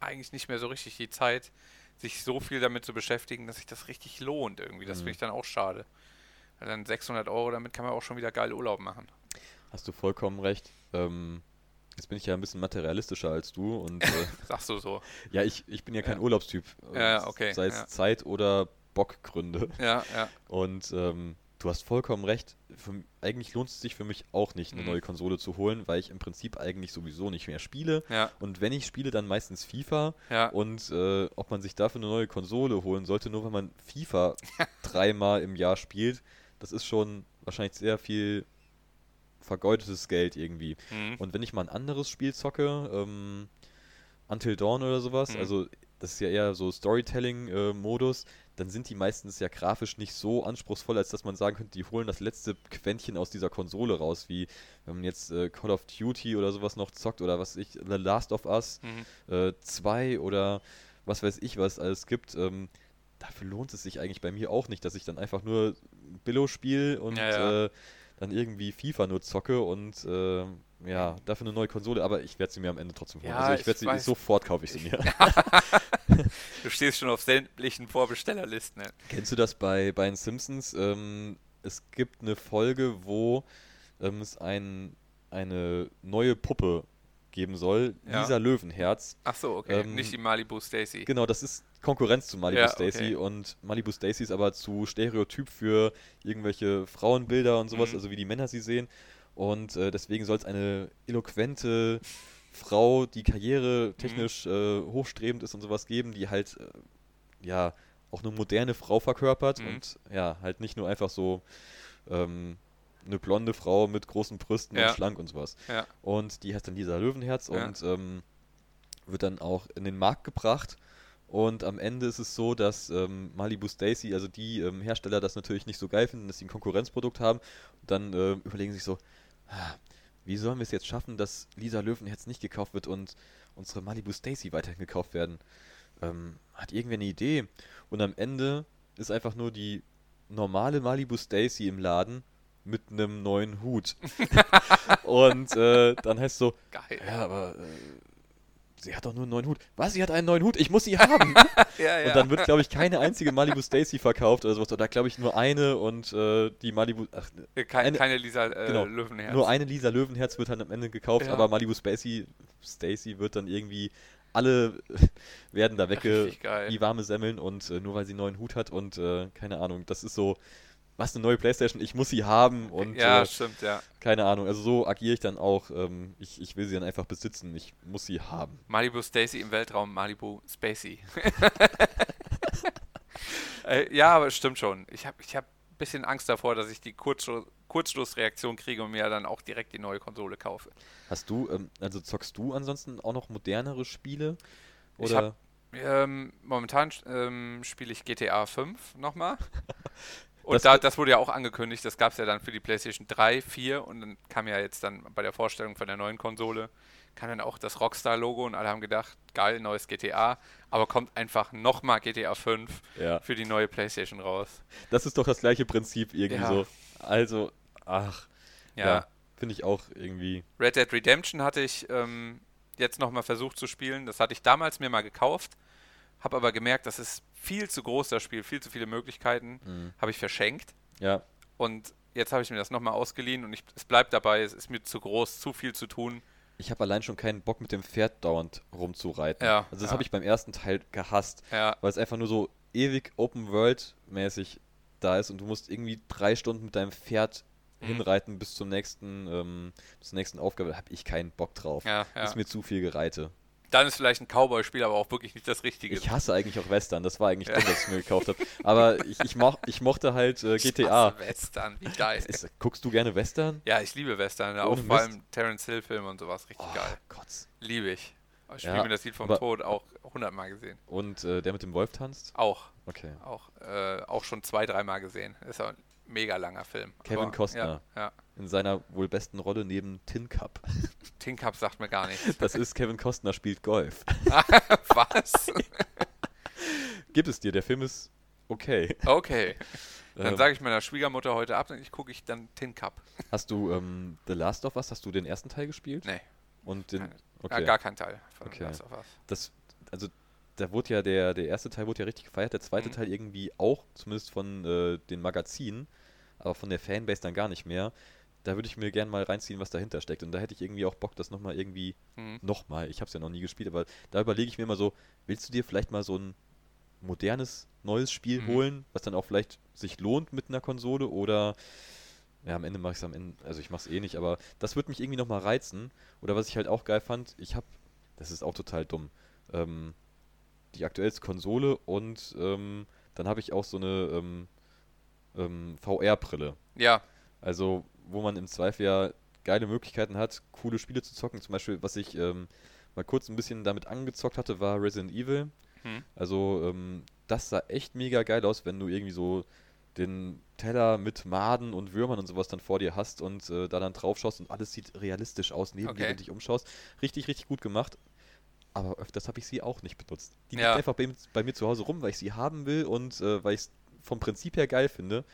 [SPEAKER 5] eigentlich nicht mehr so richtig die Zeit, sich so viel damit zu beschäftigen, dass sich das richtig lohnt irgendwie. Das
[SPEAKER 6] Mhm.
[SPEAKER 5] finde ich dann auch schade. Weil dann 600 Euro, damit kann man auch schon wieder geil Urlaub machen.
[SPEAKER 6] Hast du vollkommen recht. Ähm, jetzt bin ich ja ein bisschen materialistischer als du und äh,
[SPEAKER 5] Sagst du so.
[SPEAKER 6] ja, ich, ich bin ja kein
[SPEAKER 5] Ja.
[SPEAKER 6] Urlaubstyp.
[SPEAKER 5] Ja, okay,
[SPEAKER 6] Sei es
[SPEAKER 5] ja.
[SPEAKER 6] Zeit oder Bockgründe.
[SPEAKER 5] Ja, ja.
[SPEAKER 6] Und ähm, du hast vollkommen recht. Für, eigentlich lohnt es sich für mich auch nicht, eine
[SPEAKER 5] Mhm.
[SPEAKER 6] neue Konsole zu holen, weil ich im Prinzip eigentlich sowieso nicht mehr spiele.
[SPEAKER 5] Ja,
[SPEAKER 6] Und wenn ich spiele, dann meistens FIFA.
[SPEAKER 5] ja.
[SPEAKER 6] Und äh, ob man sich dafür eine neue Konsole holen sollte, nur wenn man FIFA dreimal im Jahr spielt, das ist schon wahrscheinlich sehr viel vergeudetes Geld irgendwie.
[SPEAKER 5] Mhm.
[SPEAKER 6] Und wenn ich mal ein anderes Spiel zocke, ähm, Until Dawn oder sowas,
[SPEAKER 5] Mhm.
[SPEAKER 6] also das ist ja eher so Storytelling-Modus, dann sind die meistens ja grafisch nicht so anspruchsvoll, als dass man sagen könnte, die holen das letzte Quäntchen aus dieser Konsole raus, wie wenn man jetzt äh, Call of Duty oder sowas noch zockt oder was ich, The Last of Us
[SPEAKER 5] Mhm.
[SPEAKER 6] 2 oder was weiß ich, was es alles gibt. Ähm, dafür lohnt es sich eigentlich bei mir auch nicht, dass ich dann einfach nur Billo spiele und
[SPEAKER 5] Ja, ja.
[SPEAKER 6] Dann irgendwie FIFA nur zocke und äh, ja, dafür eine neue Konsole, aber ich werde sie mir am Ende trotzdem holen.
[SPEAKER 5] Ja,
[SPEAKER 6] also ich
[SPEAKER 5] ich
[SPEAKER 6] werde sie
[SPEAKER 5] weiß.
[SPEAKER 6] sofort kaufe ich sie mir.
[SPEAKER 5] Du stehst schon auf sämtlichen Vorbestellerlisten. Ne?
[SPEAKER 6] Kennst du das bei, bei den Simpsons? Ähm, es gibt eine Folge, wo ähm, es ein, eine neue Puppe geben soll,
[SPEAKER 5] Ja.
[SPEAKER 6] Lisa Löwenherz.
[SPEAKER 5] Ach so, okay.
[SPEAKER 6] Ähm,
[SPEAKER 5] Nicht die Malibu Stacy.
[SPEAKER 6] Genau, das ist Konkurrenz zu Malibu
[SPEAKER 5] Ja,
[SPEAKER 6] Stacy
[SPEAKER 5] okay.
[SPEAKER 6] und Malibu Stacy ist aber zu Stereotyp für irgendwelche Frauenbilder und sowas,
[SPEAKER 5] Mhm.
[SPEAKER 6] also wie die Männer sie sehen. Und äh, deswegen soll es eine eloquente Frau, die karrieretechnisch äh, hochstrebend ist und sowas geben, die halt äh, ja auch eine moderne Frau verkörpert
[SPEAKER 5] Mhm.
[SPEAKER 6] und ja, halt nicht nur einfach so ähm, eine blonde Frau mit großen Brüsten
[SPEAKER 5] Ja.
[SPEAKER 6] und schlank und sowas.
[SPEAKER 5] Ja.
[SPEAKER 6] Und die heißt dann Lisa Löwenherz
[SPEAKER 5] Ja.
[SPEAKER 6] und ähm, wird dann auch in den Markt gebracht. Und am Ende ist es so, dass ähm, Malibu Stacy, also die ähm, Hersteller, das natürlich nicht so geil finden, dass sie ein Konkurrenzprodukt haben. Und dann ähm, überlegen sich so, ah, wie sollen wir es jetzt schaffen, dass Lisa Löwenherz nicht gekauft wird und unsere Malibu Stacy weiterhin gekauft werden? Ähm, hat irgendwer eine Idee? Und am Ende ist einfach nur die normale Malibu Stacy im Laden mit einem neuen Hut. und äh, dann heißt es so,
[SPEAKER 5] Geil.
[SPEAKER 6] ja, aber äh, sie hat doch nur einen neuen Hut. Was? Sie hat einen neuen Hut? Ich muss sie haben.
[SPEAKER 5] Ja, ja.
[SPEAKER 6] Und dann wird, glaube ich, keine einzige Malibu Stacy verkauft oder sowas. Oder glaube ich nur eine und äh, die Malibu. Ach,
[SPEAKER 5] Äh, Keine,
[SPEAKER 6] eine-
[SPEAKER 5] keine Lisa äh,
[SPEAKER 6] genau,
[SPEAKER 5] Löwenherz.
[SPEAKER 6] nur eine Lisa Löwenherz wird dann am Ende gekauft,
[SPEAKER 5] Ja.
[SPEAKER 6] aber Malibu Stacy, Stacy wird dann irgendwie. Alle werden da wegge wie warme Semmeln und äh, nur weil sie einen neuen Hut hat und äh, keine Ahnung, das ist so, was eine neue Playstation, ich muss sie haben und
[SPEAKER 5] ja,
[SPEAKER 6] äh,
[SPEAKER 5] stimmt, ja.
[SPEAKER 6] keine Ahnung, also so agiere ich dann auch. Ähm, ich, ich will sie dann einfach besitzen, ich muss sie haben.
[SPEAKER 5] Malibu Stacy im Weltraum, Malibu Spacey. äh, ja, aber es stimmt schon. Ich habe ich hab ein bisschen Angst davor, dass ich die Kurzschluss Kurzschlussreaktion kriege und mir dann auch direkt die neue Konsole kaufe.
[SPEAKER 6] Hast du, ähm, also zockst du ansonsten auch noch modernere Spiele?
[SPEAKER 5] Ich
[SPEAKER 6] Oder?
[SPEAKER 5] hab- Ähm, momentan ähm, spiele ich GTA 5 nochmal. Und
[SPEAKER 6] Das-
[SPEAKER 5] da, das wurde ja auch angekündigt, das gab es ja dann für die PlayStation 3, 4 und dann kam ja jetzt dann bei der Vorstellung von der neuen Konsole, kam dann auch das Rockstar-Logo und alle haben gedacht, geil, neues GTA, aber kommt einfach nochmal GTA 5
[SPEAKER 6] ja.
[SPEAKER 5] für die neue PlayStation raus.
[SPEAKER 6] Das ist doch das gleiche Prinzip irgendwie
[SPEAKER 5] Ja.
[SPEAKER 6] so. Also, ach,
[SPEAKER 5] Ja.
[SPEAKER 6] ja, finde ich auch irgendwie.
[SPEAKER 5] Red Dead Redemption hatte ich ähm, jetzt nochmal versucht zu spielen. Das hatte ich damals mir mal gekauft, habe aber gemerkt, das ist viel zu groß, das Spiel, viel zu viele Möglichkeiten,
[SPEAKER 6] Mhm.
[SPEAKER 5] habe ich verschenkt.
[SPEAKER 6] Ja,
[SPEAKER 5] Und jetzt habe ich mir das nochmal ausgeliehen und ich, es bleibt dabei, es ist mir zu groß, zu viel zu tun.
[SPEAKER 6] ich habe allein schon keinen Bock mit dem Pferd dauernd rumzureiten.
[SPEAKER 5] Ja,
[SPEAKER 6] also das
[SPEAKER 5] ja.
[SPEAKER 6] habe ich beim ersten Teil gehasst,
[SPEAKER 5] Ja,
[SPEAKER 6] weil es einfach nur so ewig Open World mäßig da ist und du musst irgendwie drei Stunden mit deinem Pferd
[SPEAKER 5] Mhm.
[SPEAKER 6] hinreiten bis zum nächsten, ähm, zur nächsten Aufgabe. Da habe ich keinen Bock drauf.
[SPEAKER 5] ja, ja.
[SPEAKER 6] Ist mir zu viel Gereite.
[SPEAKER 5] Dann ist vielleicht ein Cowboy-Spiel, aber auch wirklich nicht das Richtige.
[SPEAKER 6] Ich hasse eigentlich auch Western, das war eigentlich dumm, dass ich mir gekauft habe. Aber ich, ich, moch, ich mochte halt äh,
[SPEAKER 5] Ich
[SPEAKER 6] GTA.
[SPEAKER 5] hasse Western, wie geil.
[SPEAKER 6] Ist, guckst du gerne Western?
[SPEAKER 5] ja, ich liebe Western, auch vor allem Terence Hill-Filme und sowas, richtig
[SPEAKER 6] Oh,
[SPEAKER 5] geil.
[SPEAKER 6] Gott.
[SPEAKER 5] Liebe ich. Ich
[SPEAKER 6] Ja,
[SPEAKER 5] spiele mir das Lied vom Tod auch hundertmal gesehen.
[SPEAKER 6] Und äh, der mit dem Wolf tanzt?
[SPEAKER 5] Auch,
[SPEAKER 6] Okay.
[SPEAKER 5] auch, äh, auch schon zwei, dreimal gesehen. Ist ja ein mega langer Film.
[SPEAKER 6] Kevin
[SPEAKER 5] Aber,
[SPEAKER 6] Costner.
[SPEAKER 5] Ja, ja.
[SPEAKER 6] In seiner wohl besten Rolle neben Tin Cup.
[SPEAKER 5] Tin Cup sagt mir gar nichts.
[SPEAKER 6] Das ist Kevin Costner spielt Golf.
[SPEAKER 5] Was?
[SPEAKER 6] Gibt es dir, der Film ist okay.
[SPEAKER 5] Okay. Dann
[SPEAKER 6] Ähm,
[SPEAKER 5] sage ich meiner Schwiegermutter heute Abend, ich gucke ich dann Tin Cup.
[SPEAKER 6] Hast du ähm, The Last of Us, hast du den ersten Teil gespielt?
[SPEAKER 5] Nee,
[SPEAKER 6] Und den. Okay.
[SPEAKER 5] gar, gar kein Teil von
[SPEAKER 6] Okay.
[SPEAKER 5] Last of Us.
[SPEAKER 6] Das, also, da wurde ja der, der erste Teil wurde ja richtig gefeiert, der zweite
[SPEAKER 5] Mhm.
[SPEAKER 6] Teil irgendwie auch, zumindest von äh, den Magazinen, aber von der Fanbase dann gar nicht mehr. Da würde ich mir gerne mal reinziehen, was dahinter steckt. Und da hätte ich irgendwie auch Bock, das nochmal irgendwie,
[SPEAKER 5] Mhm.
[SPEAKER 6] nochmal, ich habe es ja noch nie gespielt, aber da überlege ich mir immer so, willst du dir vielleicht mal so ein modernes, neues Spiel
[SPEAKER 5] Mhm.
[SPEAKER 6] holen, was dann auch vielleicht sich lohnt mit einer Konsole oder ja, am Ende mache ich es am Ende, also ich mache es eh nicht, aber das würde mich irgendwie nochmal reizen. Oder was ich halt auch geil fand, ich habe, das ist auch total dumm, ähm, die aktuellste Konsole und ähm, dann habe ich auch so eine ähm, ähm, VR-Brille.
[SPEAKER 5] Ja,
[SPEAKER 6] Also, wo man im Zweifel ja geile Möglichkeiten hat, coole Spiele zu zocken. Zum Beispiel, was ich ähm, mal kurz ein bisschen damit angezockt hatte, war Resident Evil.
[SPEAKER 5] Hm.
[SPEAKER 6] Also, ähm, das sah echt mega geil aus, wenn du irgendwie so den Teller mit Maden und Würmern und sowas dann vor dir hast und äh, da dann drauf schaust und alles sieht realistisch aus, neben dir,
[SPEAKER 5] Okay.
[SPEAKER 6] wenn du dich umschaust. Richtig, richtig gut gemacht. Aber öfters habe ich sie auch nicht benutzt. Die
[SPEAKER 5] Ja.
[SPEAKER 6] liegt einfach bei, bei mir zu Hause rum, weil ich sie haben will und äh, weil ich es vom Prinzip her geil finde.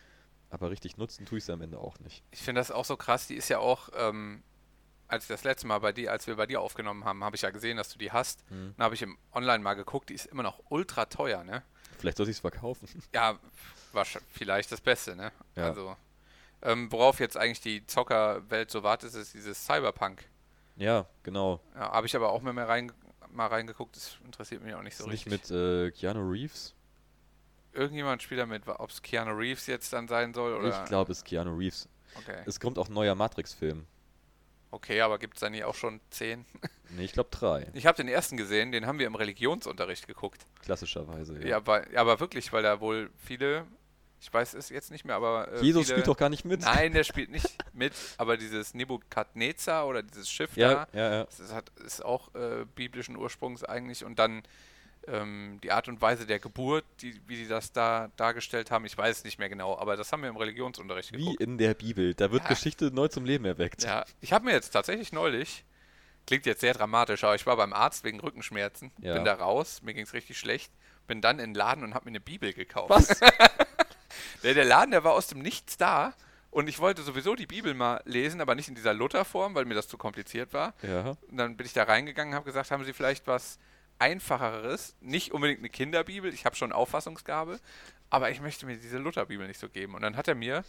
[SPEAKER 6] Aber richtig nutzen tue ich sie am Ende auch nicht.
[SPEAKER 5] Ich finde das auch so krass. Die ist ja auch, ähm, als ich das letzte Mal bei dir, als wir bei dir aufgenommen haben, habe ich ja gesehen, dass du die hast.
[SPEAKER 6] Mhm.
[SPEAKER 5] Dann habe ich im Online mal geguckt, die ist immer noch ultra teuer, ne?
[SPEAKER 6] Vielleicht soll ich es verkaufen.
[SPEAKER 5] Ja, wahrscheinlich vielleicht das Beste, ne?
[SPEAKER 6] Ja.
[SPEAKER 5] Also, ähm, worauf jetzt eigentlich die Zockerwelt so wartet, ist dieses Cyberpunk.
[SPEAKER 6] ja, genau.
[SPEAKER 5] Ja, habe ich aber auch mal, mehr rein, mal reingeguckt, das interessiert mich auch nicht so
[SPEAKER 6] ist nicht
[SPEAKER 5] richtig.
[SPEAKER 6] mit äh, Keanu Reeves?
[SPEAKER 5] Irgendjemand spielt damit, ob es Keanu Reeves jetzt dann sein soll oder.
[SPEAKER 6] Ich glaube, es ist Keanu Reeves.
[SPEAKER 5] Okay.
[SPEAKER 6] Es kommt auch ein neuer Matrix-Film.
[SPEAKER 5] okay, aber gibt es da nicht auch schon zehn?
[SPEAKER 6] Nee, ich glaube drei.
[SPEAKER 5] Ich habe den ersten gesehen, den haben wir im Religionsunterricht geguckt.
[SPEAKER 6] Klassischerweise, ja.
[SPEAKER 5] Ja, aber, aber wirklich, weil da wohl viele, ich weiß es jetzt nicht mehr, aber. Äh,
[SPEAKER 6] Jesus
[SPEAKER 5] viele,
[SPEAKER 6] spielt doch gar nicht mit.
[SPEAKER 5] Nein, der spielt nicht mit, aber dieses Nebukadnezar oder dieses Schiff
[SPEAKER 6] Ja,
[SPEAKER 5] da,
[SPEAKER 6] ja, ja.
[SPEAKER 5] das ist, hat, ist auch äh, biblischen Ursprungs eigentlich und dann ähm, die Art und Weise der Geburt, die, wie sie das da dargestellt haben, ich weiß es nicht mehr genau, aber das haben wir im Religionsunterricht
[SPEAKER 6] Wie
[SPEAKER 5] geguckt.
[SPEAKER 6] in der Bibel. Da wird
[SPEAKER 5] Ja.
[SPEAKER 6] Geschichte neu zum Leben erweckt.
[SPEAKER 5] Ja, ich habe mir jetzt tatsächlich neulich, klingt jetzt sehr dramatisch, aber ich war beim Arzt wegen Rückenschmerzen,
[SPEAKER 6] Ja.
[SPEAKER 5] bin da raus, mir ging es richtig schlecht, bin dann in den Laden und habe mir eine Bibel gekauft.
[SPEAKER 6] Was?
[SPEAKER 5] Der, der Laden, der war aus dem Nichts da und ich wollte sowieso die Bibel mal lesen, aber nicht in dieser Lutherform, weil mir das zu kompliziert war.
[SPEAKER 6] ja.
[SPEAKER 5] Und dann bin ich da reingegangen und habe gesagt, haben Sie vielleicht was Einfacheres? Nicht unbedingt eine Kinderbibel, ich habe schon Auffassungsgabe, aber ich möchte mir diese Lutherbibel nicht so geben. Und dann hat er mir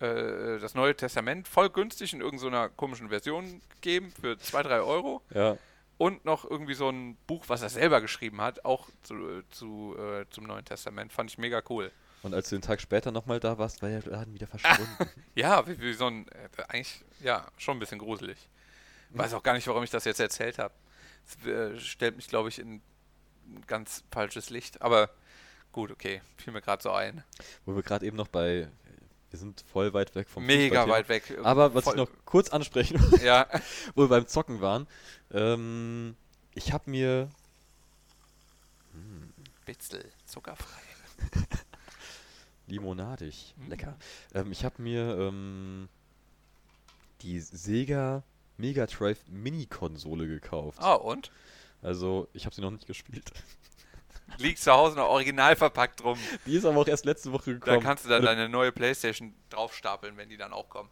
[SPEAKER 5] äh, das Neue Testament voll günstig in irgendeiner komischen Version gegeben für 2, 3 Euro
[SPEAKER 6] Ja.
[SPEAKER 5] und noch irgendwie so ein Buch, was er selber geschrieben hat, auch zu, zu, äh, zum Neuen Testament. Fand ich mega cool.
[SPEAKER 6] Und als du den Tag später nochmal da warst, war der Laden wieder verschwunden.
[SPEAKER 5] Ja, wie, wie so ein, äh, eigentlich, ja, schon ein bisschen gruselig. Weiß auch gar nicht, warum ich das jetzt erzählt habe. Es äh, stellt mich, glaube ich, in ein ganz falsches Licht. Aber gut, okay, fiel mir gerade so ein.
[SPEAKER 6] Wo wir gerade eben noch bei. Wir sind voll weit weg vom
[SPEAKER 5] Mega weit weg.
[SPEAKER 6] Aber was
[SPEAKER 5] Voll-
[SPEAKER 6] ich noch kurz ansprechen
[SPEAKER 5] Ja,
[SPEAKER 6] wo wir beim Zocken waren. Ähm, ich habe mir.
[SPEAKER 5] Bitzel, zuckerfrei.
[SPEAKER 6] Limonadig,
[SPEAKER 5] Mm.
[SPEAKER 6] lecker. Ähm, ich habe mir ähm, die Sega Mega Drive Mini-Konsole gekauft.
[SPEAKER 5] Ah, und?
[SPEAKER 6] Also, ich habe sie noch nicht gespielt.
[SPEAKER 5] Liegt zu Hause noch original verpackt rum.
[SPEAKER 6] Die ist aber auch erst letzte Woche
[SPEAKER 5] Da
[SPEAKER 6] gekommen.
[SPEAKER 5] kannst du dann
[SPEAKER 6] Oder-
[SPEAKER 5] deine neue Playstation draufstapeln, wenn die dann auch kommt.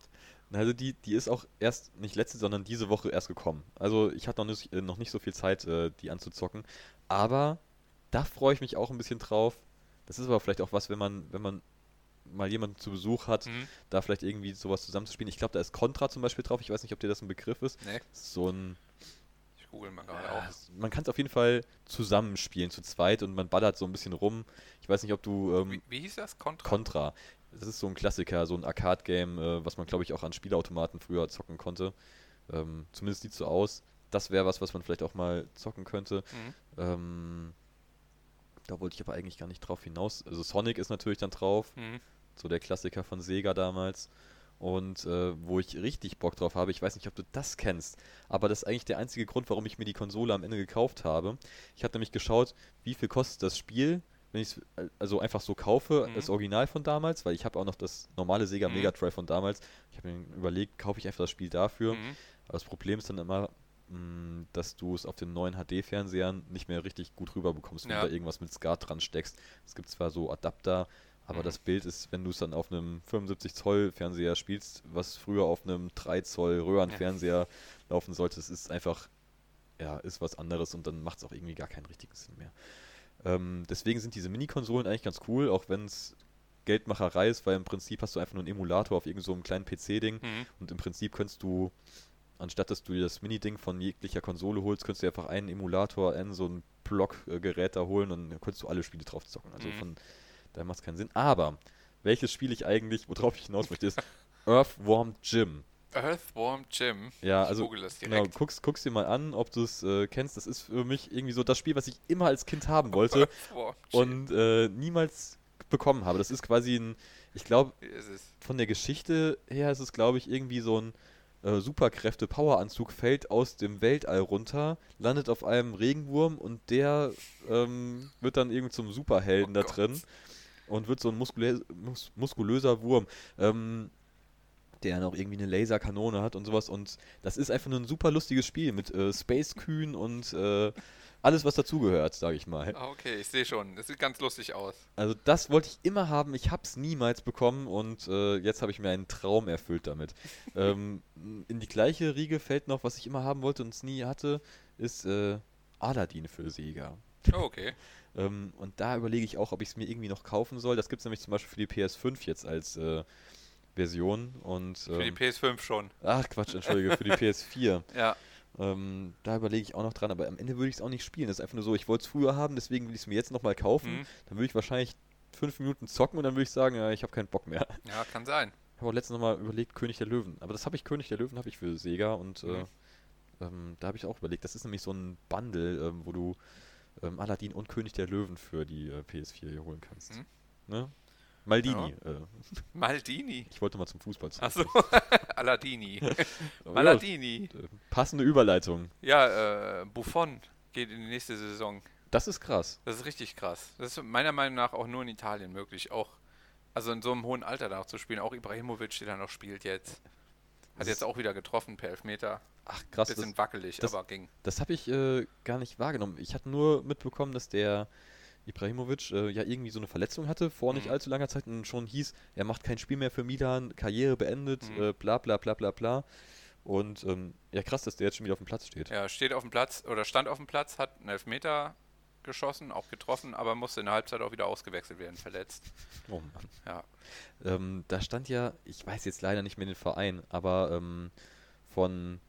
[SPEAKER 6] Also die, die ist auch erst, nicht letzte, sondern diese Woche erst gekommen. Also ich hatte noch nicht, äh, noch nicht so viel Zeit, äh, die anzuzocken. Aber da freue ich mich auch ein bisschen drauf. Das ist aber vielleicht auch was, wenn man, wenn man mal jemanden zu Besuch hat,
[SPEAKER 5] Mhm.
[SPEAKER 6] da vielleicht irgendwie sowas zusammenzuspielen. Ich glaube, da ist Contra zum Beispiel drauf. Ich weiß nicht, ob dir das ein Begriff ist.
[SPEAKER 5] Nee,
[SPEAKER 6] So ein.
[SPEAKER 5] ich google mal gerade
[SPEAKER 6] Ja,
[SPEAKER 5] auch.
[SPEAKER 6] man kann es auf jeden Fall zusammenspielen, zu zweit und man ballert so ein bisschen rum. Ich weiß nicht, ob du ähm,
[SPEAKER 5] Wie, wie hieß das? Contra?
[SPEAKER 6] Contra. Das ist so ein Klassiker, so ein Arcade-Game, äh, was man, glaube ich, auch an Spielautomaten früher zocken konnte. Ähm, zumindest sieht so aus. Das wäre was, was man vielleicht auch mal zocken könnte.
[SPEAKER 5] Mhm.
[SPEAKER 6] Ähm, da wollte ich aber eigentlich gar nicht drauf hinaus. Also Sonic ist natürlich dann drauf,
[SPEAKER 5] Mhm.
[SPEAKER 6] So der Klassiker von Sega damals. Und äh, wo ich richtig Bock drauf habe, ich weiß nicht, ob du das kennst, aber das ist eigentlich der einzige Grund, warum ich mir die Konsole am Ende gekauft habe. Ich habe nämlich geschaut, wie viel kostet das Spiel, wenn ich es also einfach so kaufe,
[SPEAKER 5] Mhm.
[SPEAKER 6] das Original von damals, weil ich habe auch noch das normale Sega
[SPEAKER 5] Mhm.
[SPEAKER 6] Mega Drive von damals. Ich habe mir überlegt, kaufe ich einfach das Spiel dafür.
[SPEAKER 5] Mhm.
[SPEAKER 6] Aber das Problem ist dann immer, mh, dass du es auf den neuen HD-Fernsehern nicht mehr richtig gut rüberbekommst, wenn
[SPEAKER 5] Ja.
[SPEAKER 6] du da irgendwas mit SCART dran steckst. Es gibt zwar so Adapter, aber
[SPEAKER 5] Mhm.
[SPEAKER 6] das Bild ist, wenn du es dann auf einem 75 Zoll Fernseher spielst, was früher auf einem 3 Zoll Röhrenfernseher laufen sollte, es ist einfach, ja, ist was anderes und dann macht es auch irgendwie gar keinen richtigen Sinn mehr. Ähm, deswegen sind diese Mini-Konsolen eigentlich ganz cool, auch wenn es Geldmacherei ist, weil im Prinzip hast du einfach nur einen Emulator auf irgendeinem so einem kleinen PC-Ding
[SPEAKER 5] Mhm.
[SPEAKER 6] und im Prinzip könntest du, anstatt dass du dir das Mini-Ding von jeglicher Konsole holst, könntest du einfach einen Emulator in so ein Block-Gerät da holen und dann könntest du alle Spiele drauf zocken. Also
[SPEAKER 5] Mhm.
[SPEAKER 6] von daher macht es keinen Sinn. Aber welches Spiel ich eigentlich, worauf ich hinaus möchte, ist Earthworm Jim.
[SPEAKER 5] Earthworm Jim.
[SPEAKER 6] Ja,
[SPEAKER 5] ich
[SPEAKER 6] also genau,
[SPEAKER 5] direkt.
[SPEAKER 6] guckst, guckst dir mal an, ob du es äh, kennst. Das ist für mich irgendwie so das Spiel, was ich immer als Kind haben wollte und äh, niemals bekommen habe. Das ist quasi ein, ich glaube, von der Geschichte her ist es, glaube ich, irgendwie so ein äh, Superkräfte-Poweranzug fällt aus dem Weltall runter, landet auf einem Regenwurm und der ähm, wird dann irgendwie zum Superhelden
[SPEAKER 5] Oh
[SPEAKER 6] da
[SPEAKER 5] Gott.
[SPEAKER 6] drin und wird so ein muskulä mus muskulöser Wurm, ähm, der dann auch irgendwie eine Laserkanone hat und sowas. Und das ist einfach nur ein super lustiges Spiel mit äh, Space-Kühen und äh, alles, was dazugehört, sage ich mal.
[SPEAKER 5] Ah, okay, ich sehe schon. Das sieht ganz lustig aus.
[SPEAKER 6] Also das wollte ich immer haben, ich habe es niemals bekommen und äh, jetzt habe ich mir einen Traum erfüllt damit. ähm, in die gleiche Riege fällt noch, was ich immer haben wollte und es nie hatte, ist äh, Aladdin für Sega.
[SPEAKER 5] Oh, okay.
[SPEAKER 6] Ähm, und da überlege ich auch, ob ich es mir irgendwie noch kaufen soll. Das gibt es nämlich zum Beispiel für die PS5 jetzt als äh, Version. Und,
[SPEAKER 5] Für die
[SPEAKER 6] ähm,
[SPEAKER 5] PS5 schon.
[SPEAKER 6] ach Quatsch, entschuldige, für die PS4.
[SPEAKER 5] Ja.
[SPEAKER 6] Ähm, da überlege ich auch noch dran, aber am Ende würde ich es auch nicht spielen. Das ist einfach nur so, ich wollte es früher haben, deswegen will ich es mir jetzt nochmal kaufen.
[SPEAKER 5] Mhm.
[SPEAKER 6] Dann würde ich wahrscheinlich fünf Minuten zocken und dann würde ich sagen, ja, ich habe keinen Bock mehr.
[SPEAKER 5] Ja, kann sein.
[SPEAKER 6] Ich habe auch letztens nochmal überlegt, König der Löwen. Aber das habe ich, König der Löwen habe ich für Sega und äh,
[SPEAKER 5] Mhm.
[SPEAKER 6] ähm, da habe ich auch überlegt, das ist nämlich so ein Bundle, ähm, wo du ähm, Aladdin und König der Löwen für die äh, PS4 hier holen kannst.
[SPEAKER 5] Mhm.
[SPEAKER 6] Ne? Maldini. Äh,
[SPEAKER 5] Maldini.
[SPEAKER 6] ich wollte mal zum Fußball zurück.
[SPEAKER 5] Achso, Aladini.
[SPEAKER 6] Aber
[SPEAKER 5] Maladini.
[SPEAKER 6] Ja, äh, passende Überleitung.
[SPEAKER 5] Ja, äh, Buffon geht in die nächste Saison.
[SPEAKER 6] Das ist krass.
[SPEAKER 5] Das ist richtig krass. Das ist meiner Meinung nach auch nur in Italien möglich. Auch, also in so einem hohen Alter da noch zu spielen. Auch Ibrahimovic, der da noch spielt jetzt. Hat jetzt auch wieder getroffen per Elfmeter.
[SPEAKER 6] Ach krass.
[SPEAKER 5] Bisschen
[SPEAKER 6] Das,
[SPEAKER 5] wackelig,
[SPEAKER 6] das-
[SPEAKER 5] aber ging.
[SPEAKER 6] das habe ich äh, gar nicht wahrgenommen. Ich hatte nur mitbekommen, dass der Ibrahimovic äh, ja irgendwie so eine Verletzung hatte vor nicht
[SPEAKER 5] Mhm.
[SPEAKER 6] allzu langer Zeit und schon hieß, er macht kein Spiel mehr für Milan, Karriere beendet,
[SPEAKER 5] Mhm.
[SPEAKER 6] äh, bla bla bla bla bla. Und ähm, ja, krass, dass der jetzt schon wieder auf dem Platz steht.
[SPEAKER 5] Ja, steht auf dem Platz oder stand auf dem Platz, hat einen Elfmeter geschossen, auch getroffen, aber musste in der Halbzeit auch wieder ausgewechselt werden, verletzt.
[SPEAKER 6] Oh Mann.
[SPEAKER 5] Ja.
[SPEAKER 6] Ähm, da stand ja, ich weiß jetzt leider nicht mehr den Verein, aber ähm, von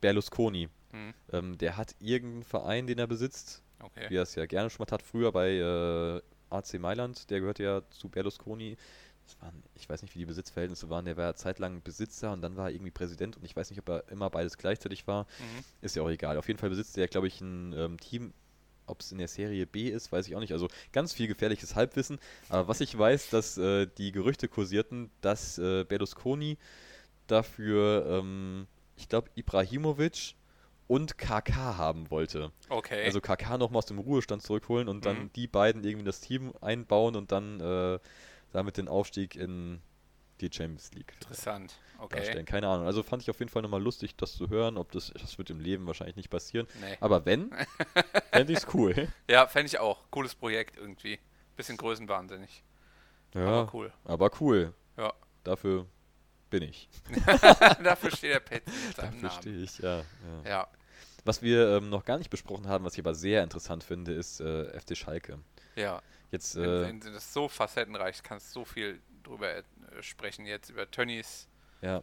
[SPEAKER 6] Berlusconi.
[SPEAKER 5] Hm,
[SPEAKER 6] Ähm, der hat irgendeinen Verein, den er besitzt,
[SPEAKER 5] okay.
[SPEAKER 6] wie er es ja gerne schon mal hat, früher bei äh, AC Mailand, der gehört ja zu Berlusconi. Das waren, ich weiß nicht, wie die Besitzverhältnisse waren, der war ja zeitlang Besitzer und dann war er irgendwie Präsident und ich weiß nicht, ob er immer beides gleichzeitig war.
[SPEAKER 5] Mhm.
[SPEAKER 6] Ist ja auch egal. Auf jeden Fall besitzt er, glaube ich, ein ähm, Team, ob es in der Serie B ist, weiß ich auch nicht. Also ganz viel gefährliches Halbwissen. Aber was ich weiß, dass äh, die Gerüchte kursierten, dass äh, Berlusconi dafür, ähm, ich glaube, Ibrahimovic und KK haben wollte.
[SPEAKER 5] Okay.
[SPEAKER 6] Also KK nochmal aus dem Ruhestand zurückholen und dann
[SPEAKER 5] Mhm.
[SPEAKER 6] die beiden irgendwie in das Team einbauen und dann äh, damit den Aufstieg in die Champions League
[SPEAKER 5] Interessant. Okay.
[SPEAKER 6] darstellen. Keine Ahnung. Also fand ich auf jeden Fall nochmal lustig, das zu hören. Ob das, das wird im Leben wahrscheinlich nicht passieren.
[SPEAKER 5] Nee.
[SPEAKER 6] Aber wenn, fände ich es cool.
[SPEAKER 5] Ja, fände ich auch. Cooles Projekt irgendwie. Bisschen größenwahnsinnig.
[SPEAKER 6] Ja,
[SPEAKER 5] Aber cool.
[SPEAKER 6] aber cool.
[SPEAKER 5] Ja.
[SPEAKER 6] Dafür bin ich.
[SPEAKER 5] Dafür steht der Pet mit seinem
[SPEAKER 6] Dafür
[SPEAKER 5] Namen.
[SPEAKER 6] stehe ich, ja. ja.
[SPEAKER 5] Ja.
[SPEAKER 6] Was wir ähm, noch gar nicht besprochen haben, was ich aber sehr interessant finde, ist äh, FC Schalke.
[SPEAKER 5] Ja.
[SPEAKER 6] Jetzt, äh,
[SPEAKER 5] das ist so facettenreich, kannst so viel drüber äh, sprechen jetzt über Tönnies.
[SPEAKER 6] Ja,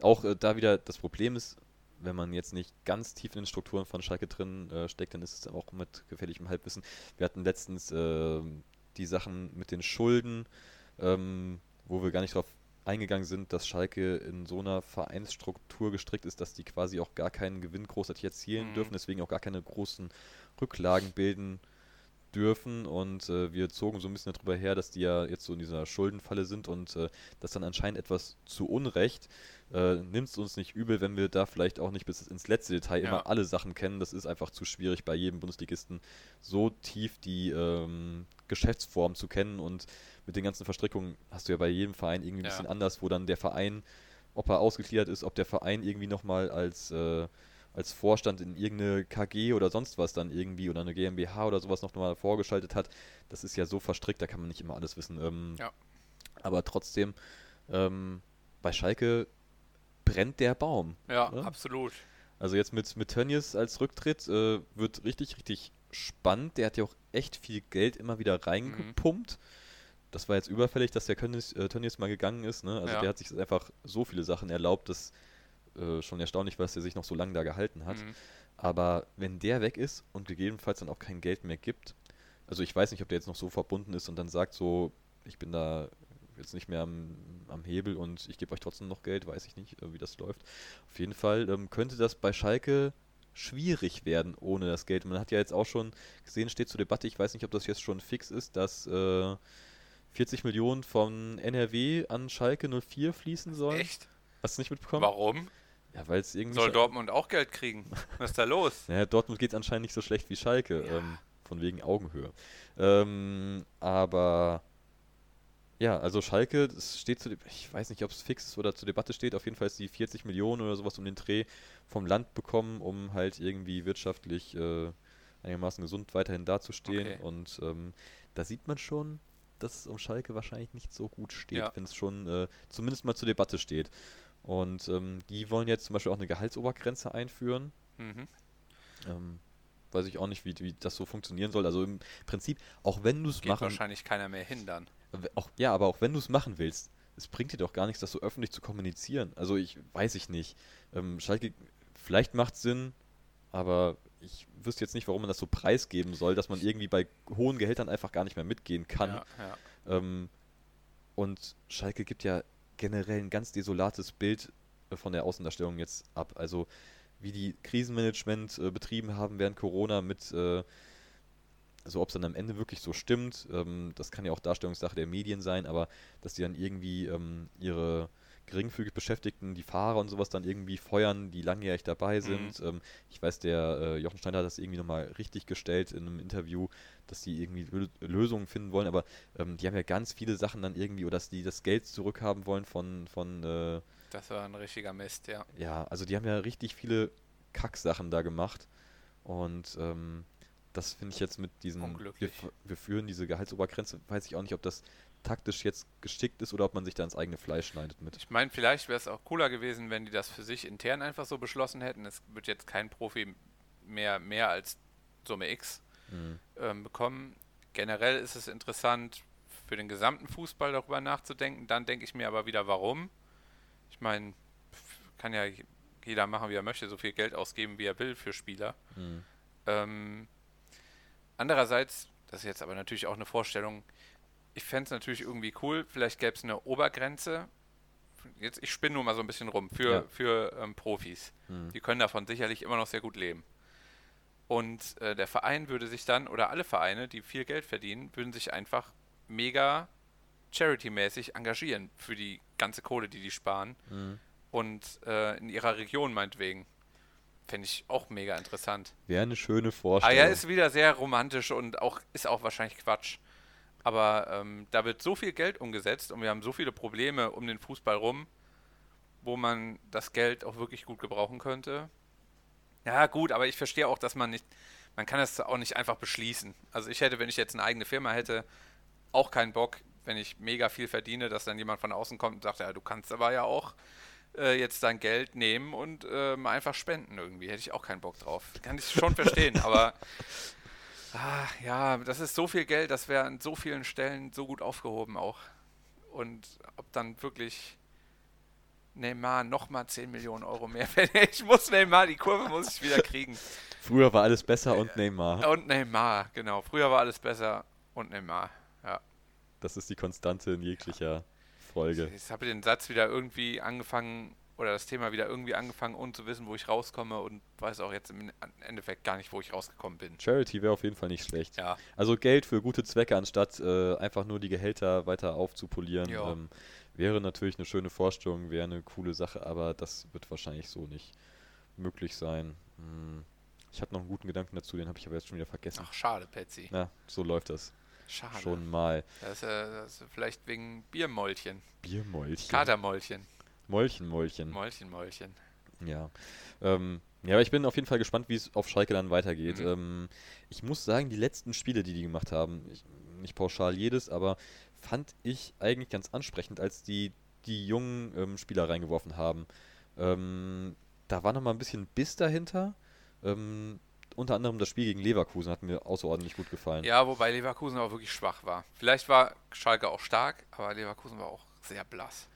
[SPEAKER 6] auch äh, da wieder das Problem ist, wenn man jetzt nicht ganz tief in den Strukturen von Schalke drin äh, steckt, dann ist es auch mit gefährlichem Halbwissen. Wir hatten letztens ähm, die Sachen mit den Schulden, ähm, wo wir gar nicht drauf eingegangen sind, dass Schalke in so einer Vereinsstruktur gestrickt ist, dass die quasi auch gar keinen Gewinn großartig erzielen
[SPEAKER 5] Mhm.
[SPEAKER 6] dürfen, deswegen auch gar keine großen Rücklagen bilden dürfen und äh, wir zogen so ein bisschen darüber her, dass die ja jetzt so in dieser Schuldenfalle sind und äh, das dann anscheinend etwas zu Unrecht. Äh, Nimmt es uns nicht übel, wenn wir da vielleicht auch nicht bis ins letzte Detail
[SPEAKER 5] Ja.
[SPEAKER 6] immer alle Sachen kennen. Das ist einfach zu schwierig bei jedem Bundesligisten so tief die ähm, Geschäftsform zu kennen und mit den ganzen Verstrickungen hast du ja bei jedem Verein irgendwie ein
[SPEAKER 5] Ja.
[SPEAKER 6] bisschen anders, wo dann der Verein, ob er ausgegliedert ist, ob der Verein irgendwie nochmal als äh, als Vorstand in irgendeine KG oder sonst was dann irgendwie oder eine GmbH oder sowas noch mal vorgeschaltet hat, das ist ja so verstrickt, da kann man nicht immer alles wissen. Ähm,
[SPEAKER 5] Ja.
[SPEAKER 6] Aber trotzdem, ähm, bei Schalke brennt der Baum.
[SPEAKER 5] Ja,
[SPEAKER 6] Ja.
[SPEAKER 5] absolut.
[SPEAKER 6] Also jetzt mit, mit Tönnies als Rücktritt äh, wird richtig, richtig spannend. Der hat ja auch echt viel Geld immer wieder
[SPEAKER 5] Mhm.
[SPEAKER 6] reingepumpt. Das war jetzt überfällig, dass der Tönnies, äh, Tönnies mal gegangen ist. Ne? Also
[SPEAKER 5] Ja.
[SPEAKER 6] der hat sich einfach so viele Sachen erlaubt, dass äh, schon erstaunlich dass er sich noch so lange da gehalten hat.
[SPEAKER 5] Mhm.
[SPEAKER 6] Aber wenn der weg ist und gegebenenfalls dann auch kein Geld mehr gibt, also ich weiß nicht, ob der jetzt noch so verbunden ist und dann sagt so, ich bin da jetzt nicht mehr am, am Hebel und ich gebe euch trotzdem noch Geld, weiß ich nicht, äh, wie das läuft. Auf jeden Fall ähm, könnte das bei Schalke schwierig werden ohne das Geld. Man hat ja jetzt auch schon gesehen, steht zur Debatte, ich weiß nicht, ob das jetzt schon fix ist, dass äh, 40 Millionen von NRW an Schalke 04 fließen sollen.
[SPEAKER 5] Echt?
[SPEAKER 6] Hast du nicht mitbekommen?
[SPEAKER 5] Warum?
[SPEAKER 6] Ja, weil es irgendwie
[SPEAKER 5] Soll
[SPEAKER 6] Scha-
[SPEAKER 5] Dortmund auch Geld kriegen? Was ist da los?
[SPEAKER 6] Naja, Dortmund geht anscheinend nicht so schlecht wie Schalke,
[SPEAKER 5] Ja.
[SPEAKER 6] ähm, von wegen Augenhöhe. Ähm, aber ja, also Schalke, das steht zu, ich weiß nicht, ob es fix ist oder zur Debatte steht, auf jeden Fall ist die 40 Millionen oder sowas um den Dreh vom Land bekommen, um halt irgendwie wirtschaftlich äh, einigermaßen gesund weiterhin dazustehen.
[SPEAKER 5] Okay.
[SPEAKER 6] Und ähm, da sieht man schon, dass es um Schalke wahrscheinlich nicht so gut steht,
[SPEAKER 5] Ja.
[SPEAKER 6] wenn es schon äh, zumindest mal zur Debatte steht. Und ähm, die wollen jetzt zum Beispiel auch eine Gehaltsobergrenze einführen.
[SPEAKER 5] Mhm.
[SPEAKER 6] Ähm, weiß ich auch nicht, wie, wie das so funktionieren soll. Also im Prinzip, auch wenn du es machen
[SPEAKER 5] wahrscheinlich keiner mehr hindern.
[SPEAKER 6] auch, ja, aber auch wenn du es machen willst, es bringt dir doch gar nichts, das so öffentlich zu kommunizieren. Also ich weiß ich nicht. Ähm, Schalke, vielleicht macht Sinn, aber ich wüsste jetzt nicht, warum man das so preisgeben soll, dass man irgendwie bei hohen Gehältern einfach gar nicht mehr mitgehen kann.
[SPEAKER 5] Ja, ja.
[SPEAKER 6] Ähm, und Schalke gibt ja generell ein ganz desolates Bild äh, von der Außendarstellung jetzt ab. Also wie die Krisenmanagement äh, betrieben haben während Corona mit, äh, also ob es dann am Ende wirklich so stimmt, ähm, das kann ja auch Darstellungssache der Medien sein, aber dass die dann irgendwie ähm, ihre geringfügig Beschäftigten, die Fahrer und sowas dann irgendwie feuern, die langjährig dabei sind. Ähm, ich weiß, der äh, Jochen Steiner hat das irgendwie nochmal richtig gestellt in einem Interview, dass die irgendwie Lö Lösungen finden wollen, aber ähm, die haben ja ganz viele Sachen dann irgendwie, oder dass die das Geld zurückhaben wollen von, von äh,
[SPEAKER 5] Das war ein richtiger Mist, ja.
[SPEAKER 6] ja, also die haben ja richtig viele Kacksachen da gemacht. Und ähm, das finde ich jetzt mit diesen, wir, wir führen diese Gehaltsobergrenze, weiß ich auch nicht, ob das taktisch jetzt geschickt ist oder ob man sich da ins eigene Fleisch schneidet mit.
[SPEAKER 5] Ich meine, vielleicht wäre es auch cooler gewesen, wenn die das für sich intern einfach so beschlossen hätten. Es wird jetzt kein Profi mehr, mehr als Summe X
[SPEAKER 6] Mhm.
[SPEAKER 5] ähm, bekommen. Generell ist es interessant, für den gesamten Fußball darüber nachzudenken. Dann denke ich mir aber wieder, warum. Ich meine, kann ja jeder machen, wie er möchte, so viel Geld ausgeben, wie er will für Spieler.
[SPEAKER 6] Mhm.
[SPEAKER 5] Ähm, andererseits, das ist jetzt aber natürlich auch eine Vorstellung, ich fände es natürlich irgendwie cool, vielleicht gäbe es eine Obergrenze. Jetzt, ich spinne nur mal so ein bisschen rum für,
[SPEAKER 6] Ja.
[SPEAKER 5] für ähm, Profis.
[SPEAKER 6] Mhm.
[SPEAKER 5] Die können davon sicherlich immer noch sehr gut leben. Und äh, der Verein würde sich dann, oder alle Vereine, die viel Geld verdienen, würden sich einfach mega charity-mäßig engagieren für die ganze Kohle, die die sparen.
[SPEAKER 6] Mhm.
[SPEAKER 5] Und äh, in ihrer Region meinetwegen. Fände ich auch mega interessant.
[SPEAKER 6] Wäre eine schöne
[SPEAKER 5] Ah
[SPEAKER 6] Vorstellung.
[SPEAKER 5] ja, ist wieder sehr romantisch und auch ist auch wahrscheinlich Quatsch. Aber ähm, da wird so viel Geld umgesetzt und wir haben so viele Probleme um den Fußball rum, wo man das Geld auch wirklich gut gebrauchen könnte. Ja, gut, aber ich verstehe auch, dass man nicht, man kann das auch nicht einfach beschließen. Also ich hätte, wenn ich jetzt eine eigene Firma hätte, auch keinen Bock, wenn ich mega viel verdiene, dass dann jemand von außen kommt und sagt, ja, du kannst aber ja auch äh, jetzt dein Geld nehmen und ähm, einfach spenden irgendwie. Hätte ich auch keinen Bock drauf. Kann ich schon verstehen, aber ah, ja, das ist so viel Geld, das wäre an so vielen Stellen so gut aufgehoben auch. Und ob dann wirklich Neymar nochmal 10 Millionen Euro mehr, ich muss Neymar, die Kurve muss ich wieder kriegen.
[SPEAKER 6] Früher war alles besser und Neymar.
[SPEAKER 5] Und Neymar, genau. Früher war alles besser und Neymar. Ja.
[SPEAKER 6] Das ist die Konstante in jeglicher Folge.
[SPEAKER 5] Jetzt habe ich den Satz wieder irgendwie angefangen, oder das Thema wieder irgendwie angefangen, ohne zu wissen, wo ich rauskomme und weiß auch jetzt im Endeffekt gar nicht, wo ich rausgekommen bin.
[SPEAKER 6] Charity wäre auf jeden Fall nicht schlecht.
[SPEAKER 5] Ja,
[SPEAKER 6] Also Geld für gute Zwecke, anstatt äh, einfach nur die Gehälter weiter aufzupolieren,
[SPEAKER 5] Ja.
[SPEAKER 6] ähm, wäre natürlich eine schöne Vorstellung, wäre eine coole Sache, aber das wird wahrscheinlich so nicht möglich sein. Hm. Ich hatte noch einen guten Gedanken dazu, den habe ich aber jetzt schon wieder vergessen.
[SPEAKER 5] ach schade, Patsy.
[SPEAKER 6] Na, so läuft das
[SPEAKER 5] Schade.
[SPEAKER 6] schon mal.
[SPEAKER 5] Das äh, das ist vielleicht wegen Biermäulchen.
[SPEAKER 6] Biermäulchen.
[SPEAKER 5] Katermäulchen.
[SPEAKER 6] Mäulchen, Mäulchen.
[SPEAKER 5] Mäulchen, Mäulchen.
[SPEAKER 6] Ja. Ähm, ja, aber ich bin auf jeden Fall gespannt, wie es auf Schalke dann weitergeht.
[SPEAKER 5] Mhm.
[SPEAKER 6] Ähm, ich muss sagen, die letzten Spiele, die die gemacht haben, ich, nicht pauschal jedes, aber fand ich eigentlich ganz ansprechend, als die die jungen ähm, Spieler reingeworfen haben. Ähm, da war noch mal ein bisschen Biss dahinter. Ähm, unter anderem das Spiel gegen Leverkusen hat mir außerordentlich gut gefallen.
[SPEAKER 5] Ja, wobei Leverkusen auch wirklich schwach war. Vielleicht war Schalke auch stark, aber Leverkusen war auch sehr blass.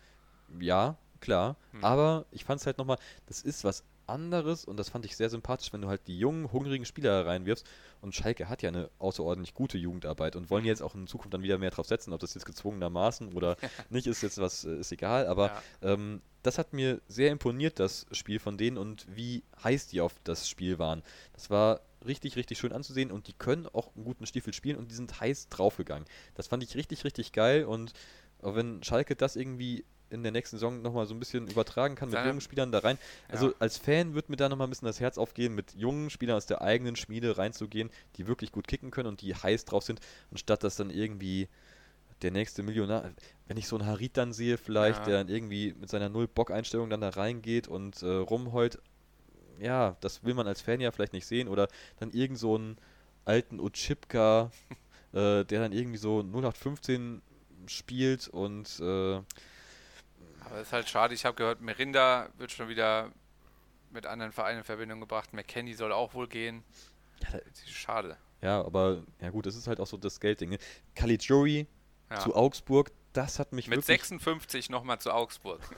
[SPEAKER 6] Ja, klar.
[SPEAKER 5] Hm.
[SPEAKER 6] Aber ich fand es halt nochmal, das ist was anderes und das fand ich sehr sympathisch, wenn du halt die jungen, hungrigen Spieler reinwirfst. Und Schalke hat ja eine außerordentlich gute Jugendarbeit und wollen
[SPEAKER 5] Mhm.
[SPEAKER 6] jetzt auch in Zukunft dann wieder mehr drauf setzen. Ob das jetzt gezwungenermaßen oder nicht, ist jetzt was, äh, ist egal. Aber
[SPEAKER 5] Ja.
[SPEAKER 6] ähm, das hat mir sehr imponiert, das Spiel von denen und wie heiß die auf das Spiel waren. Das war richtig, richtig schön anzusehen und die können auch einen guten Stiefel spielen und die sind heiß draufgegangen. Das fand ich richtig, richtig geil und auch wenn Schalke das irgendwie in der nächsten Saison nochmal so ein bisschen übertragen kann mit jungen Spielern da rein. Also
[SPEAKER 5] Ja.
[SPEAKER 6] als Fan wird mir da nochmal ein bisschen das Herz aufgehen, mit jungen Spielern aus der eigenen Schmiede reinzugehen, die wirklich gut kicken können und die heiß drauf sind, anstatt dass dann irgendwie der nächste Millionär, wenn ich so einen Harit dann sehe vielleicht,
[SPEAKER 5] Ja.
[SPEAKER 6] der dann irgendwie mit seiner Null-Bock-Einstellung dann da reingeht und äh, rumheult, ja, das will man als Fan ja vielleicht nicht sehen oder dann irgend so ein alten Ochipka, äh, der dann irgendwie so 0815 spielt und äh,
[SPEAKER 5] Aber es ist halt schade, ich habe gehört, Merinda wird schon wieder mit anderen Vereinen in Verbindung gebracht. McKenny soll auch wohl gehen.
[SPEAKER 6] Ja,
[SPEAKER 5] schade.
[SPEAKER 6] ja, aber ja gut, das ist halt auch so das Geldding. Ne? Caligiuri
[SPEAKER 5] Ja.
[SPEAKER 6] zu Augsburg, das hat mich
[SPEAKER 5] Mit
[SPEAKER 6] wirklich
[SPEAKER 5] 56 nochmal zu Augsburg.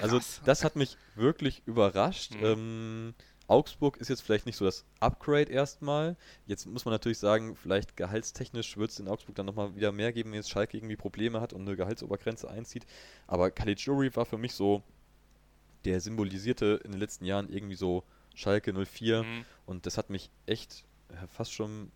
[SPEAKER 6] Also das hat mich wirklich überrascht.
[SPEAKER 5] Mhm.
[SPEAKER 6] Ähm, Augsburg ist jetzt vielleicht nicht so das Upgrade erstmal. Jetzt muss man natürlich sagen, vielleicht gehaltstechnisch wird es in Augsburg dann nochmal wieder mehr geben, wenn jetzt Schalke irgendwie Probleme hat und eine Gehaltsobergrenze einzieht. Aber Caligiuri war für mich so, der symbolisierte in den letzten Jahren irgendwie so Schalke 04
[SPEAKER 5] Mhm.
[SPEAKER 6] und das hat mich echt äh, fast schon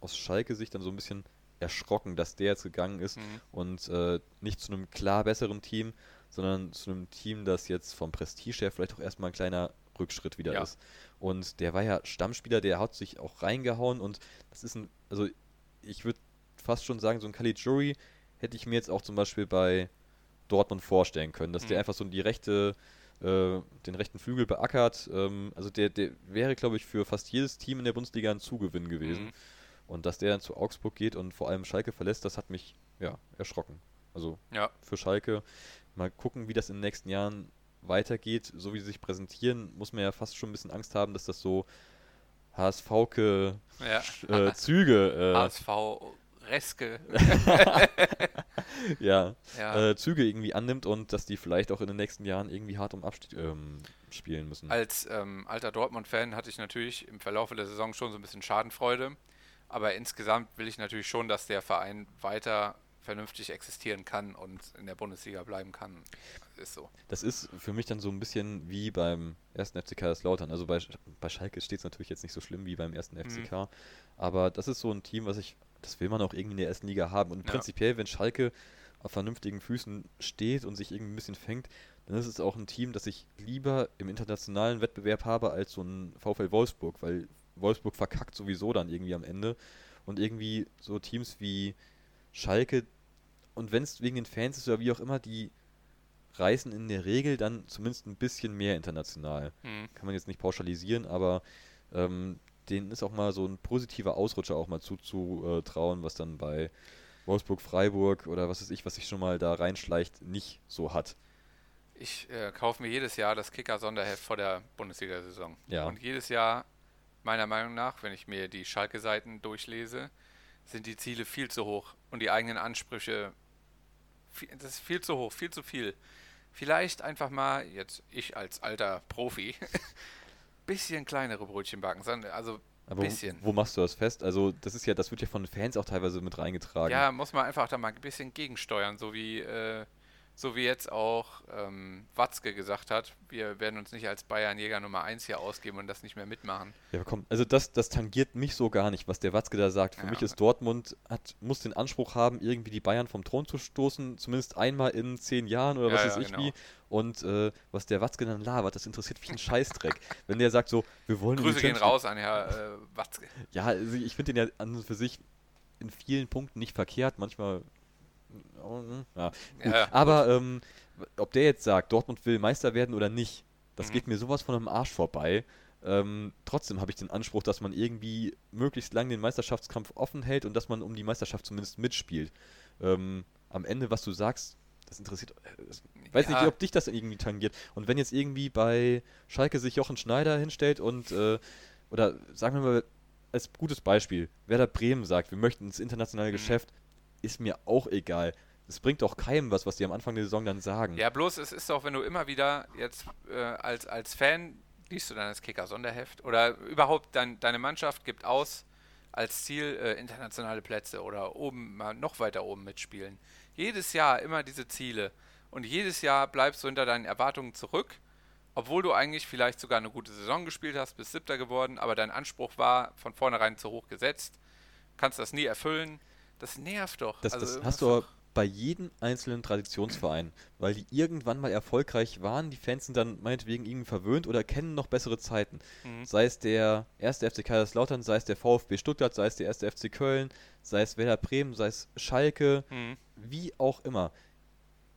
[SPEAKER 6] aus Schalke-Sicht dann so ein bisschen erschrocken, dass der jetzt gegangen ist
[SPEAKER 5] Mhm.
[SPEAKER 6] und äh, nicht zu einem klar besseren Team, sondern zu einem Team, das jetzt vom Prestige her vielleicht auch erstmal ein kleiner Rückschritt wieder
[SPEAKER 5] Ja.
[SPEAKER 6] ist. Und der war ja Stammspieler, der hat sich auch reingehauen und das ist ein, also ich würde fast schon sagen, so ein Caligiuri hätte ich mir jetzt auch zum Beispiel bei Dortmund vorstellen können, dass der
[SPEAKER 5] Mhm.
[SPEAKER 6] einfach so die rechte, äh, den rechten Flügel beackert. Ähm, also der, der wäre, glaube ich, für fast jedes Team in der Bundesliga ein Zugewinn gewesen.
[SPEAKER 5] Mhm.
[SPEAKER 6] Und dass der dann zu Augsburg geht und vor allem Schalke verlässt, das hat mich ja erschrocken. Also
[SPEAKER 5] Ja.
[SPEAKER 6] für Schalke mal gucken, wie das in den nächsten Jahren weitergeht. So wie sie sich präsentieren, muss man ja fast schon ein bisschen Angst haben, dass das so HSV-ke
[SPEAKER 5] Ja.
[SPEAKER 6] äh, Züge, äh,
[SPEAKER 5] HSV Reske.
[SPEAKER 6] ja,
[SPEAKER 5] Ja.
[SPEAKER 6] äh, Züge irgendwie annimmt und dass die vielleicht auch in den nächsten Jahren irgendwie hart um Abstieg ähm, spielen müssen.
[SPEAKER 5] Als ähm, alter Dortmund-Fan hatte ich natürlich im Verlauf der Saison schon so ein bisschen Schadenfreude. Aber insgesamt will ich natürlich schon, dass der Verein weiter vernünftig existieren kann und in der Bundesliga bleiben kann. Ist so.
[SPEAKER 6] Das ist für mich dann so ein bisschen wie beim ersten FC Kaiserslautern. Also bei, bei Schalke steht es natürlich jetzt nicht so schlimm wie beim ersten
[SPEAKER 5] Mhm.
[SPEAKER 6] FCK. Aber das ist so ein Team, was ich, das will man auch irgendwie in der ersten Liga haben. Und
[SPEAKER 5] Ja.
[SPEAKER 6] prinzipiell, wenn Schalke auf vernünftigen Füßen steht und sich irgendwie ein bisschen fängt, dann ist es auch ein Team, das ich lieber im internationalen Wettbewerb habe als so ein VfL Wolfsburg, weil Wolfsburg verkackt sowieso dann irgendwie am Ende. Und irgendwie so Teams wie Schalke, und wenn es wegen den Fans ist oder wie auch immer, die reisen in der Regel dann zumindest ein bisschen mehr international.
[SPEAKER 5] Mhm.
[SPEAKER 6] Kann man jetzt nicht pauschalisieren, aber ähm, denen ist auch mal so ein positiver Ausrutscher auch mal zuzutrauen, was dann bei Wolfsburg, Freiburg oder was weiß ich, was sich schon mal da reinschleicht, nicht so hat.
[SPEAKER 5] Ich äh, kaufe mir jedes Jahr das Kicker-Sonderheft vor der Bundesliga-Saison.
[SPEAKER 6] Ja.
[SPEAKER 5] Und jedes Jahr, meiner Meinung nach, wenn ich mir die Schalke-Seiten durchlese, sind die Ziele viel zu hoch und die eigenen Ansprüche, viel, das ist viel zu hoch, viel zu viel. Vielleicht einfach mal, jetzt ich als alter Profi, bisschen kleinere Brötchen backen, also
[SPEAKER 6] Aber
[SPEAKER 5] bisschen.
[SPEAKER 6] wo machst du das fest? Also das ist ja, das wird ja von den Fans auch teilweise mit reingetragen.
[SPEAKER 5] Ja, muss man einfach da mal ein bisschen gegensteuern, so wie, äh, so wie jetzt auch ähm, Watzke gesagt hat, wir werden uns nicht als Bayernjäger Nummer 1 hier ausgeben und das nicht mehr mitmachen.
[SPEAKER 6] Ja, komm, also das, das tangiert mich so gar nicht, was der Watzke da sagt. Für
[SPEAKER 5] Ja.
[SPEAKER 6] mich ist Dortmund, hat, muss den Anspruch haben, irgendwie die Bayern vom Thron zu stoßen, zumindest einmal in zehn Jahren oder
[SPEAKER 5] Ja,
[SPEAKER 6] was
[SPEAKER 5] ja,
[SPEAKER 6] weiß ich
[SPEAKER 5] genau.
[SPEAKER 6] wie. Und äh, was der Watzke dann labert, das interessiert mich ein Scheißdreck. Wenn der sagt so, wir wollen
[SPEAKER 5] Grüße gehen raus an Herr äh, Watzke.
[SPEAKER 6] Ja, also ich finde den ja an und für sich in vielen Punkten nicht verkehrt, manchmal. Ja.
[SPEAKER 5] Ja,
[SPEAKER 6] Aber ähm, ob der jetzt sagt, Dortmund will Meister werden oder nicht, das
[SPEAKER 5] Mhm.
[SPEAKER 6] geht mir sowas von am Arsch vorbei. Ähm, trotzdem habe ich den Anspruch, dass man irgendwie möglichst lang den Meisterschaftskampf offen hält und dass man um die Meisterschaft zumindest mitspielt. Ähm, am Ende, was du sagst, das interessiert. äh, das- Ich weiß
[SPEAKER 5] Ja.
[SPEAKER 6] nicht, ob dich das irgendwie tangiert. Und wenn jetzt irgendwie bei Schalke sich Jochen Schneider hinstellt und, äh, oder sagen wir mal, als gutes Beispiel, Werder Bremen sagt, wir möchten ins internationale
[SPEAKER 5] Mhm.
[SPEAKER 6] Geschäft, ist mir auch egal. Es bringt doch keinem was, was die am Anfang der Saison dann sagen.
[SPEAKER 5] Ja, bloß es ist doch, wenn du immer wieder jetzt äh, als, als Fan liest du dann das Kicker-Sonderheft oder überhaupt dein, deine Mannschaft gibt aus als Ziel äh, internationale Plätze oder oben mal noch weiter oben mitspielen. Jedes Jahr immer diese Ziele und jedes Jahr bleibst du hinter deinen Erwartungen zurück, obwohl du eigentlich vielleicht sogar eine gute Saison gespielt hast, bist siebter geworden, aber dein Anspruch war von vornherein zu hoch gesetzt, kannst das nie erfüllen. Das nervt doch.
[SPEAKER 6] Das,
[SPEAKER 5] Also
[SPEAKER 6] das hast du aber bei jedem einzelnen Traditionsverein, weil die irgendwann mal erfolgreich waren. Die Fans sind dann meinetwegen irgendwie verwöhnt oder kennen noch bessere Zeiten.
[SPEAKER 5] Mhm.
[SPEAKER 6] Sei es der erste FC Kaiserslautern, sei es der VfB Stuttgart, sei es der erste FC Köln, sei es Werder Bremen, sei es Schalke,
[SPEAKER 5] Mhm.
[SPEAKER 6] wie auch immer.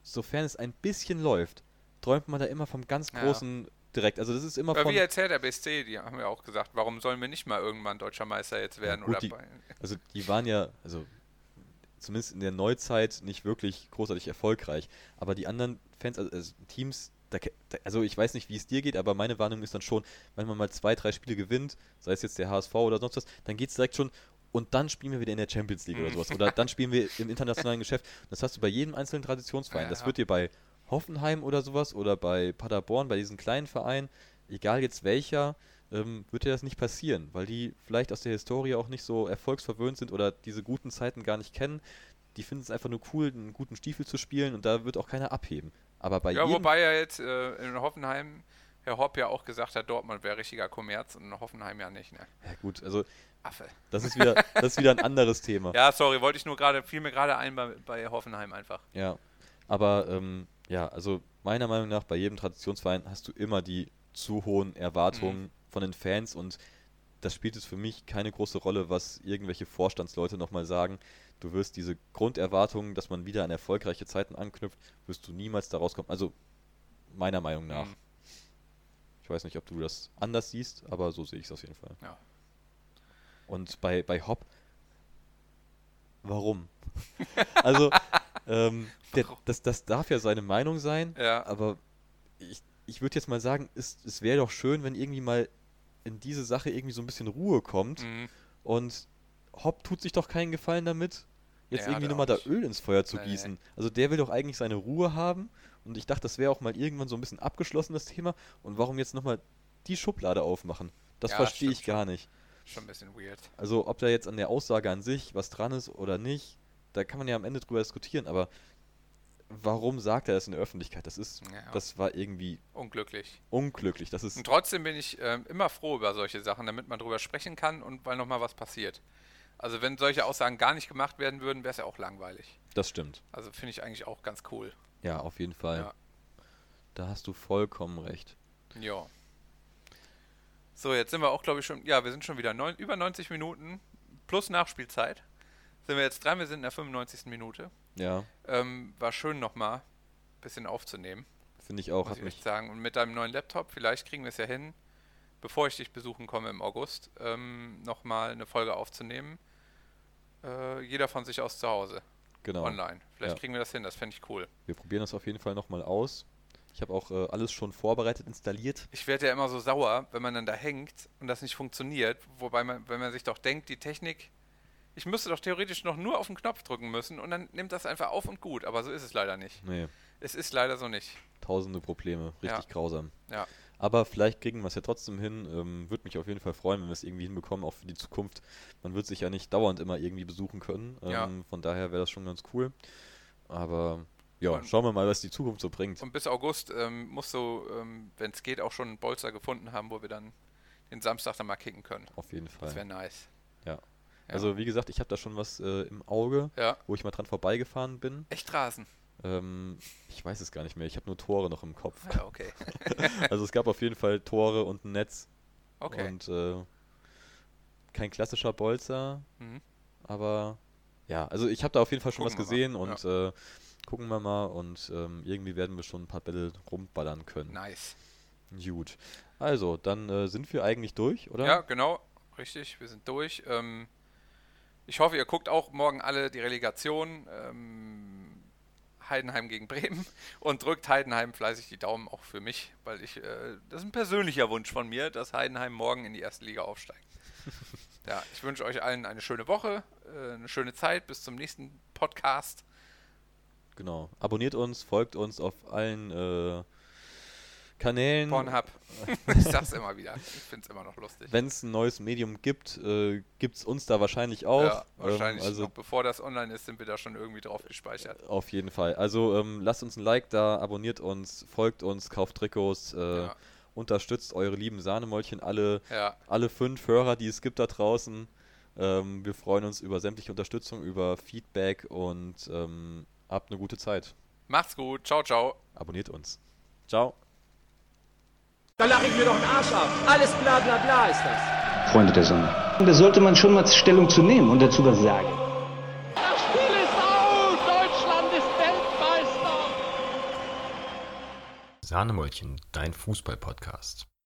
[SPEAKER 6] Sofern es ein bisschen läuft, träumt man da immer vom ganz
[SPEAKER 5] Ja.
[SPEAKER 6] großen direkt. Also das ist immer
[SPEAKER 5] Aber wie erzählt der BSC, die haben ja auch gesagt, warum sollen wir nicht mal irgendwann deutscher Meister jetzt werden?
[SPEAKER 6] gut,
[SPEAKER 5] oder
[SPEAKER 6] die- Also die waren ja, also zumindest in der Neuzeit nicht wirklich großartig erfolgreich. Aber die anderen Fans, also, also Teams, da, also ich weiß nicht, wie es dir geht, aber meine Warnung ist dann schon, wenn man mal zwei, drei Spiele gewinnt, sei es jetzt der HSV oder sonst was, dann geht es direkt schon und dann spielen wir wieder in der Champions League oder
[SPEAKER 5] Mhm.
[SPEAKER 6] sowas. Oder dann spielen wir im internationalen Geschäft. Das hast du bei jedem einzelnen Traditionsverein. Das wird dir bei Hoffenheim oder sowas oder bei Paderborn, bei diesen kleinen Vereinen, egal jetzt welcher, ähm, wird dir das nicht passieren, weil die vielleicht aus der Historie auch nicht so erfolgsverwöhnt sind oder diese guten Zeiten gar nicht kennen. Die finden es einfach nur cool, einen guten Stiefel zu spielen und da wird auch keiner abheben. Aber bei
[SPEAKER 5] ja, wobei ja jetzt äh, in Hoffenheim Herr Hopp ja auch gesagt hat, Dortmund wäre richtiger Kommerz und Hoffenheim ja nicht, ne?
[SPEAKER 6] ja gut, also
[SPEAKER 5] Affe.
[SPEAKER 6] das ist wieder, das ist wieder ein anderes Thema.
[SPEAKER 5] Ja, sorry, wollte ich nur gerade, fiel mir gerade ein bei, bei Hoffenheim einfach.
[SPEAKER 6] Ja, aber ähm, ja, also meiner Meinung nach, bei jedem Traditionsverein hast du immer die zu hohen Erwartungen
[SPEAKER 5] Mhm.
[SPEAKER 6] Von den Fans und das spielt es für mich keine große Rolle, was irgendwelche Vorstandsleute nochmal sagen. Du wirst diese Grunderwartungen, dass man wieder an erfolgreiche Zeiten anknüpft, wirst du niemals da rauskommen. Also meiner Meinung nach.
[SPEAKER 5] Mhm.
[SPEAKER 6] Ich weiß nicht, ob du das anders siehst, aber so sehe ich es auf jeden Fall.
[SPEAKER 5] Ja.
[SPEAKER 6] Und bei, bei Hopp, warum? also, ähm, der, das, das darf ja seine Meinung sein,
[SPEAKER 5] Ja.
[SPEAKER 6] aber ich, ich würde jetzt mal sagen, es, es wäre doch schön, wenn irgendwie mal in diese Sache irgendwie so ein bisschen Ruhe kommt
[SPEAKER 5] Mhm.
[SPEAKER 6] und Hopp tut sich doch keinen Gefallen damit, jetzt
[SPEAKER 5] Ja,
[SPEAKER 6] irgendwie nochmal da. Öl ins Feuer zu
[SPEAKER 5] Nee,
[SPEAKER 6] gießen. Also der will doch eigentlich seine Ruhe haben und ich dachte, das wäre auch mal irgendwann so ein bisschen abgeschlossen, das Thema. Und warum jetzt nochmal die Schublade aufmachen? Das
[SPEAKER 5] Ja,
[SPEAKER 6] verstehe ich gar nicht.
[SPEAKER 5] Schon ein bisschen weird.
[SPEAKER 6] Also ob da jetzt an der Aussage an sich was dran ist oder nicht, da kann man ja am Ende drüber diskutieren, aber warum sagt er das in der Öffentlichkeit? Das ist,
[SPEAKER 5] Ja.
[SPEAKER 6] das war irgendwie
[SPEAKER 5] Unglücklich.
[SPEAKER 6] unglücklich. Das ist,
[SPEAKER 5] Und trotzdem bin ich ähm, immer froh über solche Sachen, damit man drüber sprechen kann und weil nochmal was passiert. Also wenn solche Aussagen gar nicht gemacht werden würden, wäre es ja auch langweilig.
[SPEAKER 6] das stimmt.
[SPEAKER 5] Also finde ich eigentlich auch ganz cool.
[SPEAKER 6] Ja, auf jeden Fall.
[SPEAKER 5] Ja.
[SPEAKER 6] Da hast du vollkommen recht.
[SPEAKER 5] Ja. So, jetzt sind wir auch, glaube ich, schon, ja, wir sind schon wieder neun, über 90 Minuten plus Nachspielzeit. Sind wir jetzt dran, wir sind in der 95. Minute.
[SPEAKER 6] Ja,
[SPEAKER 5] Ähm, war schön nochmal ein bisschen aufzunehmen,
[SPEAKER 6] finde ich auch.
[SPEAKER 5] muss ich echt sagen. Und mit deinem neuen Laptop, vielleicht kriegen wir es ja hin, bevor ich dich besuchen komme im August, ähm, nochmal eine Folge aufzunehmen. Äh, jeder von sich aus zu Hause,
[SPEAKER 6] genau.
[SPEAKER 5] online. Vielleicht
[SPEAKER 6] Ja.
[SPEAKER 5] kriegen wir das hin, das fände ich cool.
[SPEAKER 6] Wir probieren das auf jeden Fall nochmal aus. Ich habe auch äh, alles schon vorbereitet, installiert.
[SPEAKER 5] Ich werde ja immer so sauer, wenn man dann da hängt und das nicht funktioniert. Wobei man, wenn man sich doch denkt, die Technik, ich müsste doch theoretisch noch nur auf den Knopf drücken müssen und dann nimmt das einfach auf und gut. Aber so ist es leider nicht.
[SPEAKER 6] Nee,
[SPEAKER 5] Es ist leider so nicht.
[SPEAKER 6] tausende Probleme. Richtig
[SPEAKER 5] Ja.
[SPEAKER 6] grausam.
[SPEAKER 5] Ja.
[SPEAKER 6] Aber vielleicht kriegen wir es ja trotzdem hin. Ähm, Würde mich auf jeden Fall freuen, wenn wir es irgendwie hinbekommen, auch für die Zukunft. Man wird sich ja nicht dauernd immer irgendwie besuchen können. Ähm,
[SPEAKER 5] Ja.
[SPEAKER 6] Von daher wäre das schon ganz cool. Aber ja,
[SPEAKER 5] Und-
[SPEAKER 6] schauen wir mal, was die Zukunft so bringt.
[SPEAKER 5] Und bis August ähm, musst du, ähm, wenn es geht, auch schon einen Bolzer gefunden haben, wo wir dann den Samstag dann mal kicken können.
[SPEAKER 6] Auf jeden
[SPEAKER 5] Das wäre
[SPEAKER 6] Fall.
[SPEAKER 5] nice.
[SPEAKER 6] Ja.
[SPEAKER 5] Ja.
[SPEAKER 6] Also wie gesagt, ich habe da schon was äh, im Auge,
[SPEAKER 5] Ja.
[SPEAKER 6] wo ich mal dran vorbeigefahren bin.
[SPEAKER 5] Echt Rasen.
[SPEAKER 6] Ähm, ich weiß es gar nicht mehr. Ich habe nur Tore noch im Kopf.
[SPEAKER 5] Ja, okay.
[SPEAKER 6] Also es gab auf jeden Fall Tore und ein Netz.
[SPEAKER 5] Okay.
[SPEAKER 6] Und äh, kein klassischer Bolzer,
[SPEAKER 5] Mhm.
[SPEAKER 6] aber ja, also ich habe da auf jeden Fall schon
[SPEAKER 5] Gucken
[SPEAKER 6] was gesehen und äh, gucken wir mal und ähm, irgendwie werden wir schon ein paar Bälle rumballern können.
[SPEAKER 5] Nice.
[SPEAKER 6] Gut. Also, dann äh, sind wir eigentlich durch, oder?
[SPEAKER 5] Ja, genau. Richtig, wir sind durch. Ähm, ich hoffe, ihr guckt auch morgen alle die Relegation. Ähm, Heidenheim gegen Bremen und drückt Heidenheim fleißig die Daumen auch für mich, weil ich, äh, das ist ein persönlicher Wunsch von mir, dass Heidenheim morgen in die erste Liga aufsteigt. ja, ich wünsche euch allen eine schöne Woche, äh, eine schöne Zeit, bis zum nächsten Podcast.
[SPEAKER 6] Genau. Abonniert uns, folgt uns auf allen äh, Kanälen.
[SPEAKER 5] Pornhub. ich sag's immer wieder. Ich find's immer noch lustig.
[SPEAKER 6] Wenn es ein neues Medium gibt, äh, gibt es uns da wahrscheinlich auch.
[SPEAKER 5] ja, wahrscheinlich
[SPEAKER 6] Ähm, also
[SPEAKER 5] noch bevor das online ist, sind wir da schon irgendwie drauf gespeichert.
[SPEAKER 6] Auf jeden Fall. Also ähm, lasst uns ein Like da, abonniert uns, folgt uns, kauft Trikots, äh,
[SPEAKER 5] Ja.
[SPEAKER 6] unterstützt eure lieben Sahnemäulchen, alle,
[SPEAKER 5] Ja,
[SPEAKER 6] alle fünf Hörer, die es gibt da draußen. Ähm, wir freuen uns über sämtliche Unterstützung, über Feedback und ähm, habt eine gute Zeit.
[SPEAKER 5] macht's gut. Ciao, ciao.
[SPEAKER 6] Abonniert uns. Ciao.
[SPEAKER 1] Da lache ich mir doch den Arsch ab. Alles bla bla bla ist das.
[SPEAKER 2] Freunde der Sonne. Und da sollte man schon mal Stellung zu nehmen und dazu was sagen.
[SPEAKER 3] Das Spiel ist aus! Deutschland ist
[SPEAKER 4] Sahnemäulchen, dein Fußball-Podcast.